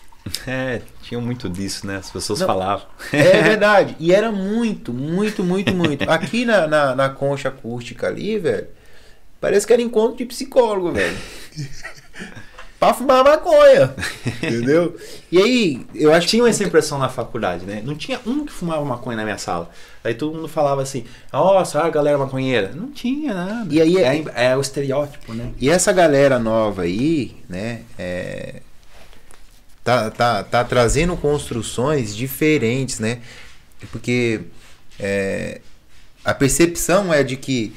É, tinha muito disso, né? As pessoas Não. falavam. É verdade. E era muito, muito, muito, muito. Aqui na, na, na concha acústica ali, velho, parece que era encontro de psicólogo, velho. pra fumar maconha. Entendeu? E aí, eu acho que. Tinha essa impressão na faculdade, né? Não tinha um que fumava maconha na minha sala. Aí todo mundo falava assim, nossa, a galera maconheira. Não tinha nada. E aí- é, é o estereótipo, né? E essa galera nova aí, né, é, tá, tá, tá trazendo construções diferentes, né? Porque é, a percepção é de que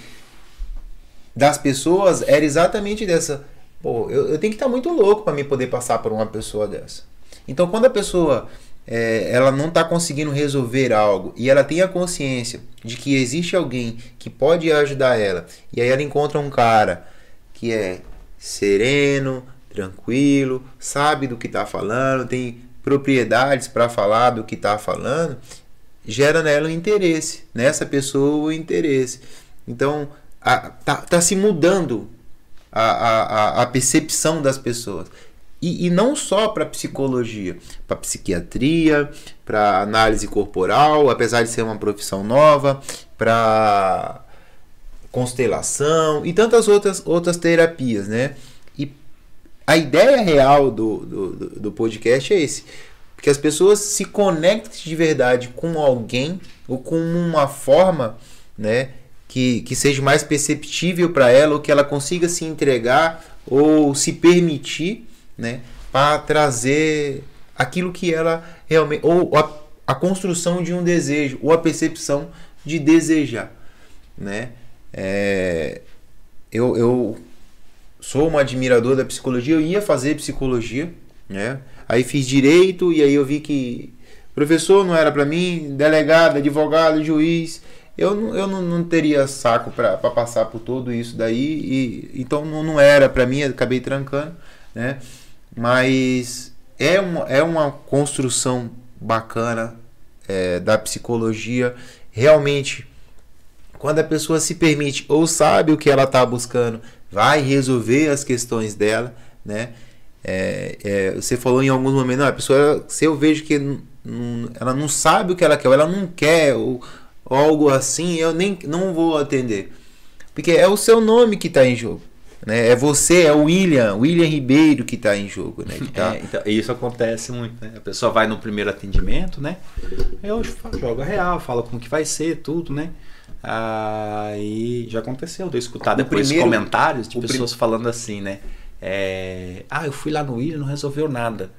das pessoas era exatamente dessa. Pô, eu, eu tenho que estar muito louco para me poder passar por uma pessoa dessa. Então, quando a pessoa é, ela não está conseguindo resolver algo e ela tem a consciência de que existe alguém que pode ajudar ela, e aí ela encontra um cara que é sereno, tranquilo, sabe do que está falando, tem propriedades para falar do que está falando, gera nela um interesse, nessa pessoa o interesse. Então, a, tá, tá se mudando a, a, a percepção das pessoas. E, e não só para psicologia, para psiquiatria, para análise corporal, apesar de ser uma profissão nova, para constelação e tantas outras, outras terapias, né? E a ideia real do, do, do podcast é esse. Que as pessoas se conectem de verdade com alguém ou com uma forma, né? Que, que seja mais perceptível para ela, ou que ela consiga se entregar ou se permitir, né? Para trazer aquilo que ela realmente. Ou a, a construção de um desejo, ou a percepção de desejar, né? É, eu, eu sou um admirador da psicologia, eu ia fazer psicologia, né? Aí fiz direito e aí eu vi que professor não era para mim, delegado, advogado, juiz, eu, não- eu não, não teria saco para passar por tudo isso daí, e, então não, não era para mim, acabei trancando, né? Mas é uma, é uma construção bacana é, da psicologia, realmente quando a pessoa se permite ou sabe o que ela está buscando, vai resolver as questões dela, né? É, é, você falou em alguns momentos, não, a pessoa, se eu vejo que ela não sabe o que ela quer, ou ela não quer, ou algo assim, eu nem não vou atender. Porque é o seu nome que está em jogo. Né? É você, é o William, William Ribeiro que está em jogo. Né? Que tá, É, então, isso acontece muito, né? A pessoa vai no primeiro atendimento, né? Eu falo, jogo a real, fala como que vai ser, tudo, né? Aí já aconteceu, de eu escutar O depois primeiro- comentários de o prim- pessoas falando assim, né? É, ah, eu fui lá no William e não resolveu nada.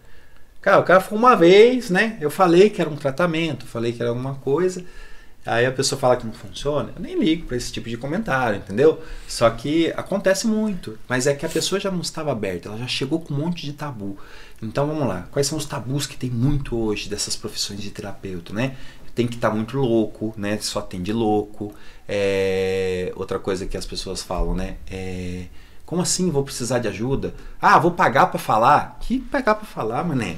Cara, o cara foi uma vez, né? Eu falei que era um tratamento, falei que era alguma coisa. Aí a pessoa fala que não funciona, eu nem ligo pra esse tipo de comentário, entendeu? Só que acontece muito, mas é que a pessoa já não estava aberta, ela já chegou com um monte de tabu. Então vamos lá, quais são os tabus que tem muito hoje dessas profissões de terapeuta, né? Tem que estar muito louco, né? Só atende louco. É, Outra coisa que as pessoas falam, né? É, Como assim vou precisar de ajuda? Ah, vou pagar pra falar? Que pagar pra falar, mané?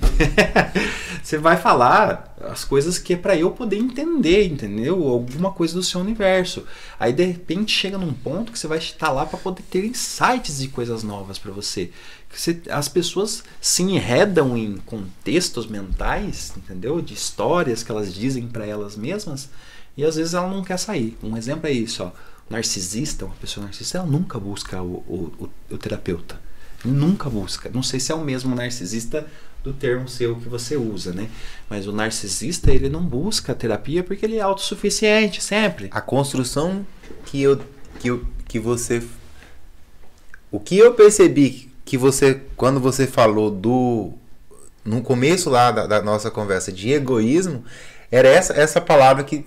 Você vai falar as coisas que é pra eu poder entender, entendeu? Alguma coisa do seu universo. Aí de repente chega num ponto que você vai estar lá pra poder ter insights de coisas novas pra você. Você- As pessoas se enredam em contextos mentais, entendeu? De histórias que elas dizem pra elas mesmas e às vezes ela não quer sair. Um exemplo é isso, ó. Narcisista, uma pessoa narcisista, ela nunca busca o, o, o- o terapeuta. Nunca busca. Não sei se é o mesmo narcisista do termo seu que você usa, né? Mas o narcisista, ele não busca terapia porque ele é autossuficiente sempre. a construção que eu que, eu, que você o que eu percebi que você quando você falou do no começo lá da, da nossa conversa de egoísmo era essa essa palavra que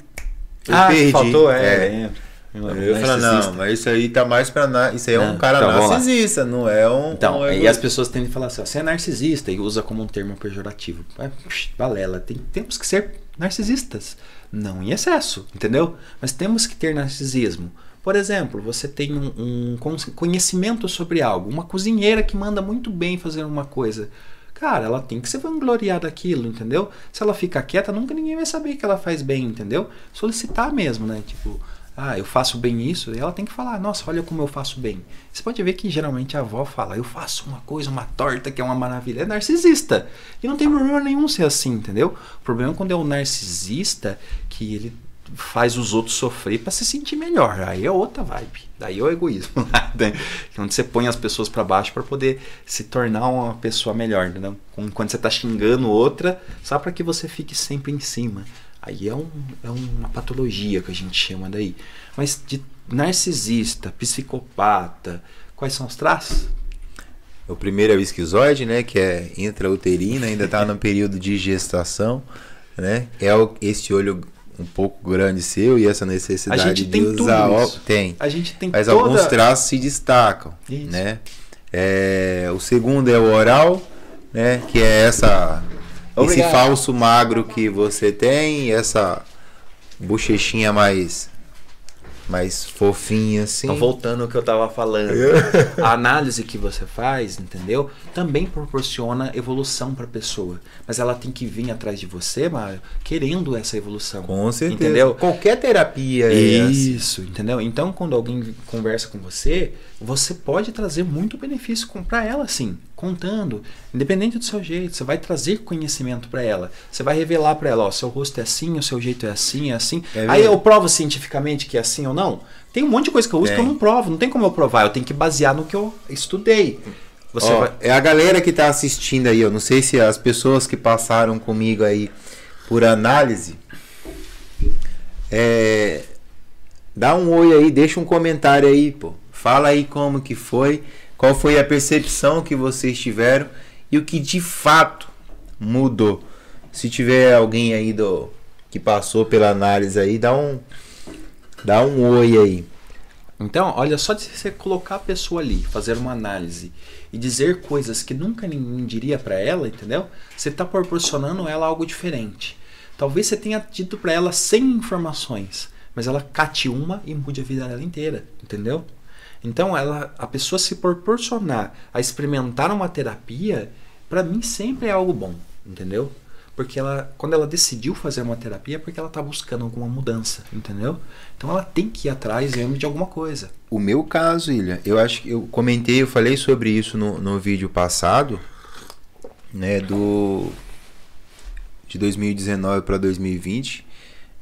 eu ah, perdi faltou, é. É. é. Eu falei, não, mas isso aí tá mais pra. Na... Isso aí é um Não, cara então, narcisista, não é um. Então, um aí as pessoas tendem a falar assim, ó, você é narcisista e usa como um termo pejorativo. É, psh, balela, tem, temos que ser narcisistas. Não em excesso, entendeu? Mas temos que ter narcisismo. Por exemplo, você tem um, um con- conhecimento sobre algo, uma cozinheira que manda muito bem fazer uma coisa. Cara, ela tem que se vangloriar daquilo, entendeu? Se ela ficar quieta, nunca ninguém vai saber que ela faz bem, entendeu? Solicitar mesmo, né? Tipo, ah, eu faço bem isso, e ela tem que falar, nossa, olha como eu faço bem. Você pode ver que geralmente a avó fala, eu faço uma coisa, uma torta que é uma maravilha. É narcisista. E não tem problema nenhum ser assim, entendeu? O problema é quando é o narcisista que ele faz os outros sofrer para se sentir melhor. Aí é outra vibe. Daí é o egoísmo. né? Onde você põe as pessoas para baixo para poder se tornar uma pessoa melhor, entendeu? Quando você tá xingando outra, só para que você fique sempre em cima. Aí é, um, é uma patologia que a gente chama daí. Mas de narcisista, psicopata, quais são os traços? O primeiro é o esquizoide, né? Que é intrauterina, ainda tá no período de gestação, né? É o, esse olho um pouco grande seu e essa necessidade A gente de tem tudo usar óculos. isso. Tem. A gente tem Mas toda... alguns traços se destacam, Isso. né? É, o segundo é o oral, né? Que é essa Obrigado. Esse falso magro que você tem, essa bochechinha mais mais fofinha assim. Então, voltando ao que eu tava falando. A análise que você faz, entendeu? Também proporciona evolução pra pessoa. Mas ela tem que vir atrás de você, Mário, querendo essa evolução. Com certeza. Entendeu? Qualquer terapia é assim. Isso, entendeu? Então, quando alguém conversa com você, você pode trazer muito benefício pra ela, sim, contando, independente do seu jeito, você vai trazer conhecimento pra ela. Você vai revelar pra ela, ó, seu rosto é assim, o seu jeito é assim, é assim. É Aí eu provo cientificamente que é assim ou não? Tem um monte de coisa que eu uso que eu não provo, não tem como eu provar, eu tenho que basear no que eu estudei. Você Ó, vai É a galera que tá assistindo aí, eu não sei se as pessoas que passaram comigo aí por análise. É, dá um oi aí, deixa um comentário aí, pô. Fala aí como que foi, qual foi a percepção que vocês tiveram e o que de fato mudou. Se tiver alguém aí do que passou pela análise aí, dá um dá um oi aí. Então, olha, só de você colocar a pessoa ali, fazer uma análise e dizer coisas que nunca ninguém diria pra ela, entendeu? Você tá proporcionando ela algo diferente. Talvez você tenha dito pra ela 100 informações, mas ela cate uma e mude a vida dela inteira, entendeu? Então, ela, a pessoa se proporcionar a experimentar uma terapia, pra mim sempre é algo bom, entendeu? Porque ela, quando ela decidiu fazer uma terapia, é porque ela tá buscando alguma mudança, entendeu? Então ela tem que ir atrás mesmo de alguma coisa. O meu caso, Ilha, eu acho que eu comentei, eu falei sobre isso no, no vídeo passado, né, do de 2019 para 2020,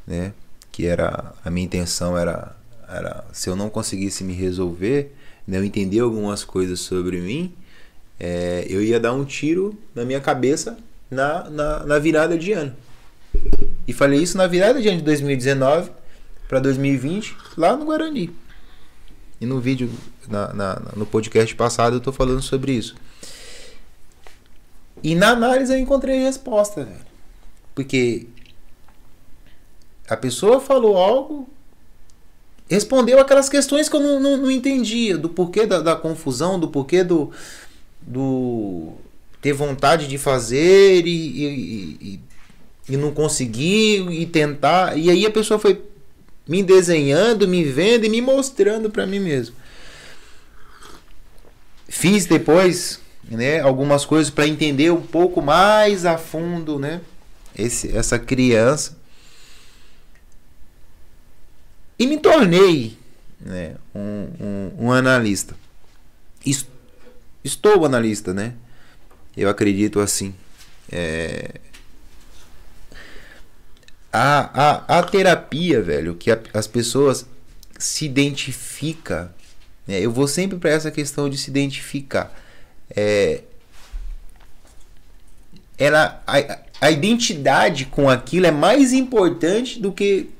né, que era a minha intenção era era se eu não conseguisse me resolver, né, eu entender algumas coisas sobre mim, é, eu ia dar um tiro na minha cabeça na, na, na virada de ano. E falei isso na virada de ano de 2019 para 2020, lá no Guarani. E no vídeo, na, na- no podcast passado, eu tô falando sobre isso. E na análise eu encontrei resposta, velho. Porque a pessoa falou algo, respondeu aquelas questões que eu não, não, não entendia, do porquê da, da confusão, do porquê do, do ter vontade de fazer e, e, e, e não conseguir e tentar. E aí a pessoa foi me desenhando, me vendo e me mostrando para mim mesmo. Fiz depois, né, algumas coisas para entender um pouco mais a fundo, né, esse, essa criança. E me tornei, né, um, um, um analista. Es- Estou analista, né? Eu acredito assim. É, a, a, a terapia, velho, que a- as pessoas se identificam. Né? Eu vou sempre para essa questão de se identificar. É, ela, a, a identidade com aquilo é mais importante do que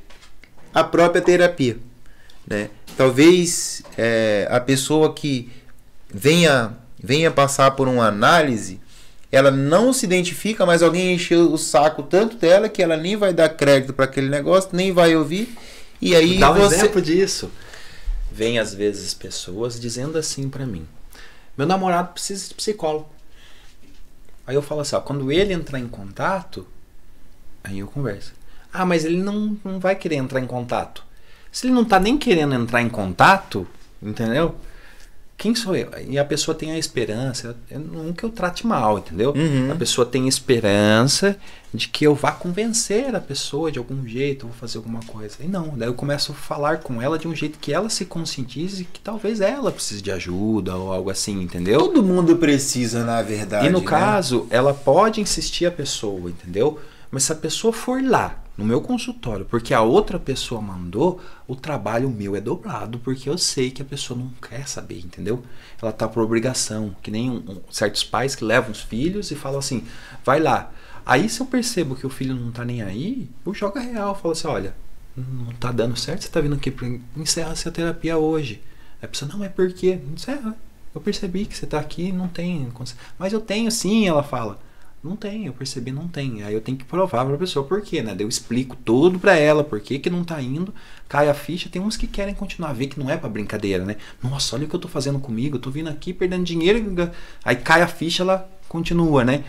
a própria terapia. Né? Talvez é, a pessoa que venha, venha passar por uma análise ela não se identifica, mas alguém encheu o saco tanto dela que ela nem vai dar crédito para aquele negócio, nem vai ouvir. E aí Dá um você exemplo disso. Vem às vezes pessoas dizendo assim pra mim: Meu namorado precisa de psicólogo. Aí eu falo assim: ó, quando ele entrar em contato, aí eu converso. Ah, mas ele não, não vai querer entrar em contato. Se ele não tá nem querendo entrar em contato, entendeu? Quem sou eu? E a pessoa tem a esperança, eu, não que eu trate mal, entendeu? Uhum. A pessoa tem esperança de que eu vá convencer a pessoa de algum jeito, eu vou fazer alguma coisa. E não, daí eu começo a falar com ela de um jeito que ela se conscientize que talvez ela precise de ajuda ou algo assim, entendeu? todo mundo precisa, na verdade. E no né? caso, ela pode insistir a pessoa, entendeu? Mas se a pessoa for lá, no meu consultório, porque a outra pessoa mandou, o trabalho meu é dobrado, porque eu sei que a pessoa não quer saber, entendeu? Ela tá por obrigação, que nem um- um- certos pais que levam os filhos e falam assim, vai lá. Aí se eu percebo que o filho não tá nem aí, eu jogo a real, falo assim, olha, não tá dando certo, você tá vindo aqui pra encerrar essa terapia hoje. Aí a pessoa, não, mas por quê? Encerra. Eu percebi que você tá aqui não tem. Mas eu tenho sim, ela fala. Não tem, eu percebi, não tem. Aí eu tenho que provar pra pessoa por quê, né? Eu explico tudo pra ela, por que que não tá indo, cai a ficha. Tem uns que querem continuar, ver que não é pra brincadeira, né? Nossa, olha o que eu tô fazendo comigo, eu tô vindo aqui perdendo dinheiro. Aí cai a ficha, ela continua, né?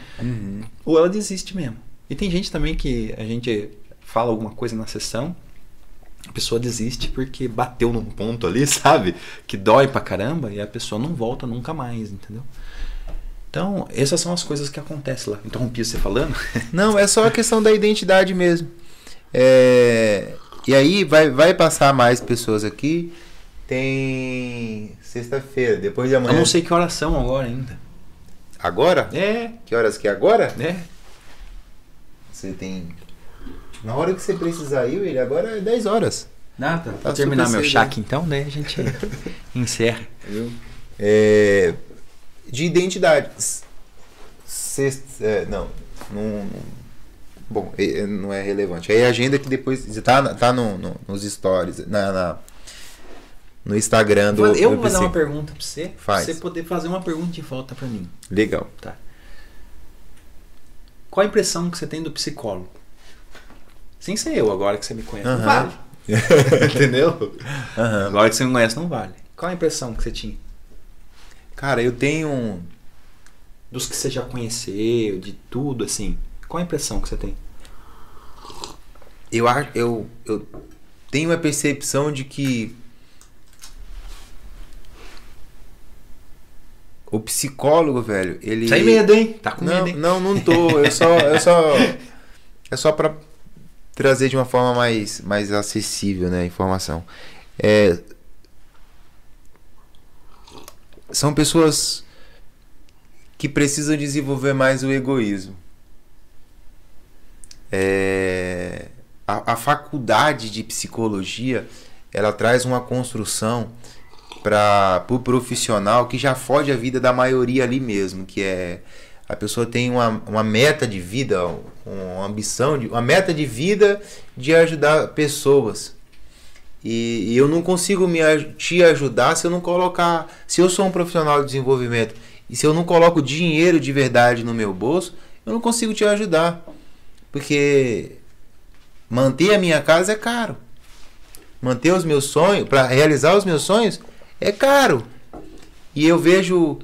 Ou ela desiste mesmo. E tem gente também que a gente fala alguma coisa na sessão, a pessoa desiste porque bateu num ponto ali, sabe? Que dói pra caramba e a pessoa não volta nunca mais, entendeu? Então, essas são as coisas que acontecem lá. Interrompi você falando? Não, é só a questão da identidade mesmo. É, E aí vai, vai passar mais pessoas aqui. Tem sexta-feira, depois de Eu amanhã. não sei que horas são agora ainda. Agora? É, Que horas que é agora? é. Você tem. Na hora que você precisar ir, ele agora é 10 horas. Nada. Tá Vou terminar meu chá né? aqui então, daí a gente encerra. É, de identidade. Sexta, é, não, não. Bom, é- é- não é relevante. Aí a agenda que depois. Tá, tá no, no- nos stories, na, na- no Instagram do. eu do vou fazer uma PC. pergunta pra você, pra Faz. você poder fazer uma pergunta de volta pra mim. Legal. Qual a impressão que você tem do psicólogo? Sem ser eu, agora que você me conhece, não Aham. vale. Entendeu? Aham. Agora que você me conhece, não vale. Qual a impressão que você tinha? Cara, eu tenho. um- Dos que você já conheceu, de tudo, assim. Qual a impressão que você tem? Eu, acho- eu, eu tenho a percepção de que. O psicólogo, velho, ele. Sem medo, hein? Tá com não, medo, hein? não, não tô. Eu só, eu só, é só para trazer de uma forma mais, mais acessível, né, a informação. É, são pessoas que precisam desenvolver mais o egoísmo. É, a, a faculdade de psicologia ela traz uma construção para o pro profissional que já fode a vida da maioria ali mesmo, que é a pessoa tem uma, uma meta de vida, uma ambição, de, uma meta de vida de ajudar pessoas. E, e eu não consigo me, te ajudar se eu não colocar. Se eu sou um profissional de desenvolvimento e se eu não coloco dinheiro de verdade no meu bolso, eu não consigo te ajudar. Porque manter a minha casa é caro. Manter os meus sonhos, para realizar os meus sonhos, é caro. E eu vejo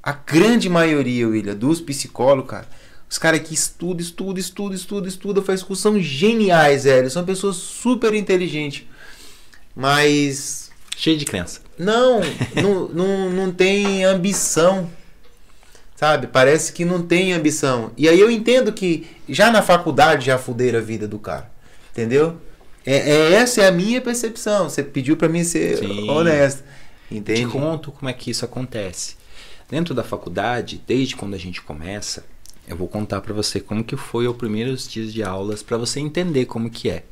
a grande maioria, William, dos psicólogos, cara. Os caras que estudam, estudam, estudam, estudam, estudam, fazem curso, são geniais, velho. São pessoas super inteligentes. Mas Cheio de crença. não, não, não, não tem ambição. Sabe? Parece que não tem ambição. E aí eu entendo que já na faculdade já fuderam a vida do cara. Entendeu? É, é- essa é a minha percepção. Você pediu pra mim ser Sim. honesto. Te Entende? conto como é que isso acontece. Dentro da faculdade, desde quando a gente começa, eu vou contar pra você como que foi os primeiros dias de aulas pra você entender como que é.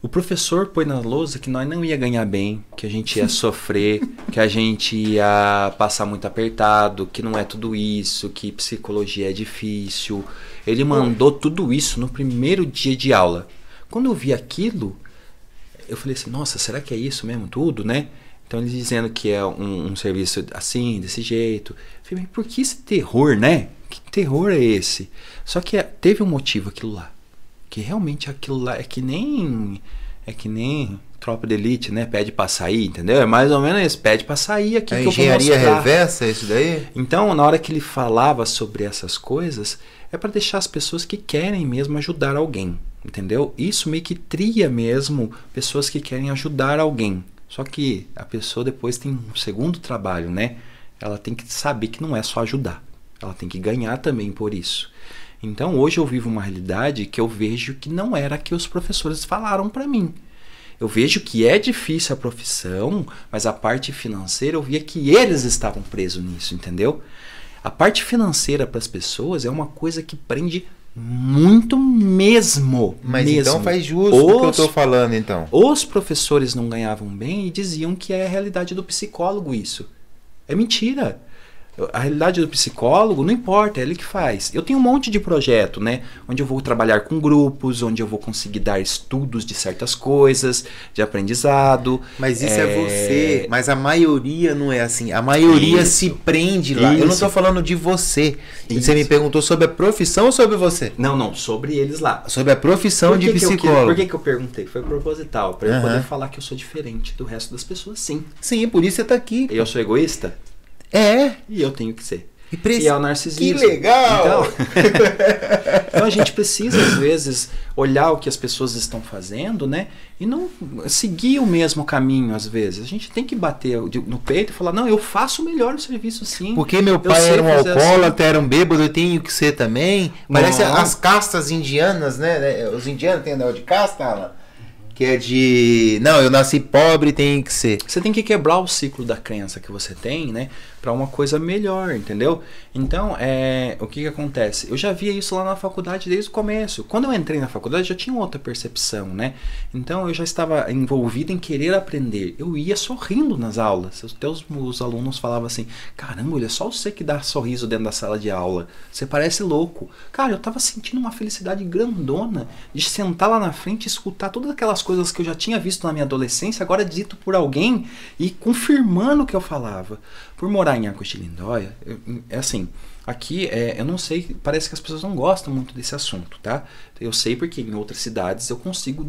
O professor põe na lousa que nós não ia ganhar bem, que a gente ia sofrer, que a gente ia passar muito apertado, que não é tudo isso, que psicologia é difícil. Ele mandou tudo isso no primeiro dia de aula. Quando eu vi aquilo, eu falei assim, nossa, será que é isso mesmo tudo, né? Então eles dizendo que é um, um serviço assim, desse jeito. Eu falei, mas por que esse terror, né? Que terror é esse? Só que é- teve um motivo aquilo lá. Que realmente aquilo lá é que nem. É que nem tropa de elite, né? Pede pra sair, entendeu? É mais ou menos isso, pede pra sair aqui A vou engenharia reversa, é isso daí? Então, na hora que ele falava sobre essas coisas, é para deixar as pessoas que querem mesmo ajudar alguém, entendeu? Isso meio que tria mesmo pessoas que querem ajudar alguém. Só que a pessoa depois tem um segundo trabalho, né? Ela tem que saber que não é só ajudar. Ela tem que ganhar também por isso. Então, hoje eu vivo uma realidade que eu vejo que não era a que os professores falaram para mim. Eu vejo que é difícil a profissão, mas a parte financeira eu via que eles estavam presos nisso, entendeu? A parte financeira para as pessoas é uma coisa que prende muito mesmo. Mas mesmo. então faz justo o que eu Os- tô falando, então. Os professores não ganhavam bem e diziam que é a realidade do psicólogo isso. É mentira. A realidade do psicólogo não importa, é ele que faz. Eu tenho um monte de projeto, né? Onde eu vou trabalhar com grupos, onde eu vou conseguir dar estudos de certas coisas, de aprendizado. Mas isso é... É, você. Mas a maioria não é assim. A maioria Isso. se prende lá. Eu não Isso. tô falando de você. Você me Isso. perguntou sobre a profissão ou sobre você? Não, não, sobre eles lá. Sobre a profissão de que eu psicólogo. por que, que eu perguntei? Foi proposital, pra eu poder falar que eu sou diferente do resto das pessoas, sim. Sim, por isso você tá aqui. Eu sou egoísta É. e eu tenho que ser. E, preci- E é o narcisismo. Que legal! Então, então a gente precisa, às vezes, olhar o que as pessoas estão fazendo, né? E não seguir o mesmo caminho, às vezes. A gente tem que bater no peito e falar, não, eu faço melhor o serviço sim. Porque meu Eu pai era um assim. alcoólatra, era um bêbado, eu tenho que ser também. Parece Não. as castas indianas, né? né? Os indianos têm negócio de casta, Alan? Que é de. Não, eu nasci pobre, tenho que ser. Você tem que quebrar o ciclo da crença que você tem, né? Pra uma coisa melhor, entendeu? Então, é, o que que acontece? Eu já via isso lá na faculdade desde o começo. Quando eu entrei na faculdade, já tinha outra percepção, né? Então, eu já estava envolvido em querer aprender. Eu ia sorrindo nas aulas. Até os, os alunos falavam assim: caramba, olha só você que dá sorriso dentro da sala de aula. Você parece louco. Cara, eu tava sentindo uma felicidade grandona de sentar lá na frente e escutar todas aquelas coisas que eu já tinha visto na minha adolescência, agora dito por alguém e confirmando o que eu falava. Por morar em Arcochilindóia, eu- é assim, aqui é, eu não sei, parece que as pessoas não gostam muito desse assunto, tá? Eu sei porque em outras cidades eu consigo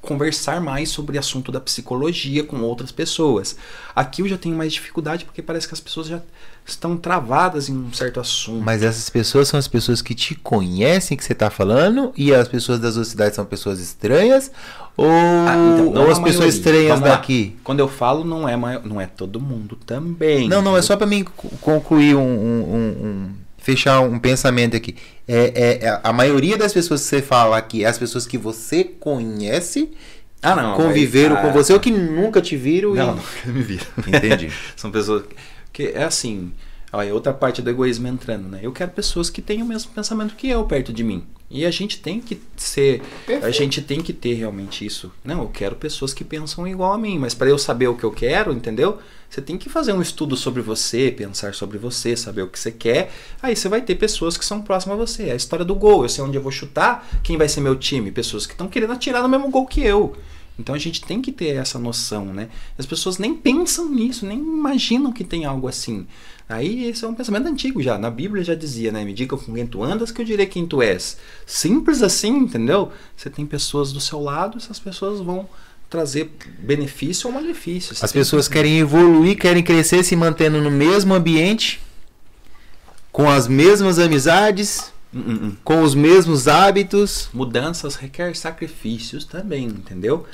conversar mais sobre o assunto da psicologia com outras pessoas. Aqui eu já tenho mais dificuldade porque parece que as pessoas já estão travadas em um certo assunto. Mas essas pessoas são as pessoas que te conhecem que você tá falando e as pessoas das outras cidades são pessoas estranhas ou, Ah, então, ou a as pessoas estranhas daqui? Quando eu falo, não é, não é todo mundo também. Não, não, é só para mim co- concluir um, um- um- um- fechar um pensamento aqui. É, é- é a maioria das pessoas que você fala aqui é as pessoas que você conhece, Ah, não. conviveram mas, com ah, você ou que nunca te viram. e- Não, nunca me viram. Entendi. São pessoas que é assim, olha, outra parte do egoísmo entrando, né? Eu quero pessoas que tenham o mesmo pensamento que eu perto de mim. E a gente tem que ser, a gente tem que ter realmente isso. Não, eu quero pessoas que pensam igual a mim, mas para eu saber o que eu quero, entendeu? Você tem que fazer um estudo sobre você, pensar sobre você, saber o que você quer. Aí você vai ter pessoas que são próximas a você. É a história do gol. Eu sei onde eu vou chutar, quem vai ser meu time, pessoas que estão querendo atirar no mesmo gol que eu. Então a gente tem que ter essa noção, né? As pessoas nem pensam nisso, nem imaginam que tem algo assim. Aí esse é um pensamento antigo já. Na Bíblia já dizia, né? Me diga com quem tu andas que eu direi quem tu és. Simples assim, entendeu? Você tem pessoas do seu lado, essas pessoas vão trazer benefício ou malefício. As pessoas que- querem evoluir, querem crescer se mantendo no mesmo ambiente, com as mesmas amizades, Hum, hum. com os mesmos hábitos. Mudanças requer sacrifícios também, entendeu?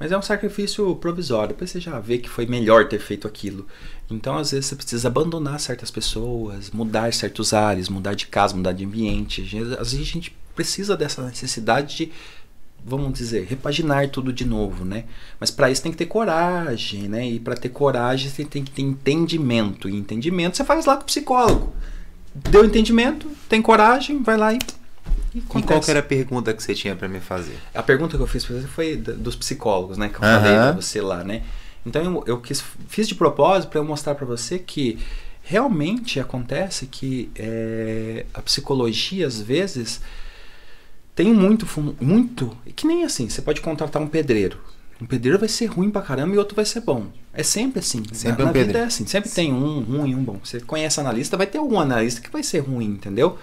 Mas é um sacrifício provisório. Depois você já vê que foi melhor ter feito aquilo. Então, às vezes, você precisa abandonar certas pessoas, mudar certos ares, mudar de casa, mudar de ambiente. Às vezes a gente precisa dessa necessidade de, vamos dizer, repaginar tudo de novo, né? Mas para isso tem que ter coragem, né? E para ter coragem você tem que ter entendimento. E entendimento você faz lá com o psicólogo. Deu entendimento, tem coragem, vai lá e. E, E qual era a pergunta que você tinha para me fazer? A pergunta que eu fiz pra você foi dos psicólogos, né? Que eu Aham. falei pra você lá, né? Então eu, eu quis, fiz de propósito para eu mostrar pra você que realmente acontece que é, a psicologia, às vezes, tem muito, muito. Que nem assim, você pode contratar um pedreiro. Um pedreiro vai ser ruim pra caramba e outro vai ser bom. É sempre assim. Sempre na, um na vida pedreiro. é assim. Sempre tem um ruim e um bom. Você conhece analista, vai ter algum analista que vai ser ruim, entendeu?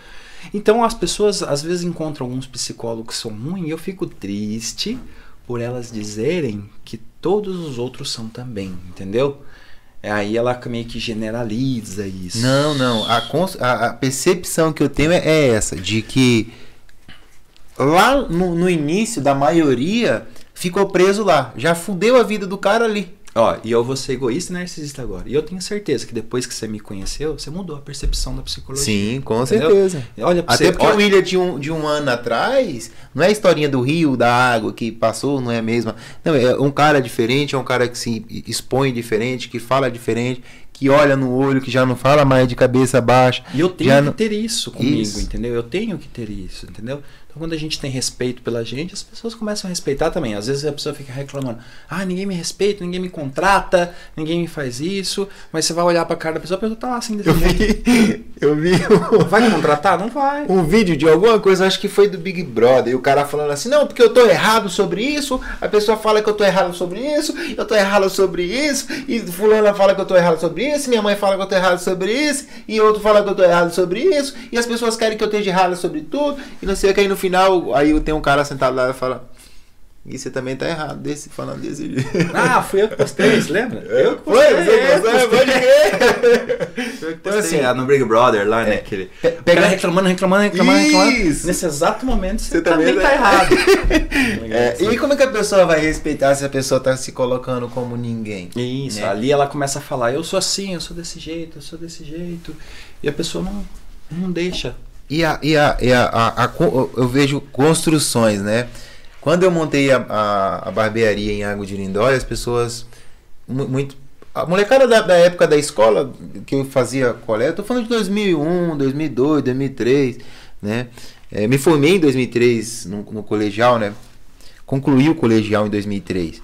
Então as pessoas às vezes encontram alguns psicólogos que são ruins e eu fico triste por elas dizerem que todos os outros são também, entendeu? Aí ela meio que generaliza isso. Não, não. A, a- a percepção que eu tenho é, é essa, de que lá no, no início da maioria ficou preso lá. Já fudeu a vida do cara ali. Ó, e eu vou ser egoísta e narcisista agora. E eu tenho certeza que depois que você me conheceu, você mudou a percepção da psicologia. Sim, com Entendeu? certeza. Olha pra Até você, porque olha- o William de um, de um ano atrás, não é a historinha do rio, da água que passou, não é a mesma. Não, é um cara diferente, é um cara que se expõe diferente, que fala diferente, que olha no olho, que já não fala mais de cabeça baixa. E eu tenho que não- ter isso comigo, Isso. entendeu? Eu tenho que ter isso, entendeu? Quando a gente tem respeito pela gente, as pessoas começam a respeitar também. Às vezes a pessoa fica reclamando: ah, ninguém me respeita, ninguém me contrata, ninguém me faz isso. Mas você vai olhar pra cara da pessoa, a pessoa tá lá assim desse Eu vi, eu vi Vai contratar? Não vai. um vídeo de alguma coisa, acho que foi do Big Brother, e o cara falando assim, não, porque eu tô errado sobre isso, a pessoa fala que eu tô errado sobre isso, eu tô errado sobre isso, e fulana fala que eu tô errado sobre isso, minha mãe fala que eu tô errado sobre isso, e outro fala que eu tô errado sobre isso, e as pessoas querem que eu esteja errado sobre tudo, e não sei o que, aí no final, aí tem um cara sentado lá e fala, e você também tá errado, desse, falando desse jeito. Ah, fui eu que postei, você lembra? Eu que Foi, postei. você é. Pode. Foi que Então, postei, assim, ah, no Big Brother lá, né? Aquele... Pe- O pega- cara reclamando, reclamando, reclamando, reclamando. Isso. Nesse exato momento você, Você também também tá- tá errado. É, e como é que a pessoa vai respeitar se a pessoa tá se colocando como ninguém? Isso, né? ali ela começa a falar, eu sou assim, eu sou desse jeito, eu sou desse jeito. E a pessoa não, não deixa. E a, e a, e a, a- a eu vejo construções, né? Quando eu montei a, a, a barbearia em Água de Lindóia, as pessoas mu- muito a molecada da, da época da escola que eu fazia coleta, tô falando de 2001, 2002, 2003, né? É, me formei em 2003 no, no colegial, né? Concluí o colegial em 2003.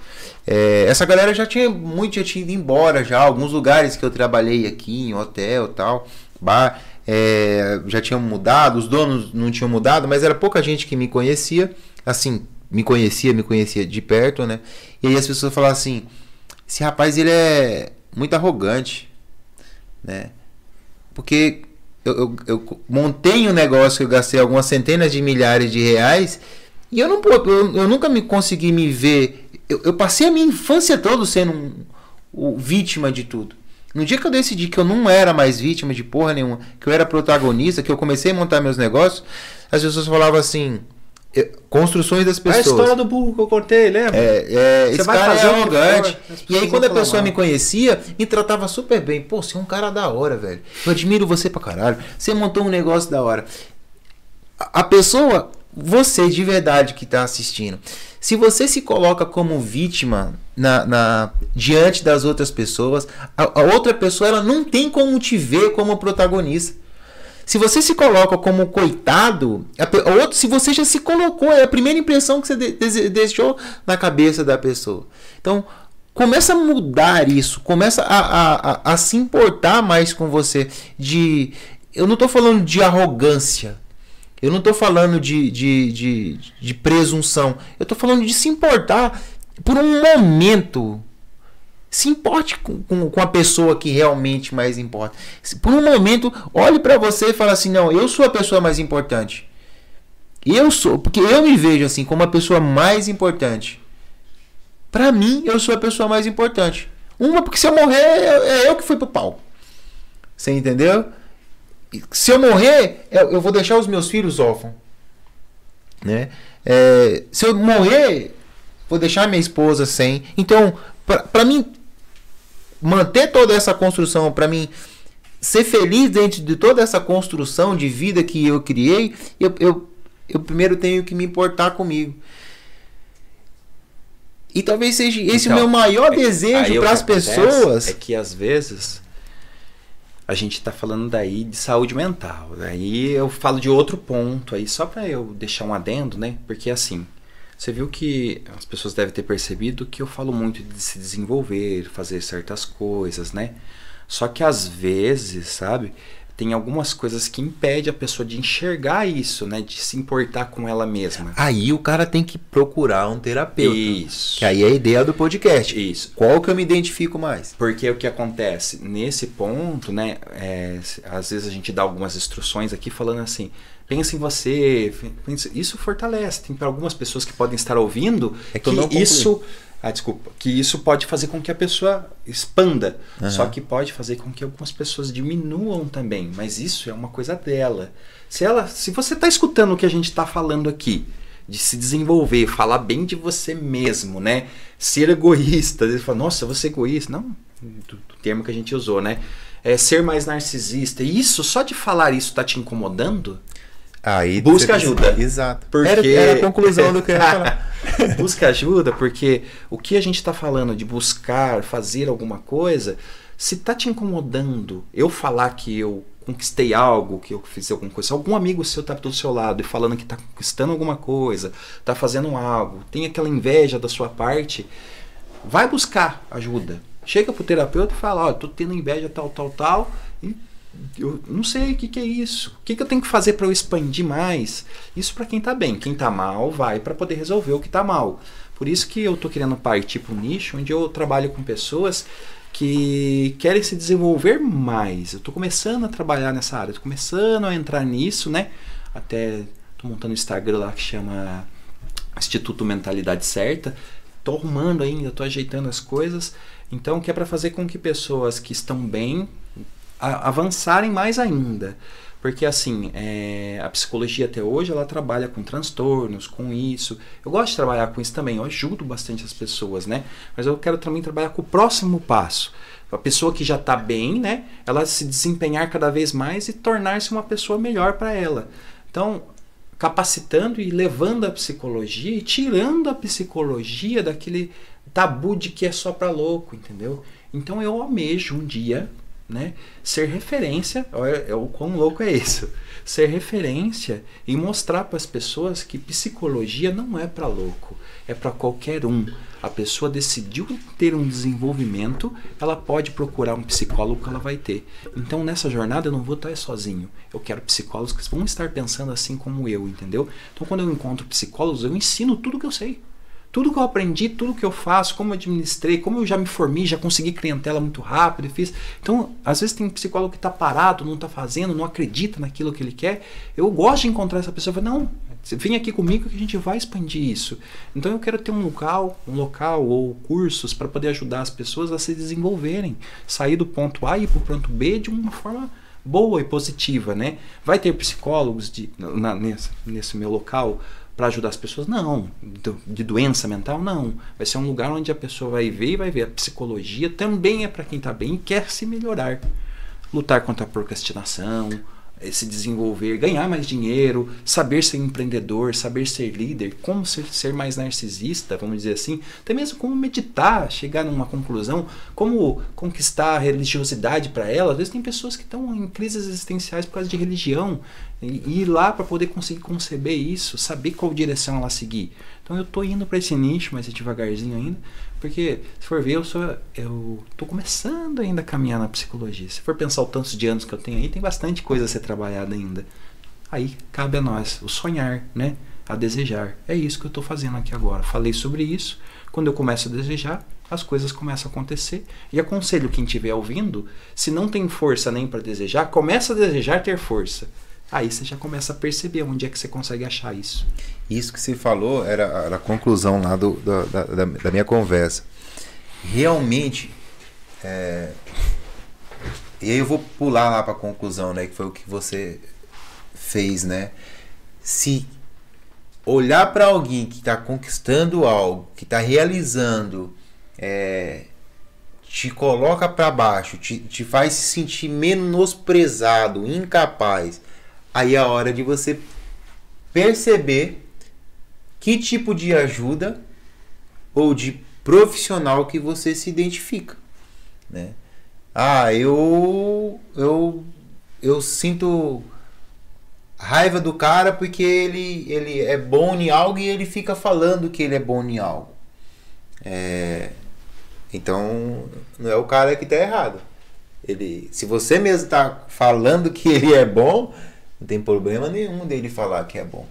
É, essa galera já tinha muito já tinha ido embora já, alguns lugares que eu trabalhei aqui em hotel, tal, bar, é, já tinham mudado, os donos não tinham mudado, mas era pouca gente que me conhecia, assim, me conhecia, me conhecia de perto, né? E aí as pessoas falavam assim: esse rapaz ele é muito arrogante, né? Porque eu, eu, eu montei um negócio que eu gastei algumas centenas de milhares de reais e eu, não, eu, eu nunca me consegui me ver. Eu, eu passei a minha infância toda sendo um, o vítima de tudo. No dia que eu decidi que eu não era mais vítima de porra nenhuma, que eu era protagonista, que eu comecei a montar meus negócios, as pessoas falavam assim: eu- construções das É a pessoas. história do burro que eu contei, lembra? É, é, esse cara é arrogante. E aí, quando a pessoa mal. me conhecia, me tratava super bem. Pô, você é um cara da hora, velho. Eu admiro você pra caralho. Você montou um negócio da hora. A a pessoa, você de verdade que tá assistindo, se você se coloca como vítima na, na- diante das outras pessoas, a, a outra pessoa ela não tem como te ver como protagonista. Se você se coloca como coitado, a o outro, se você já se colocou, é a primeira impressão que você de- dese- deixou na cabeça da pessoa. Então, começa a mudar isso, começa a, a, a, a se importar mais com você. De, eu não estou falando de arrogância, eu não estou falando de, de, de, de presunção, eu estou falando de se importar por um momento. Se importe com, com, com a pessoa que realmente mais importa. Por um momento, olhe para você e fale assim: não, eu sou a pessoa mais importante. Eu sou, porque eu me vejo assim como a pessoa mais importante. Para mim, eu sou a pessoa mais importante. Uma, porque se eu morrer, é é eu que fui pro pau. Você entendeu? Se eu morrer, eu vou deixar os meus filhos órfãos. Né? É, se eu morrer, vou deixar minha esposa sem. Então, para mim manter toda essa construção, para mim ser feliz dentro de toda essa construção de vida que eu criei, eu, eu, eu primeiro tenho que me importar comigo. E talvez seja esse Então, o meu maior é- desejo para as pessoas. É que às vezes a gente tá falando daí de saúde mental. Aí eu falo de outro ponto aí, só para eu deixar um adendo, né? Porque assim, você viu que as pessoas devem ter percebido que eu falo muito de se desenvolver, fazer certas coisas, né? Só que às vezes, sabe, tem algumas coisas que impedem a pessoa de enxergar isso, né? De se importar com ela mesma. Aí o cara tem que procurar um terapeuta. Isso. Que aí é a ideia do podcast. Isso. Qual que eu me identifico mais? Porque o que acontece nesse ponto, né? é, às vezes a gente dá algumas instruções aqui falando assim: pensa em você. pensa- isso fortalece. Tem para algumas pessoas que podem estar ouvindo É que isso. Ah, desculpa. Que isso pode fazer com que a pessoa expanda. Aham. Só que pode fazer com que algumas pessoas diminuam também. Mas isso é uma coisa dela. Se ela, se você está escutando o que a gente está falando aqui, de se desenvolver, falar bem de você mesmo, né? Ser egoísta. Ele fala, nossa, você é egoísta. Não, do, do termo que a gente usou, né? É ser mais narcisista. E isso, só de falar isso tá te incomodando? Aí Busca ajuda. Exato. Porque- Era, era a conclusão do que eu ia falar. Busca ajuda, porque o que a gente está falando de buscar, fazer alguma coisa, Se tá te incomodando eu falar que eu conquistei algo, que eu fiz alguma coisa, se algum amigo seu tá do seu lado e falando que tá conquistando alguma coisa, tá fazendo algo, tem aquela inveja da sua parte, vai buscar ajuda. Chega pro terapeuta e fala, ó, eu tô tendo inveja tal, tal, tal, eu não sei o que, que é isso. O que, que eu tenho que fazer para eu expandir mais? Isso para quem tá bem. Quem tá mal vai para poder resolver o que tá mal. Por isso que eu tô querendo partir para um nicho onde eu trabalho com pessoas que querem se desenvolver mais. Eu tô começando a trabalhar nessa área, tô começando a entrar nisso, né? Até tô montando um Instagram lá que chama Instituto Mentalidade Certa. Tô arrumando ainda, tô ajeitando as coisas. Então, que é para fazer com que pessoas que estão bem a- avançarem mais ainda. Porque assim, é, a psicologia até hoje ela trabalha com transtornos, com isso. Eu gosto de trabalhar com isso também, eu ajudo bastante as pessoas, né? Mas eu quero também trabalhar com o próximo passo. A pessoa que já está bem, né? Ela se desempenhar cada vez mais e tornar-se uma pessoa melhor para ela. Então, capacitando e levando a psicologia e tirando a psicologia daquele tabu de que é só para louco, entendeu? Então eu almejo um dia, né, ser referência, olha é o quão louco é isso. Ser referência e mostrar para as pessoas que psicologia não é para louco, é para qualquer um. A pessoa decidiu ter um desenvolvimento, ela pode procurar um psicólogo que ela vai ter. Então nessa jornada eu não vou estar sozinho. Eu quero psicólogos que vão estar pensando assim como eu, entendeu? Então quando eu encontro psicólogos, eu ensino tudo que eu sei. Tudo que eu aprendi, tudo que eu faço, como eu administrei, como eu já me formei, já consegui clientela muito rápido fiz. Então, às vezes tem psicólogo que está parado, não está fazendo, não acredita naquilo que ele quer. Eu gosto de encontrar essa pessoa e falar, não, vem aqui comigo que a gente vai expandir isso. Então eu quero ter um local, um local ou cursos para poder ajudar as pessoas a se desenvolverem, sair do ponto A e ir para o ponto B de uma forma boa e positiva, né? Vai ter psicólogos de, na, nesse, nesse meu local para ajudar as pessoas? Não. De doença mental? Não. Vai ser um lugar onde a pessoa vai ver e vai ver. A psicologia também é para quem está bem e quer se melhorar. Lutar contra a procrastinação, se desenvolver, ganhar mais dinheiro, saber ser empreendedor, saber ser líder, como ser, ser mais narcisista, vamos dizer assim, até mesmo como meditar, chegar numa conclusão, como conquistar a religiosidade para ela. Às vezes tem pessoas que estão em crises existenciais por causa de religião e ir lá para poder conseguir conceber isso, saber qual direção ela seguir. Então eu tô indo para esse nicho, mas é devagarzinho ainda, porque se for ver eu sou eu tô começando ainda a caminhar na psicologia. Se for pensar o tanto de anos que eu tenho aí, tem bastante coisa a ser trabalhada ainda. Aí cabe a nós o sonhar, né? A desejar. É isso que eu estou fazendo aqui agora. Falei sobre isso. Quando eu começo a desejar, as coisas começam a acontecer. E aconselho quem estiver ouvindo, se não tem força nem para desejar, começa a desejar ter força. Aí você já começa a perceber onde é que você consegue achar isso. Isso que você falou era, era a conclusão lá do, da, da, da- da minha conversa. Realmente, é, e aí eu vou pular lá para a conclusão, né? Que foi o que você fez, né? Se olhar para alguém que está conquistando algo, que está realizando, é, te coloca para baixo, te, te faz se sentir menosprezado, incapaz, aí é a hora de você perceber que tipo de ajuda ou de profissional que você se identifica, né? Ah, eu eu eu sinto raiva do cara porque ele ele é bom em algo e ele fica falando que ele é bom em algo. É, então não é o cara que tá errado. Ele, se você mesmo tá falando que ele é bom, não tem problema nenhum dele falar que é bom.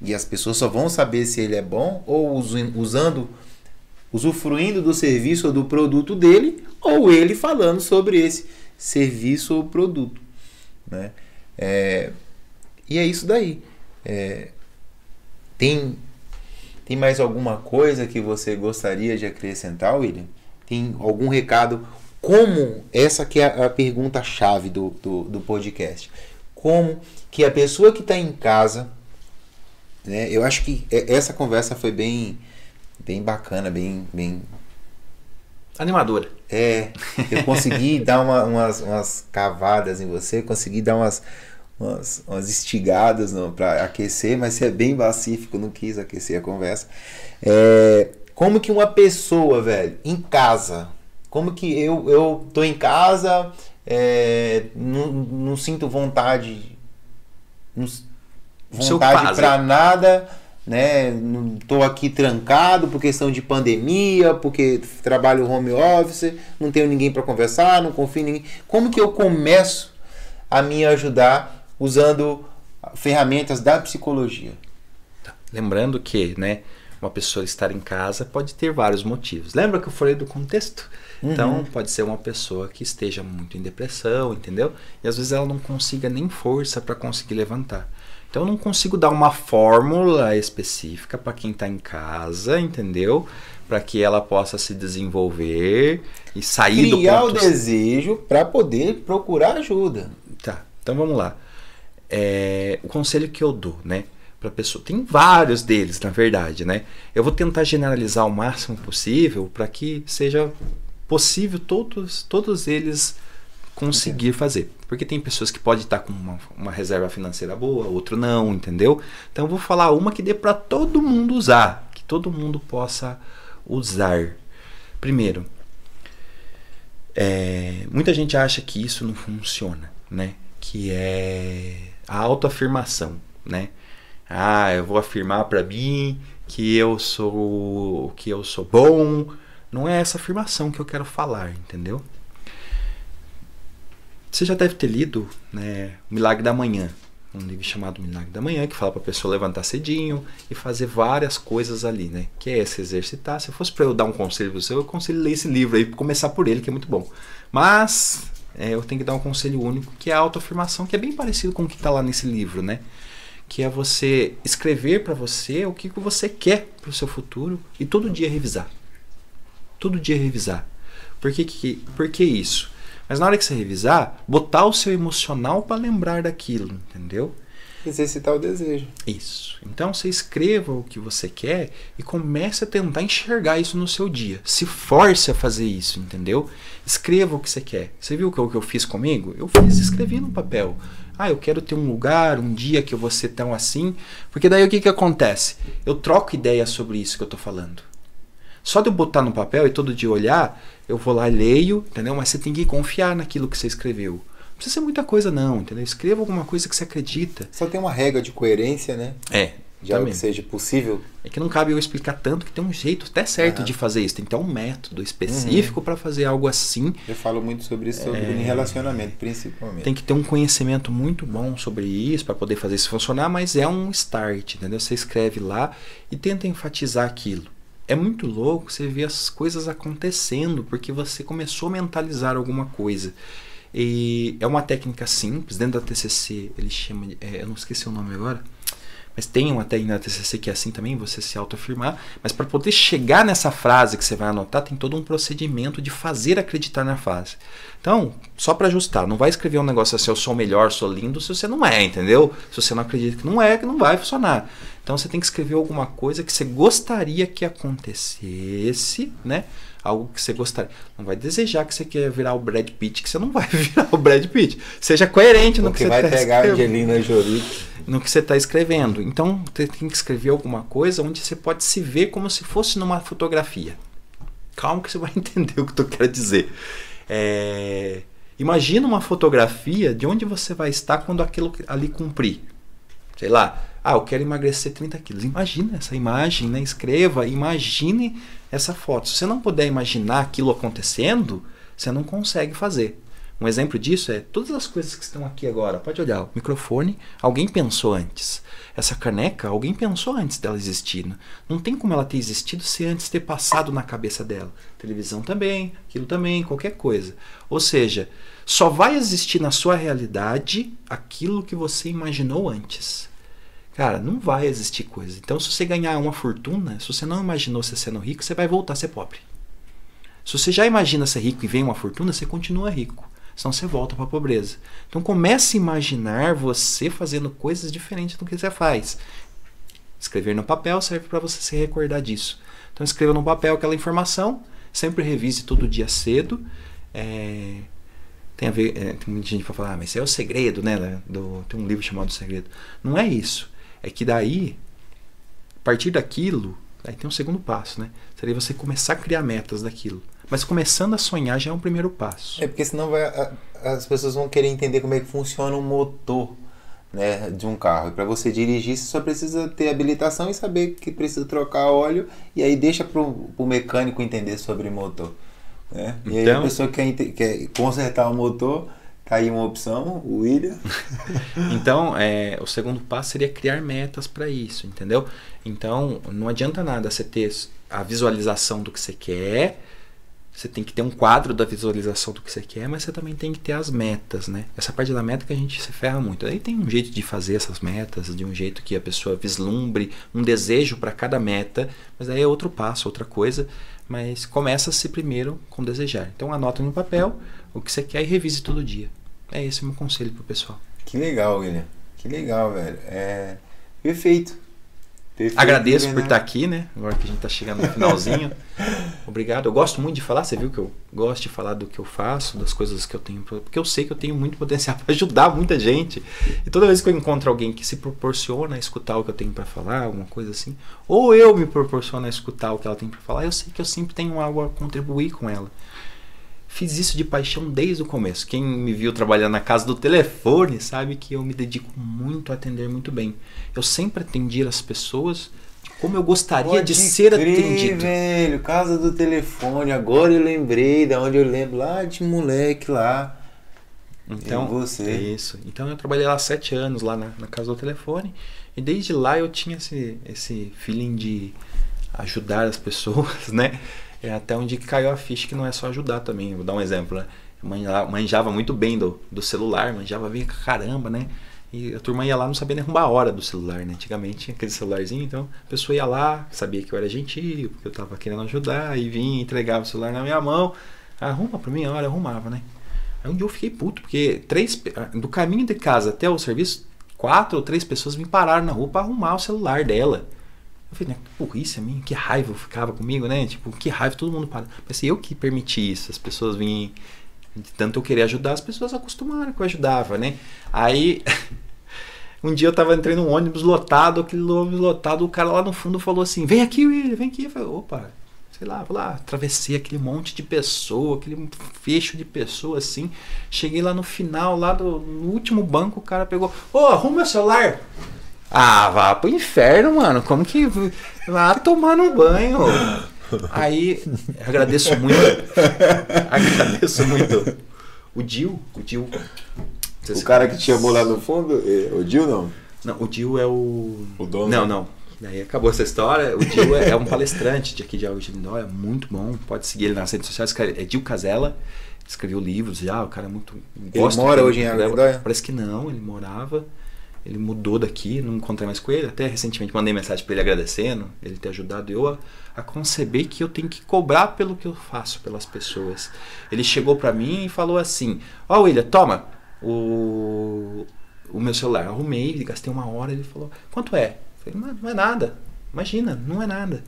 E as pessoas só vão saber se ele é bom ou usando, usufruindo do serviço ou do produto dele, ou ele falando sobre esse serviço ou produto. Né? É, e é isso daí. É, tem, tem mais alguma coisa que você gostaria de acrescentar, William? Tem algum recado? Como, essa que é a pergunta chave do, do, do podcast. Como que a pessoa que está em casa né? Eu acho que e- essa conversa foi bem, bem bacana, bem, bem. Animadora. É, eu consegui dar uma- umas, umas cavadas em você, consegui dar umas, umas, umas estigadas para aquecer, mas você é bem pacífico, não quis aquecer a conversa. É, como que uma pessoa, velho, em casa, Como que eu, eu tô em casa, é, não, não sinto vontade, não, vontade pra nada, né? Não tô aqui trancado por questão de pandemia, porque trabalho home office, não tenho ninguém para conversar, não confio em ninguém. Como que eu começo a me ajudar usando ferramentas da psicologia? Lembrando que, né, uma pessoa estar em casa pode ter vários motivos. Lembra que eu falei do contexto? Então, pode ser uma pessoa que esteja muito em depressão, entendeu? E às vezes ela não consiga nem força para conseguir levantar. Então, eu não consigo dar uma fórmula específica para quem está em casa, entendeu? Para que ela possa se desenvolver e sair do Criar o ponto desejo para poder procurar ajuda. Tá, então vamos lá. É, o conselho que eu dou, né, para pessoa, tem vários deles, na verdade, né? Eu vou tentar generalizar o máximo possível para que seja possível todos, todos eles conseguir fazer. Porque tem pessoas que podem estar com uma, uma reserva financeira boa, outro não, entendeu? Então eu vou falar uma que dê para todo mundo usar, que todo mundo possa usar. Primeiro, é, muita gente acha que isso não funciona, né? Que é a autoafirmação, né? Ah, eu vou afirmar pra mim que eu sou que eu sou bom. Não é essa afirmação que eu quero falar, entendeu? Você já deve ter lido, né, O Milagre da Manhã, um livro chamado Milagre da Manhã, que fala para a pessoa levantar cedinho e fazer várias coisas ali, né? Que é se exercitar. Se fosse para eu dar um conselho para você, eu aconselho ler esse livro aí, começar por ele, que é muito bom. Mas é, eu tenho que dar um conselho único, que é a autoafirmação, que é bem parecido com o que está lá nesse livro, né? Que é você escrever para você o que que você quer para o seu futuro e todo dia revisar. Todo dia revisar. Por que, que, por que isso? Mas na hora que você revisar, botar o seu emocional para lembrar daquilo, entendeu? Exercitar o desejo. Isso. Então você escreva o que você quer e comece a tentar enxergar isso no seu dia. Se force a fazer isso, entendeu? Escreva o que você quer. Você viu o que eu, fiz comigo? Eu fiz, escrevi no papel. Ah, eu quero ter um lugar, um dia que eu vou ser tão assim. Porque daí o que, que acontece? Eu troco ideias sobre isso que eu tô falando. Só de eu botar no papel e todo dia olhar, eu vou lá e leio, entendeu? Mas você tem que confiar naquilo que você escreveu. Não precisa ser muita coisa, não, entendeu? Escreva alguma coisa que você acredita. Só tem uma regra de coerência, né? É, De algo também. que seja possível. É que não cabe eu explicar tanto que tem um jeito até certo de fazer isso. Tem que ter um método específico para fazer algo assim. Eu falo muito sobre isso sobre em relacionamento, principalmente. Tem que ter um conhecimento muito bom sobre isso para poder fazer isso funcionar, mas é um start, entendeu? Você escreve lá e tenta enfatizar aquilo. É muito louco você ver as coisas acontecendo porque você começou a mentalizar alguma coisa. E é uma técnica simples, dentro da TCC, ele chama, é, eu não esqueci o nome agora, mas tem uma técnica da TCC que é assim também, você se autoafirmar. Mas para poder chegar nessa frase que você vai anotar, tem todo um procedimento de fazer acreditar na frase. Então, só para ajustar, não vai escrever um negócio assim, eu sou melhor, sou lindo, se você não é, entendeu? Se você não acredita que não é, que não vai funcionar. Então você tem que escrever alguma coisa que você gostaria que acontecesse, né? Algo que você gostaria. Não vai desejar que você quer virar o Brad Pitt, que você não vai virar o Brad Pitt. Seja coerente no Porque que você vai tá pegar a escrevendo Angelina Jolie. no que você está escrevendo. Então, você tem que escrever alguma coisa onde você pode se ver como se fosse numa fotografia. Calma que você vai entender o que eu quero dizer. É, Imagina uma fotografia de onde você vai estar quando aquilo ali cumprir. Sei lá, ah, eu quero emagrecer 30 quilos. Imagina essa imagem, né? Escreva, imagine essa foto. Se você não puder imaginar aquilo acontecendo, você não consegue fazer. Um exemplo disso é todas as coisas que estão aqui agora. Pode olhar, o microfone, alguém pensou antes. Essa caneca, alguém pensou antes dela existir. né? Não tem como ela ter existido se antes ter passado na cabeça dela. Televisão também, aquilo também, qualquer coisa. Ou seja, só vai existir na sua realidade aquilo que você imaginou antes. Cara, não vai existir coisa. Então, se você ganhar uma fortuna, se você não imaginou você sendo rico, você vai voltar a ser pobre. Se você já imagina ser rico e vem uma fortuna, você continua rico. Senão você volta para a pobreza. Então comece a imaginar você fazendo coisas diferentes do que você faz. Escrever no papel serve para você se recordar disso. Então escreva no papel aquela informação, sempre revise todo dia cedo. É, tem a ver, é, tem muita gente vai falar, ah, mas isso é o segredo, né? Do, tem um livro chamado Segredo. Não é isso. É que daí, a partir daquilo, Aí tem um segundo passo, né? Seria você começar a criar metas daquilo. Mas começando a sonhar já é um primeiro passo. É porque senão vai, a- as pessoas vão querer entender como é que funciona o motor né, de um carro. E para você dirigir, você só precisa ter habilitação e saber que precisa trocar óleo. E aí deixa pro, pro mecânico entender sobre motor. Né? E aí a Então- pessoa quer, quer consertar o motor, tá aí uma opção, o William. Então, é, o segundo passo seria criar metas para isso, entendeu? Então, não adianta nada você ter a visualização do que você quer, você tem que ter um quadro da visualização do que você quer, mas você também tem que ter as metas, né? Essa parte da meta que a gente se ferra muito. Aí tem um jeito de fazer essas metas, de um jeito que a pessoa vislumbre um desejo para cada meta, mas aí é outro passo, outra coisa. Mas começa-se primeiro com desejar. Então anota no papel o que você quer e revise todo dia. É esse o meu conselho pro pessoal. Que legal, William. Que legal, velho. É perfeito. Perfeito, Agradeço de por estar verdade. aqui, né? Agora que a gente tá chegando no finalzinho. Obrigado. Eu gosto muito de falar, você viu que eu gosto de falar do que eu faço, das coisas que eu tenho, porque eu sei que eu tenho muito potencial para ajudar muita gente. E toda vez que eu encontro alguém que se proporciona a escutar o que eu tenho para falar, alguma coisa assim, ou eu me proporciono a escutar o que ela tem para falar, eu sei que eu sempre tenho algo a contribuir com ela. Fiz isso de paixão desde o começo. Quem me viu trabalhando na casa do telefone sabe que eu me dedico muito a atender muito bem. Eu sempre atendi as pessoas como eu gostaria Pode de ser crer, atendido. velho. Casa do telefone. Agora eu lembrei da onde eu lembro lá de moleque lá. Então, você? é isso. Então eu trabalhei lá sete anos lá na, na casa do telefone e desde lá eu tinha esse, esse feeling de ajudar as pessoas, né? É até onde que caiu a ficha que não é só ajudar também. Vou dar um exemplo, né? Manjava, muito bem do, do celular, manjava bem caramba, né? E a turma ia lá não sabia nem arrumar a hora do celular, né? Antigamente tinha aquele celularzinho, então a pessoa ia lá, sabia que eu era gentil, porque eu tava querendo ajudar, e vinha, entregava o celular na minha mão. Arruma pra mim a hora, arrumava, né? Aí um dia eu fiquei puto, porque três, ah, do caminho de casa até o serviço, quatro ou três pessoas me pararam na rua pra arrumar o celular dela. Eu falei, né, que burrice a mim, que raiva ficava comigo, né? Tipo, que raiva, todo mundo para. Mas assim, eu que permiti isso, as pessoas vinham. De tanto eu querer ajudar, as pessoas acostumaram que eu ajudava, né? Aí. Um dia eu tava entrando num ônibus lotado, aquele ônibus lotado, o cara lá no fundo falou assim: vem aqui, William, vem aqui. Eu falei, opa, sei lá, vou lá, atravessei aquele monte de pessoa, aquele fecho de pessoa assim. Cheguei lá no final, lá do, no último banco, o cara pegou, ô, arruma meu celular. Ah, vá pro inferno, mano. Como que. Vá tomar no banho. Aí, agradeço muito. Agradeço muito. O Dil, o Dil. O cara que te chamou lá no fundo, o Dil não? Não, o Dil é o. O dono? Não, não. Daí acabou essa história. O Dil é, é um palestrante de aqui de Lindó, é muito bom. Pode seguir ele nas redes sociais. É Dil Casella. Escreveu livros já, o cara é muito. gosto mora hoje em Lindóia? Parece que não, ele morava. Ele mudou daqui, não encontrei mais com ele. Até recentemente mandei mensagem para ele agradecendo ele ter ajudado eu a, a conceber que eu tenho que cobrar pelo que eu faço pelas pessoas. Ele chegou para mim e falou assim: Ó, William, toma o, o meu celular. Arrumei, gastei uma hora. Ele falou: Quanto é? Falei: não, não é nada. Imagina, não é nada.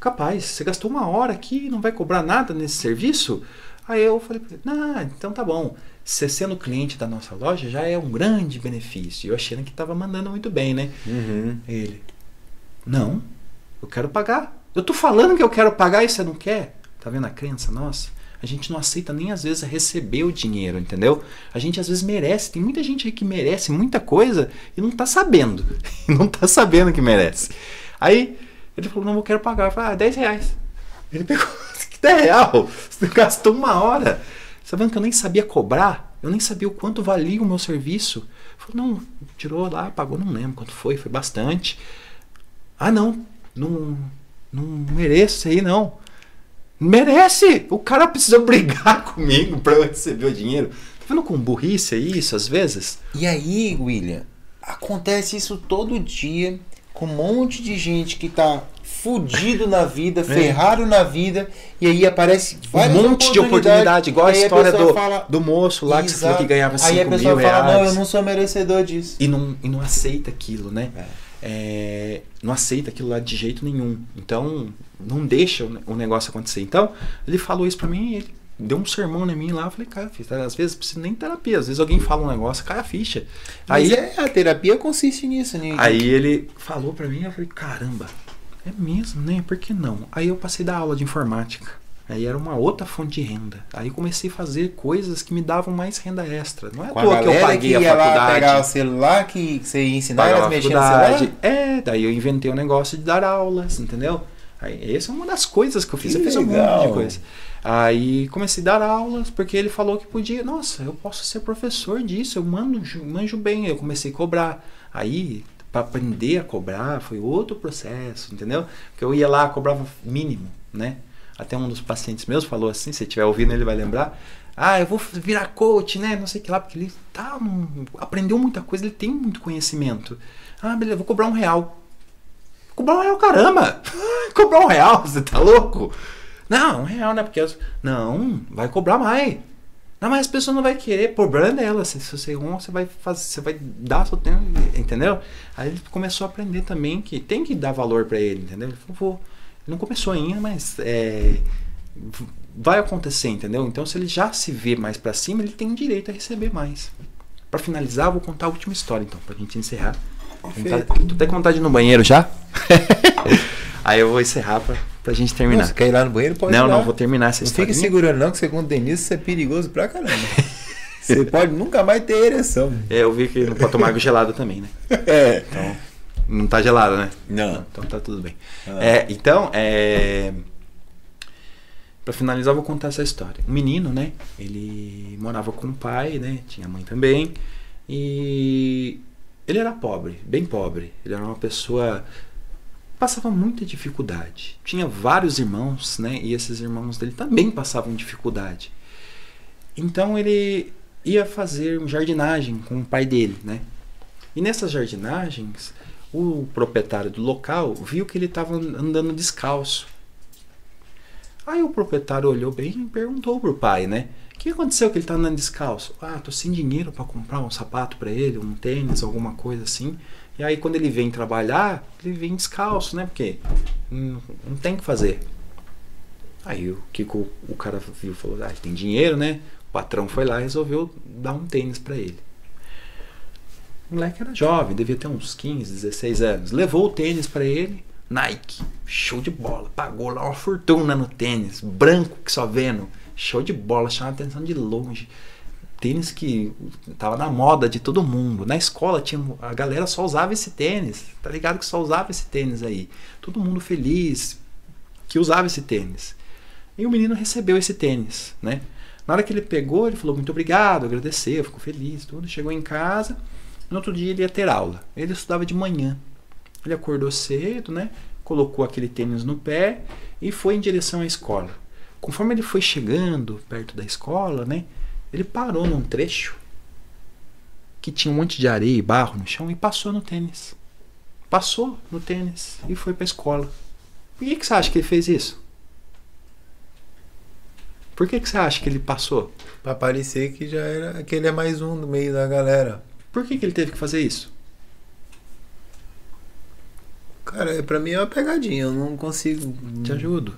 Capaz, você gastou uma hora aqui e não vai cobrar nada nesse serviço? Aí eu falei não, então tá bom. Você sendo cliente da nossa loja já é um grande benefício. Eu achando que tava mandando muito bem, né? Uhum. Ele, não, eu quero pagar. Eu tô falando que eu quero pagar e você não quer? Tá vendo a crença nossa? A gente não aceita nem às vezes receber o dinheiro, entendeu? A gente às vezes merece. Tem muita gente aí que merece muita coisa e não tá sabendo. Não tá sabendo que merece. Aí ele falou, não, eu quero pagar. Eu falei, ah, 10 reais. Ele pegou, que 10 real? Você gastou uma hora. Você tá vendo que eu nem sabia cobrar? Eu nem sabia o quanto valia o meu serviço. Falou, não, tirou lá, pagou, não lembro quanto foi, foi bastante. Ah, não, não, não mereço isso aí, não. Merece! O cara precisa brigar comigo pra eu receber o dinheiro. Tá vendo com burrice é isso, às vezes? E aí, William, acontece isso todo dia com um monte de gente que tá fudido na vida, ferrado na vida, e aí aparece Um monte de oportunidade, igual a história pessoa do, fala- do moço lá que que ganhava 5 Aí a mil pessoa fala, reais. não, eu não sou merecedor disso. e não, e não aceita aquilo, né? É, não aceita aquilo lá de jeito nenhum. Então, não deixa o, ne- o negócio acontecer. Então, ele falou isso pra mim, ele deu um sermão em mim lá, eu falei, cara, fiz, às vezes precisa nem terapia, às vezes alguém fala um negócio, cai a ficha. Mas Aí, é, a terapia consiste nisso, né? aí ele falou pra mim, eu falei, caramba, É mesmo, né? Por que não? Aí eu passei da aula de informática. Aí era uma outra fonte de renda. Aí comecei a fazer coisas que me davam mais renda extra. Não é à a toa que eu paguei que a ia lá faculdade. pegar o celular que você ia ensinar elas a mexendo no celular? É, daí eu inventei um negócio de dar aulas, entendeu? Aí, essa é uma das coisas que eu fiz. Que eu fiz um monte de coisa. Aí comecei a dar aulas, porque ele falou que podia. Nossa, eu posso ser professor disso, eu mando, manjo bem. Eu comecei a cobrar. Aí, para aprender a cobrar, foi outro processo, entendeu? Porque eu ia lá, cobrava mínimo, né? Até um dos pacientes meus falou assim, se estiver ouvindo ele vai lembrar. Ah, eu vou virar coach, né? Não sei o que lá, porque ele tá, aprendeu muita coisa, ele tem muito conhecimento. Ah, beleza, vou cobrar um real. Cobrar um real, caramba! cobrar um real, você tá louco? Não, um real, né? Porque as- Não, vai cobrar mais. Não, mas as pessoas não vão querer, problema dela. Se, se você errou, você vai fazer, você vai dar seu tempo, entendeu? Aí ele começou a aprender também que tem que dar valor pra ele, entendeu? Ele falou. Ele não começou ainda, mas é, vai acontecer, entendeu? Então se ele já se vê mais pra cima, ele tem direito a receber mais. Pra finalizar, vou contar a última história, então, pra gente encerrar. Tô até com vontade de ir no banheiro já. Aí eu vou encerrar pra, pra gente Não, terminar. você quer ir lá no banheiro? Pode Não, não, vou terminar essa Não história. fique segurando não, que você com tenista isso é perigoso pra caramba. você pode nunca mais ter ereção. É, eu vi que não pode tomar água gelada também, né? É. Então, não tá gelada, né? Não. Então tá tudo bem. Ah. É, então, é... Pra finalizar, eu vou contar essa história. Um menino, né? Ele morava com o pai, né? Tinha mãe também. E ele era pobre, bem pobre. Ele era uma pessoa passava muita dificuldade. Tinha vários irmãos, né? E esses irmãos dele também passavam dificuldade. Então ele ia fazer jardinagem com o pai dele, né? E nessas jardinagens, o proprietário do local viu que ele estava andando descalço. Aí o proprietário olhou bem e perguntou pro pai, né? O que aconteceu que ele tá andando descalço? Ah, tô sem dinheiro para comprar um sapato para ele, um tênis, alguma coisa assim. E aí quando ele vem trabalhar, ele vem descalço, né? Porque não, tem o que fazer. Aí o que o, o cara viu falou, ah, tem dinheiro, né? O patrão foi lá e resolveu dar um tênis para ele. O moleque era jovem, devia ter uns 15, 16 anos. Levou o tênis para ele, Nike, show de bola. Pagou lá uma fortuna no tênis, branco que só vendo. Show de bola, chama a atenção de longe. Tênis que tava na moda de todo mundo. Na escola tinha a galera só usava esse tênis. Tá ligado que só usava esse tênis aí. Todo mundo feliz que usava esse tênis. E o menino recebeu esse tênis, né? Na hora que ele pegou, ele falou muito obrigado, agradeceu, ficou feliz, tudo. Chegou em casa, no outro dia ele ia ter aula. Ele estudava de manhã. Ele acordou cedo, né? Colocou aquele tênis no pé e foi em direção à escola. Conforme ele foi chegando perto da escola, né? Ele parou num trecho que tinha um monte de areia e barro no chão e passou no tênis. Passou no tênis e foi para a escola. Por que, que você acha que ele fez isso? Por que, que você acha que ele passou? Pra parecer que já era. que ele é mais um do meio da galera. Por que, que ele teve que fazer isso? Cara, pra mim é uma pegadinha, eu não consigo. Te ajudo.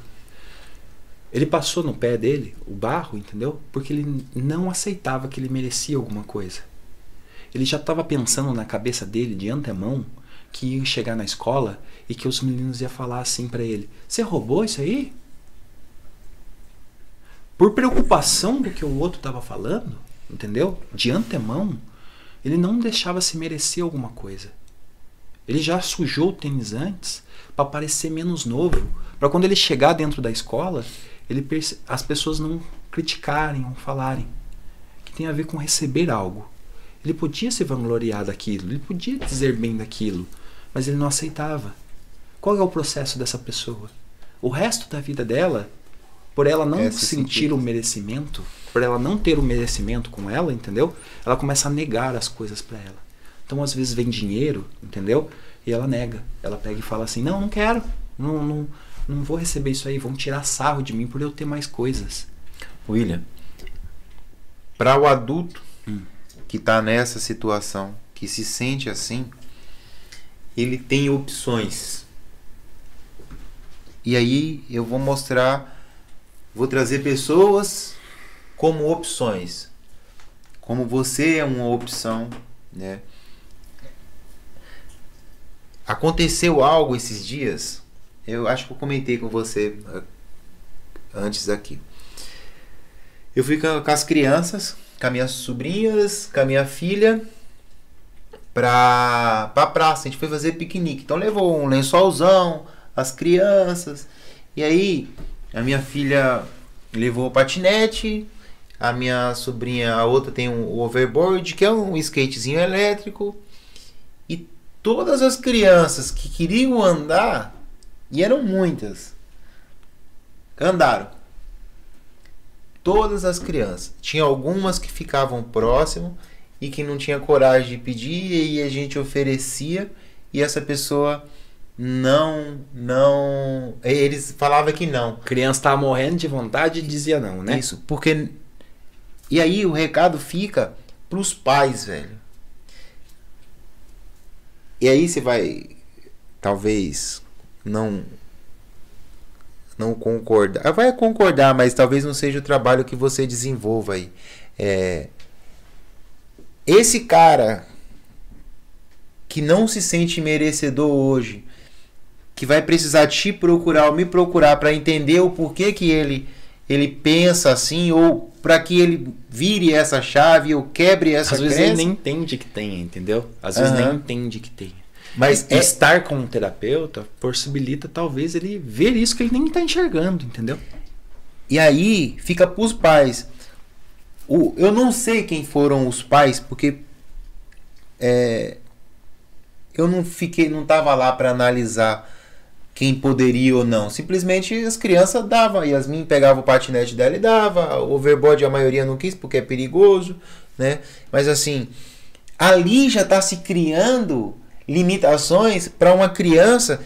Ele passou no pé dele o barro, entendeu? Porque ele não aceitava que ele merecia alguma coisa. Ele já estava pensando na cabeça dele de antemão que ia chegar na escola e que os meninos iam falar assim pra ele: Você roubou isso aí? Por preocupação do que o outro estava falando, entendeu? De antemão, ele não deixava se merecer alguma coisa. Ele já sujou o tênis antes para parecer menos novo, para quando ele chegar dentro da escola, ele as pessoas não criticarem ou falarem que tem a ver com receber algo. Ele podia se vangloriar daquilo, ele podia dizer bem daquilo, mas ele não aceitava. Qual é o processo dessa pessoa? O resto da vida dela, por ela não É, se sentir sentir. o merecimento, por ela não ter o merecimento com ela, entendeu? Ela começa a negar as coisas para ela. Então, às vezes, vem dinheiro, entendeu? E ela nega. Ela pega e fala assim: Não, não quero. Não, não, não vou receber isso aí. Vão tirar sarro de mim por eu ter mais coisas. William, para o adulto Hum. que tá nessa situação, que se sente assim, ele tem opções. E aí eu vou mostrar, vou trazer pessoas como opções. Como você é uma opção, né? Aconteceu algo esses dias Eu acho que eu comentei com você ah, antes aqui. Eu fui com, as crianças, com as minhas sobrinhas, com a minha filha, pra, pra praça. A gente foi fazer piquenique. Então levou um lençolzão, as crianças. E aí, a minha filha levou o patinete, a minha sobrinha, a outra tem um overboard, que é um skatezinho elétrico. E todas as crianças que queriam andar, e eram muitas, andaram. Todas as crianças. Tinha algumas que ficavam próximo e que não tinha coragem de pedir e a gente oferecia e essa pessoa não não eles falavam que não criança tava morrendo de vontade e dizia não, né? isso, porque. E aí o recado fica pros pais, velho. E aí você vai. Talvez não. Não concordar. Ah, Vai concordar, mas talvez não seja o trabalho que você desenvolva aí. É, esse cara que não se sente merecedor hoje, que vai precisar te procurar ou me procurar para entender o porquê que ele ele pensa assim ou para que ele vire essa chave ou quebre essa Às vezes crença. ele nem entende que tem, entendeu? Às vezes Aham. nem entende que tem. Mas é, estar com um terapeuta possibilita talvez ele ver isso que ele nem tá enxergando, entendeu? E aí fica pros pais. O, eu não sei quem foram os pais, porque é, eu não fiquei, não tava lá para analisar quem poderia ou não. Simplesmente as crianças davam. Yasmin pegava o patinete dela e dava. O overboard a maioria não quis porque é perigoso, né? Mas assim, ali já está se criando limitações para uma criança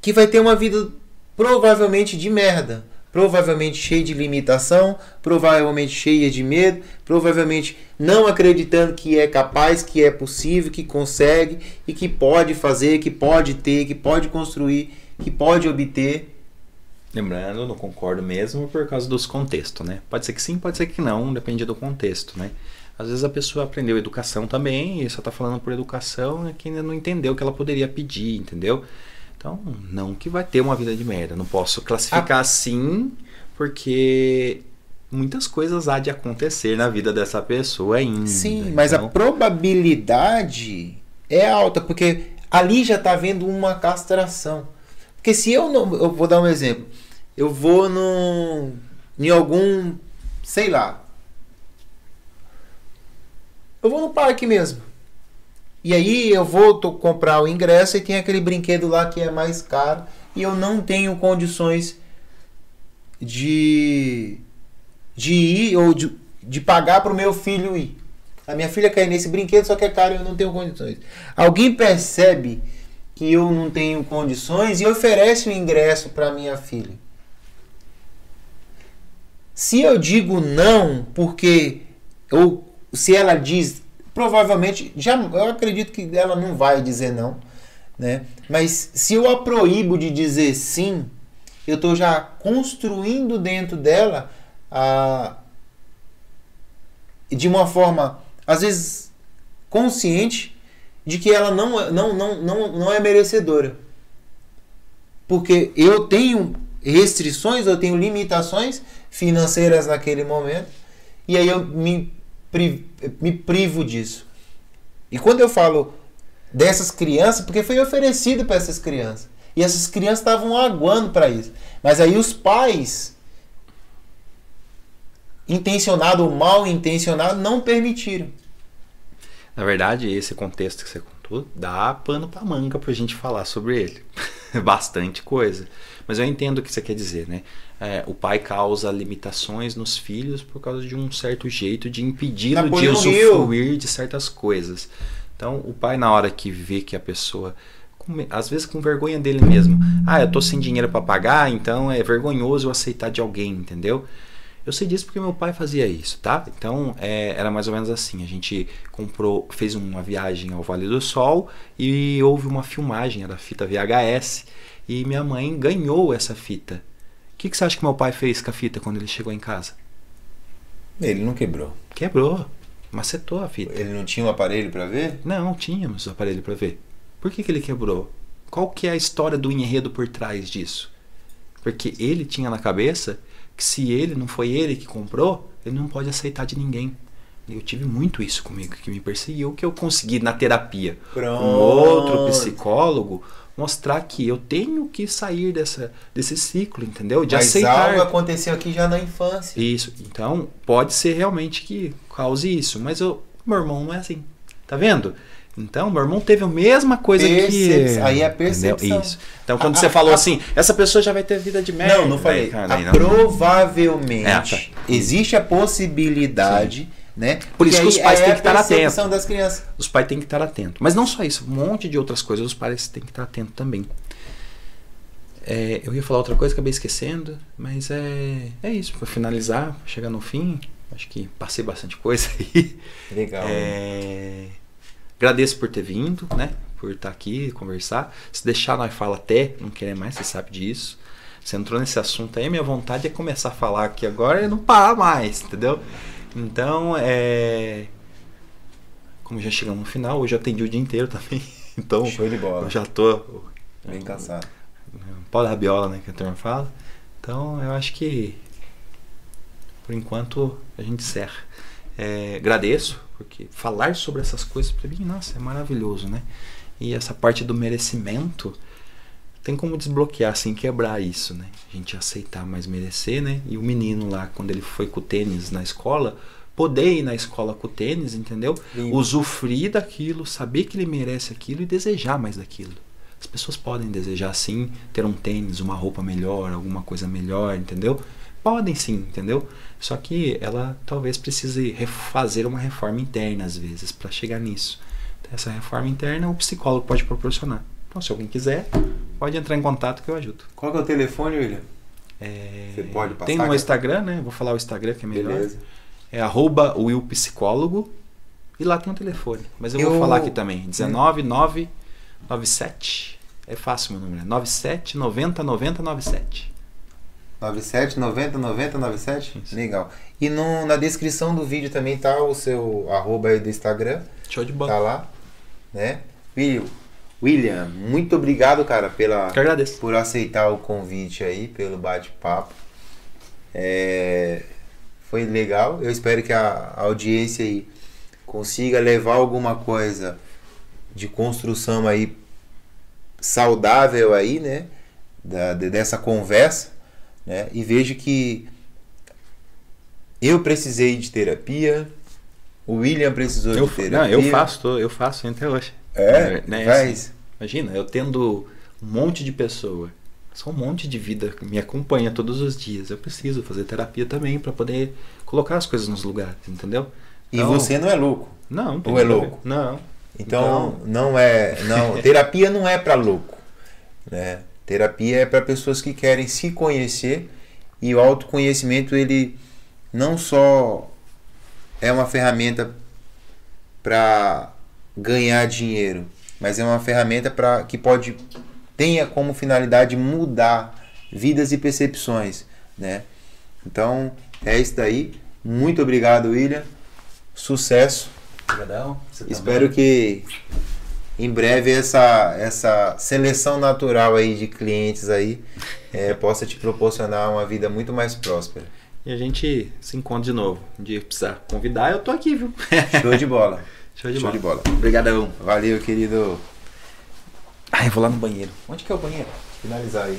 que vai ter uma vida provavelmente de merda, provavelmente cheia de limitação, provavelmente cheia de medo, provavelmente não acreditando que é capaz, que é possível, que consegue e que pode fazer, que pode ter, que pode construir, que pode obter. Lembrando, eu não concordo mesmo por causa dos contextos, né? Pode ser que sim, pode ser que não, depende do contexto, né? Às vezes a pessoa aprendeu educação também e só tá falando por educação é que ainda não entendeu o que ela poderia pedir, entendeu? Então, não que vai ter uma vida de merda. Não posso classificar assim, porque muitas coisas há de acontecer na vida dessa pessoa ainda. Sim, mas a então- probabilidade é alta, porque ali já está havendo uma castração. Porque se eu não. Eu vou dar um exemplo. Eu vou no. em algum. sei lá. Eu vou no parque mesmo. E aí eu vou comprar o ingresso e tem aquele brinquedo lá que é mais caro. E eu não tenho condições de. de ir ou de, de pagar para o meu filho ir. A minha filha quer ir nesse brinquedo, só que é caro e eu não tenho condições. Alguém percebe que eu não tenho condições e oferece o ingresso para minha filha. Se eu digo não, porque ou se ela diz, provavelmente já eu acredito que ela não vai dizer não, né? Mas se eu a proíbo de dizer sim, eu estou já construindo dentro dela a de uma forma às vezes consciente de que ela não, não, não, não, não é merecedora. Porque eu tenho restrições, eu tenho limitações financeiras naquele momento, e aí eu me, pri- me privo disso. E quando eu falo dessas crianças, porque foi oferecido para essas crianças, e essas crianças estavam aguando para isso. Mas aí os pais, intencionado ou mal intencionado, não permitiram. Na verdade, esse contexto que você contou dá pano pra manga pra gente falar sobre ele. Bastante coisa. Mas eu entendo o que você quer dizer, né? É, o pai causa limitações nos filhos por causa de um certo jeito de impedi-lo de usufruir de certas coisas. Então, o pai, na hora que vê que a pessoa, às vezes com vergonha dele mesmo, ah, eu tô sem dinheiro pra pagar, então é vergonhoso eu aceitar de alguém, entendeu? Eu sei disso porque meu pai fazia isso, tá? Então é, era mais ou menos assim. A gente comprou, fez uma viagem ao Vale do Sol e houve uma filmagem, era fita VHS, e minha mãe ganhou essa fita. O que, que você acha que meu pai fez com a fita quando ele chegou em casa? Ele não quebrou. Quebrou, macetou a fita. Ele não tinha um aparelho para ver? Não, tínhamos o aparelho pra ver. Por que, que ele quebrou? qual que é a história do enredo por trás disso? Porque ele tinha na cabeça que se ele não foi ele que comprou, ele não pode aceitar de ninguém. Eu tive muito isso comigo, que me perseguiu, que eu consegui na terapia Pronto. com outro psicólogo mostrar que eu tenho que sair dessa, desse ciclo, entendeu? De Mas aceitar. algo aconteceu aqui já na infância. Isso. Então, pode ser realmente que cause isso. Mas o meu irmão não é assim. Tá vendo? Então, meu irmão teve a mesma coisa Percep- que. aí é a Entendeu? percepção. Isso. Então, quando A- você a- falou a- assim, essa pessoa já vai ter vida de merda. Não, não falei. Aí. Provavelmente É, tá. existe a possibilidade, né? Por isso que que os pais é têm que estar percepção atentos. Os pais têm que estar atentos. Mas não só isso, um monte de outras coisas os pais têm que estar atentos também. É, eu ia falar outra coisa, acabei esquecendo, mas é, é isso. Para finalizar, chegar no fim, acho que passei bastante coisa aí. Legal. É, agradeço por ter vindo, né? Por estar aqui, conversar. Se deixar, nós fala até, não querer mais, você sabe disso. Você entrou nesse assunto aí, minha vontade é começar a falar aqui agora e não parar mais, entendeu? Então, é. Como já chegamos no final, hoje eu atendi o dia inteiro também. Então, Show de bola. eu já tô. Bem cansado. Pau da rabiola, né? Que a turma fala. Então, eu acho que. Por enquanto, a gente encerra. É, agradeço, porque falar sobre essas coisas pra mim, nossa, é maravilhoso, né? E essa parte do merecimento tem como desbloquear, assim, quebrar isso, né? A gente aceitar mais merecer, né? E o menino lá, quando ele foi com o tênis na escola, poder ir na escola com o tênis, entendeu? Lindo. Usufruir daquilo, saber que ele merece aquilo e desejar mais daquilo. As pessoas podem desejar sim ter um tênis, uma roupa melhor, alguma coisa melhor, entendeu? Podem sim, entendeu? Só que ela talvez precise refazer uma reforma interna às vezes para chegar nisso. Então, essa reforma interna o psicólogo pode proporcionar. Então, se alguém quiser, pode entrar em contato que eu ajudo. Qual que é o telefone, William? É, Você pode passar, Tem no cara? Instagram, né? Vou falar o Instagram que é melhor. Beleza. É arroba Will Psicólogo. E lá tem um telefone. Mas eu, Eu- vou falar aqui também. 19997. É fácil meu número. É 97 90 90 97. 97 90 90 97? Isso. Legal. E no- na descrição do vídeo também tá o seu arroba aí do Instagram. Show de bola. Tá lá, né? William, William, muito obrigado, cara, pela Que agradeço. por aceitar o convite aí, pelo bate-papo. É, foi legal. Eu espero que a audiência aí consiga levar alguma coisa de construção aí saudável aí, né? Da, de- dessa conversa, né? E vejo que eu precisei de terapia, o William precisou Eu, de terapia. não, eu faço, tô- eu faço até hoje. É, né, faz. assim, imagina, eu tendo um monte de pessoa, só um monte de vida que me acompanha todos os dias. Eu preciso fazer terapia também para poder colocar as coisas nos lugares, entendeu? E Então, você não é louco. Não, Ou é louco? Não. Então, não é, não, terapia não é para louco, né? Terapia é para pessoas que querem se conhecer e o autoconhecimento ele não só é uma ferramenta para ganhar dinheiro, mas é uma ferramenta para que pode tenha como finalidade mudar vidas e percepções, né? Então, é isso daí. Muito obrigado, William. Sucesso. Obrigadão. Espero que em breve essa, essa seleção natural aí de clientes aí eh, possa te proporcionar uma vida muito mais próspera. E a gente se encontra de novo. Um dia que precisar convidar, eu tô aqui, viu? Show de bola. Show de Show bola. de bola. Obrigadão. Valeu, querido. Ai, eu vou lá no banheiro. Onde que é o banheiro? Finalizar aí.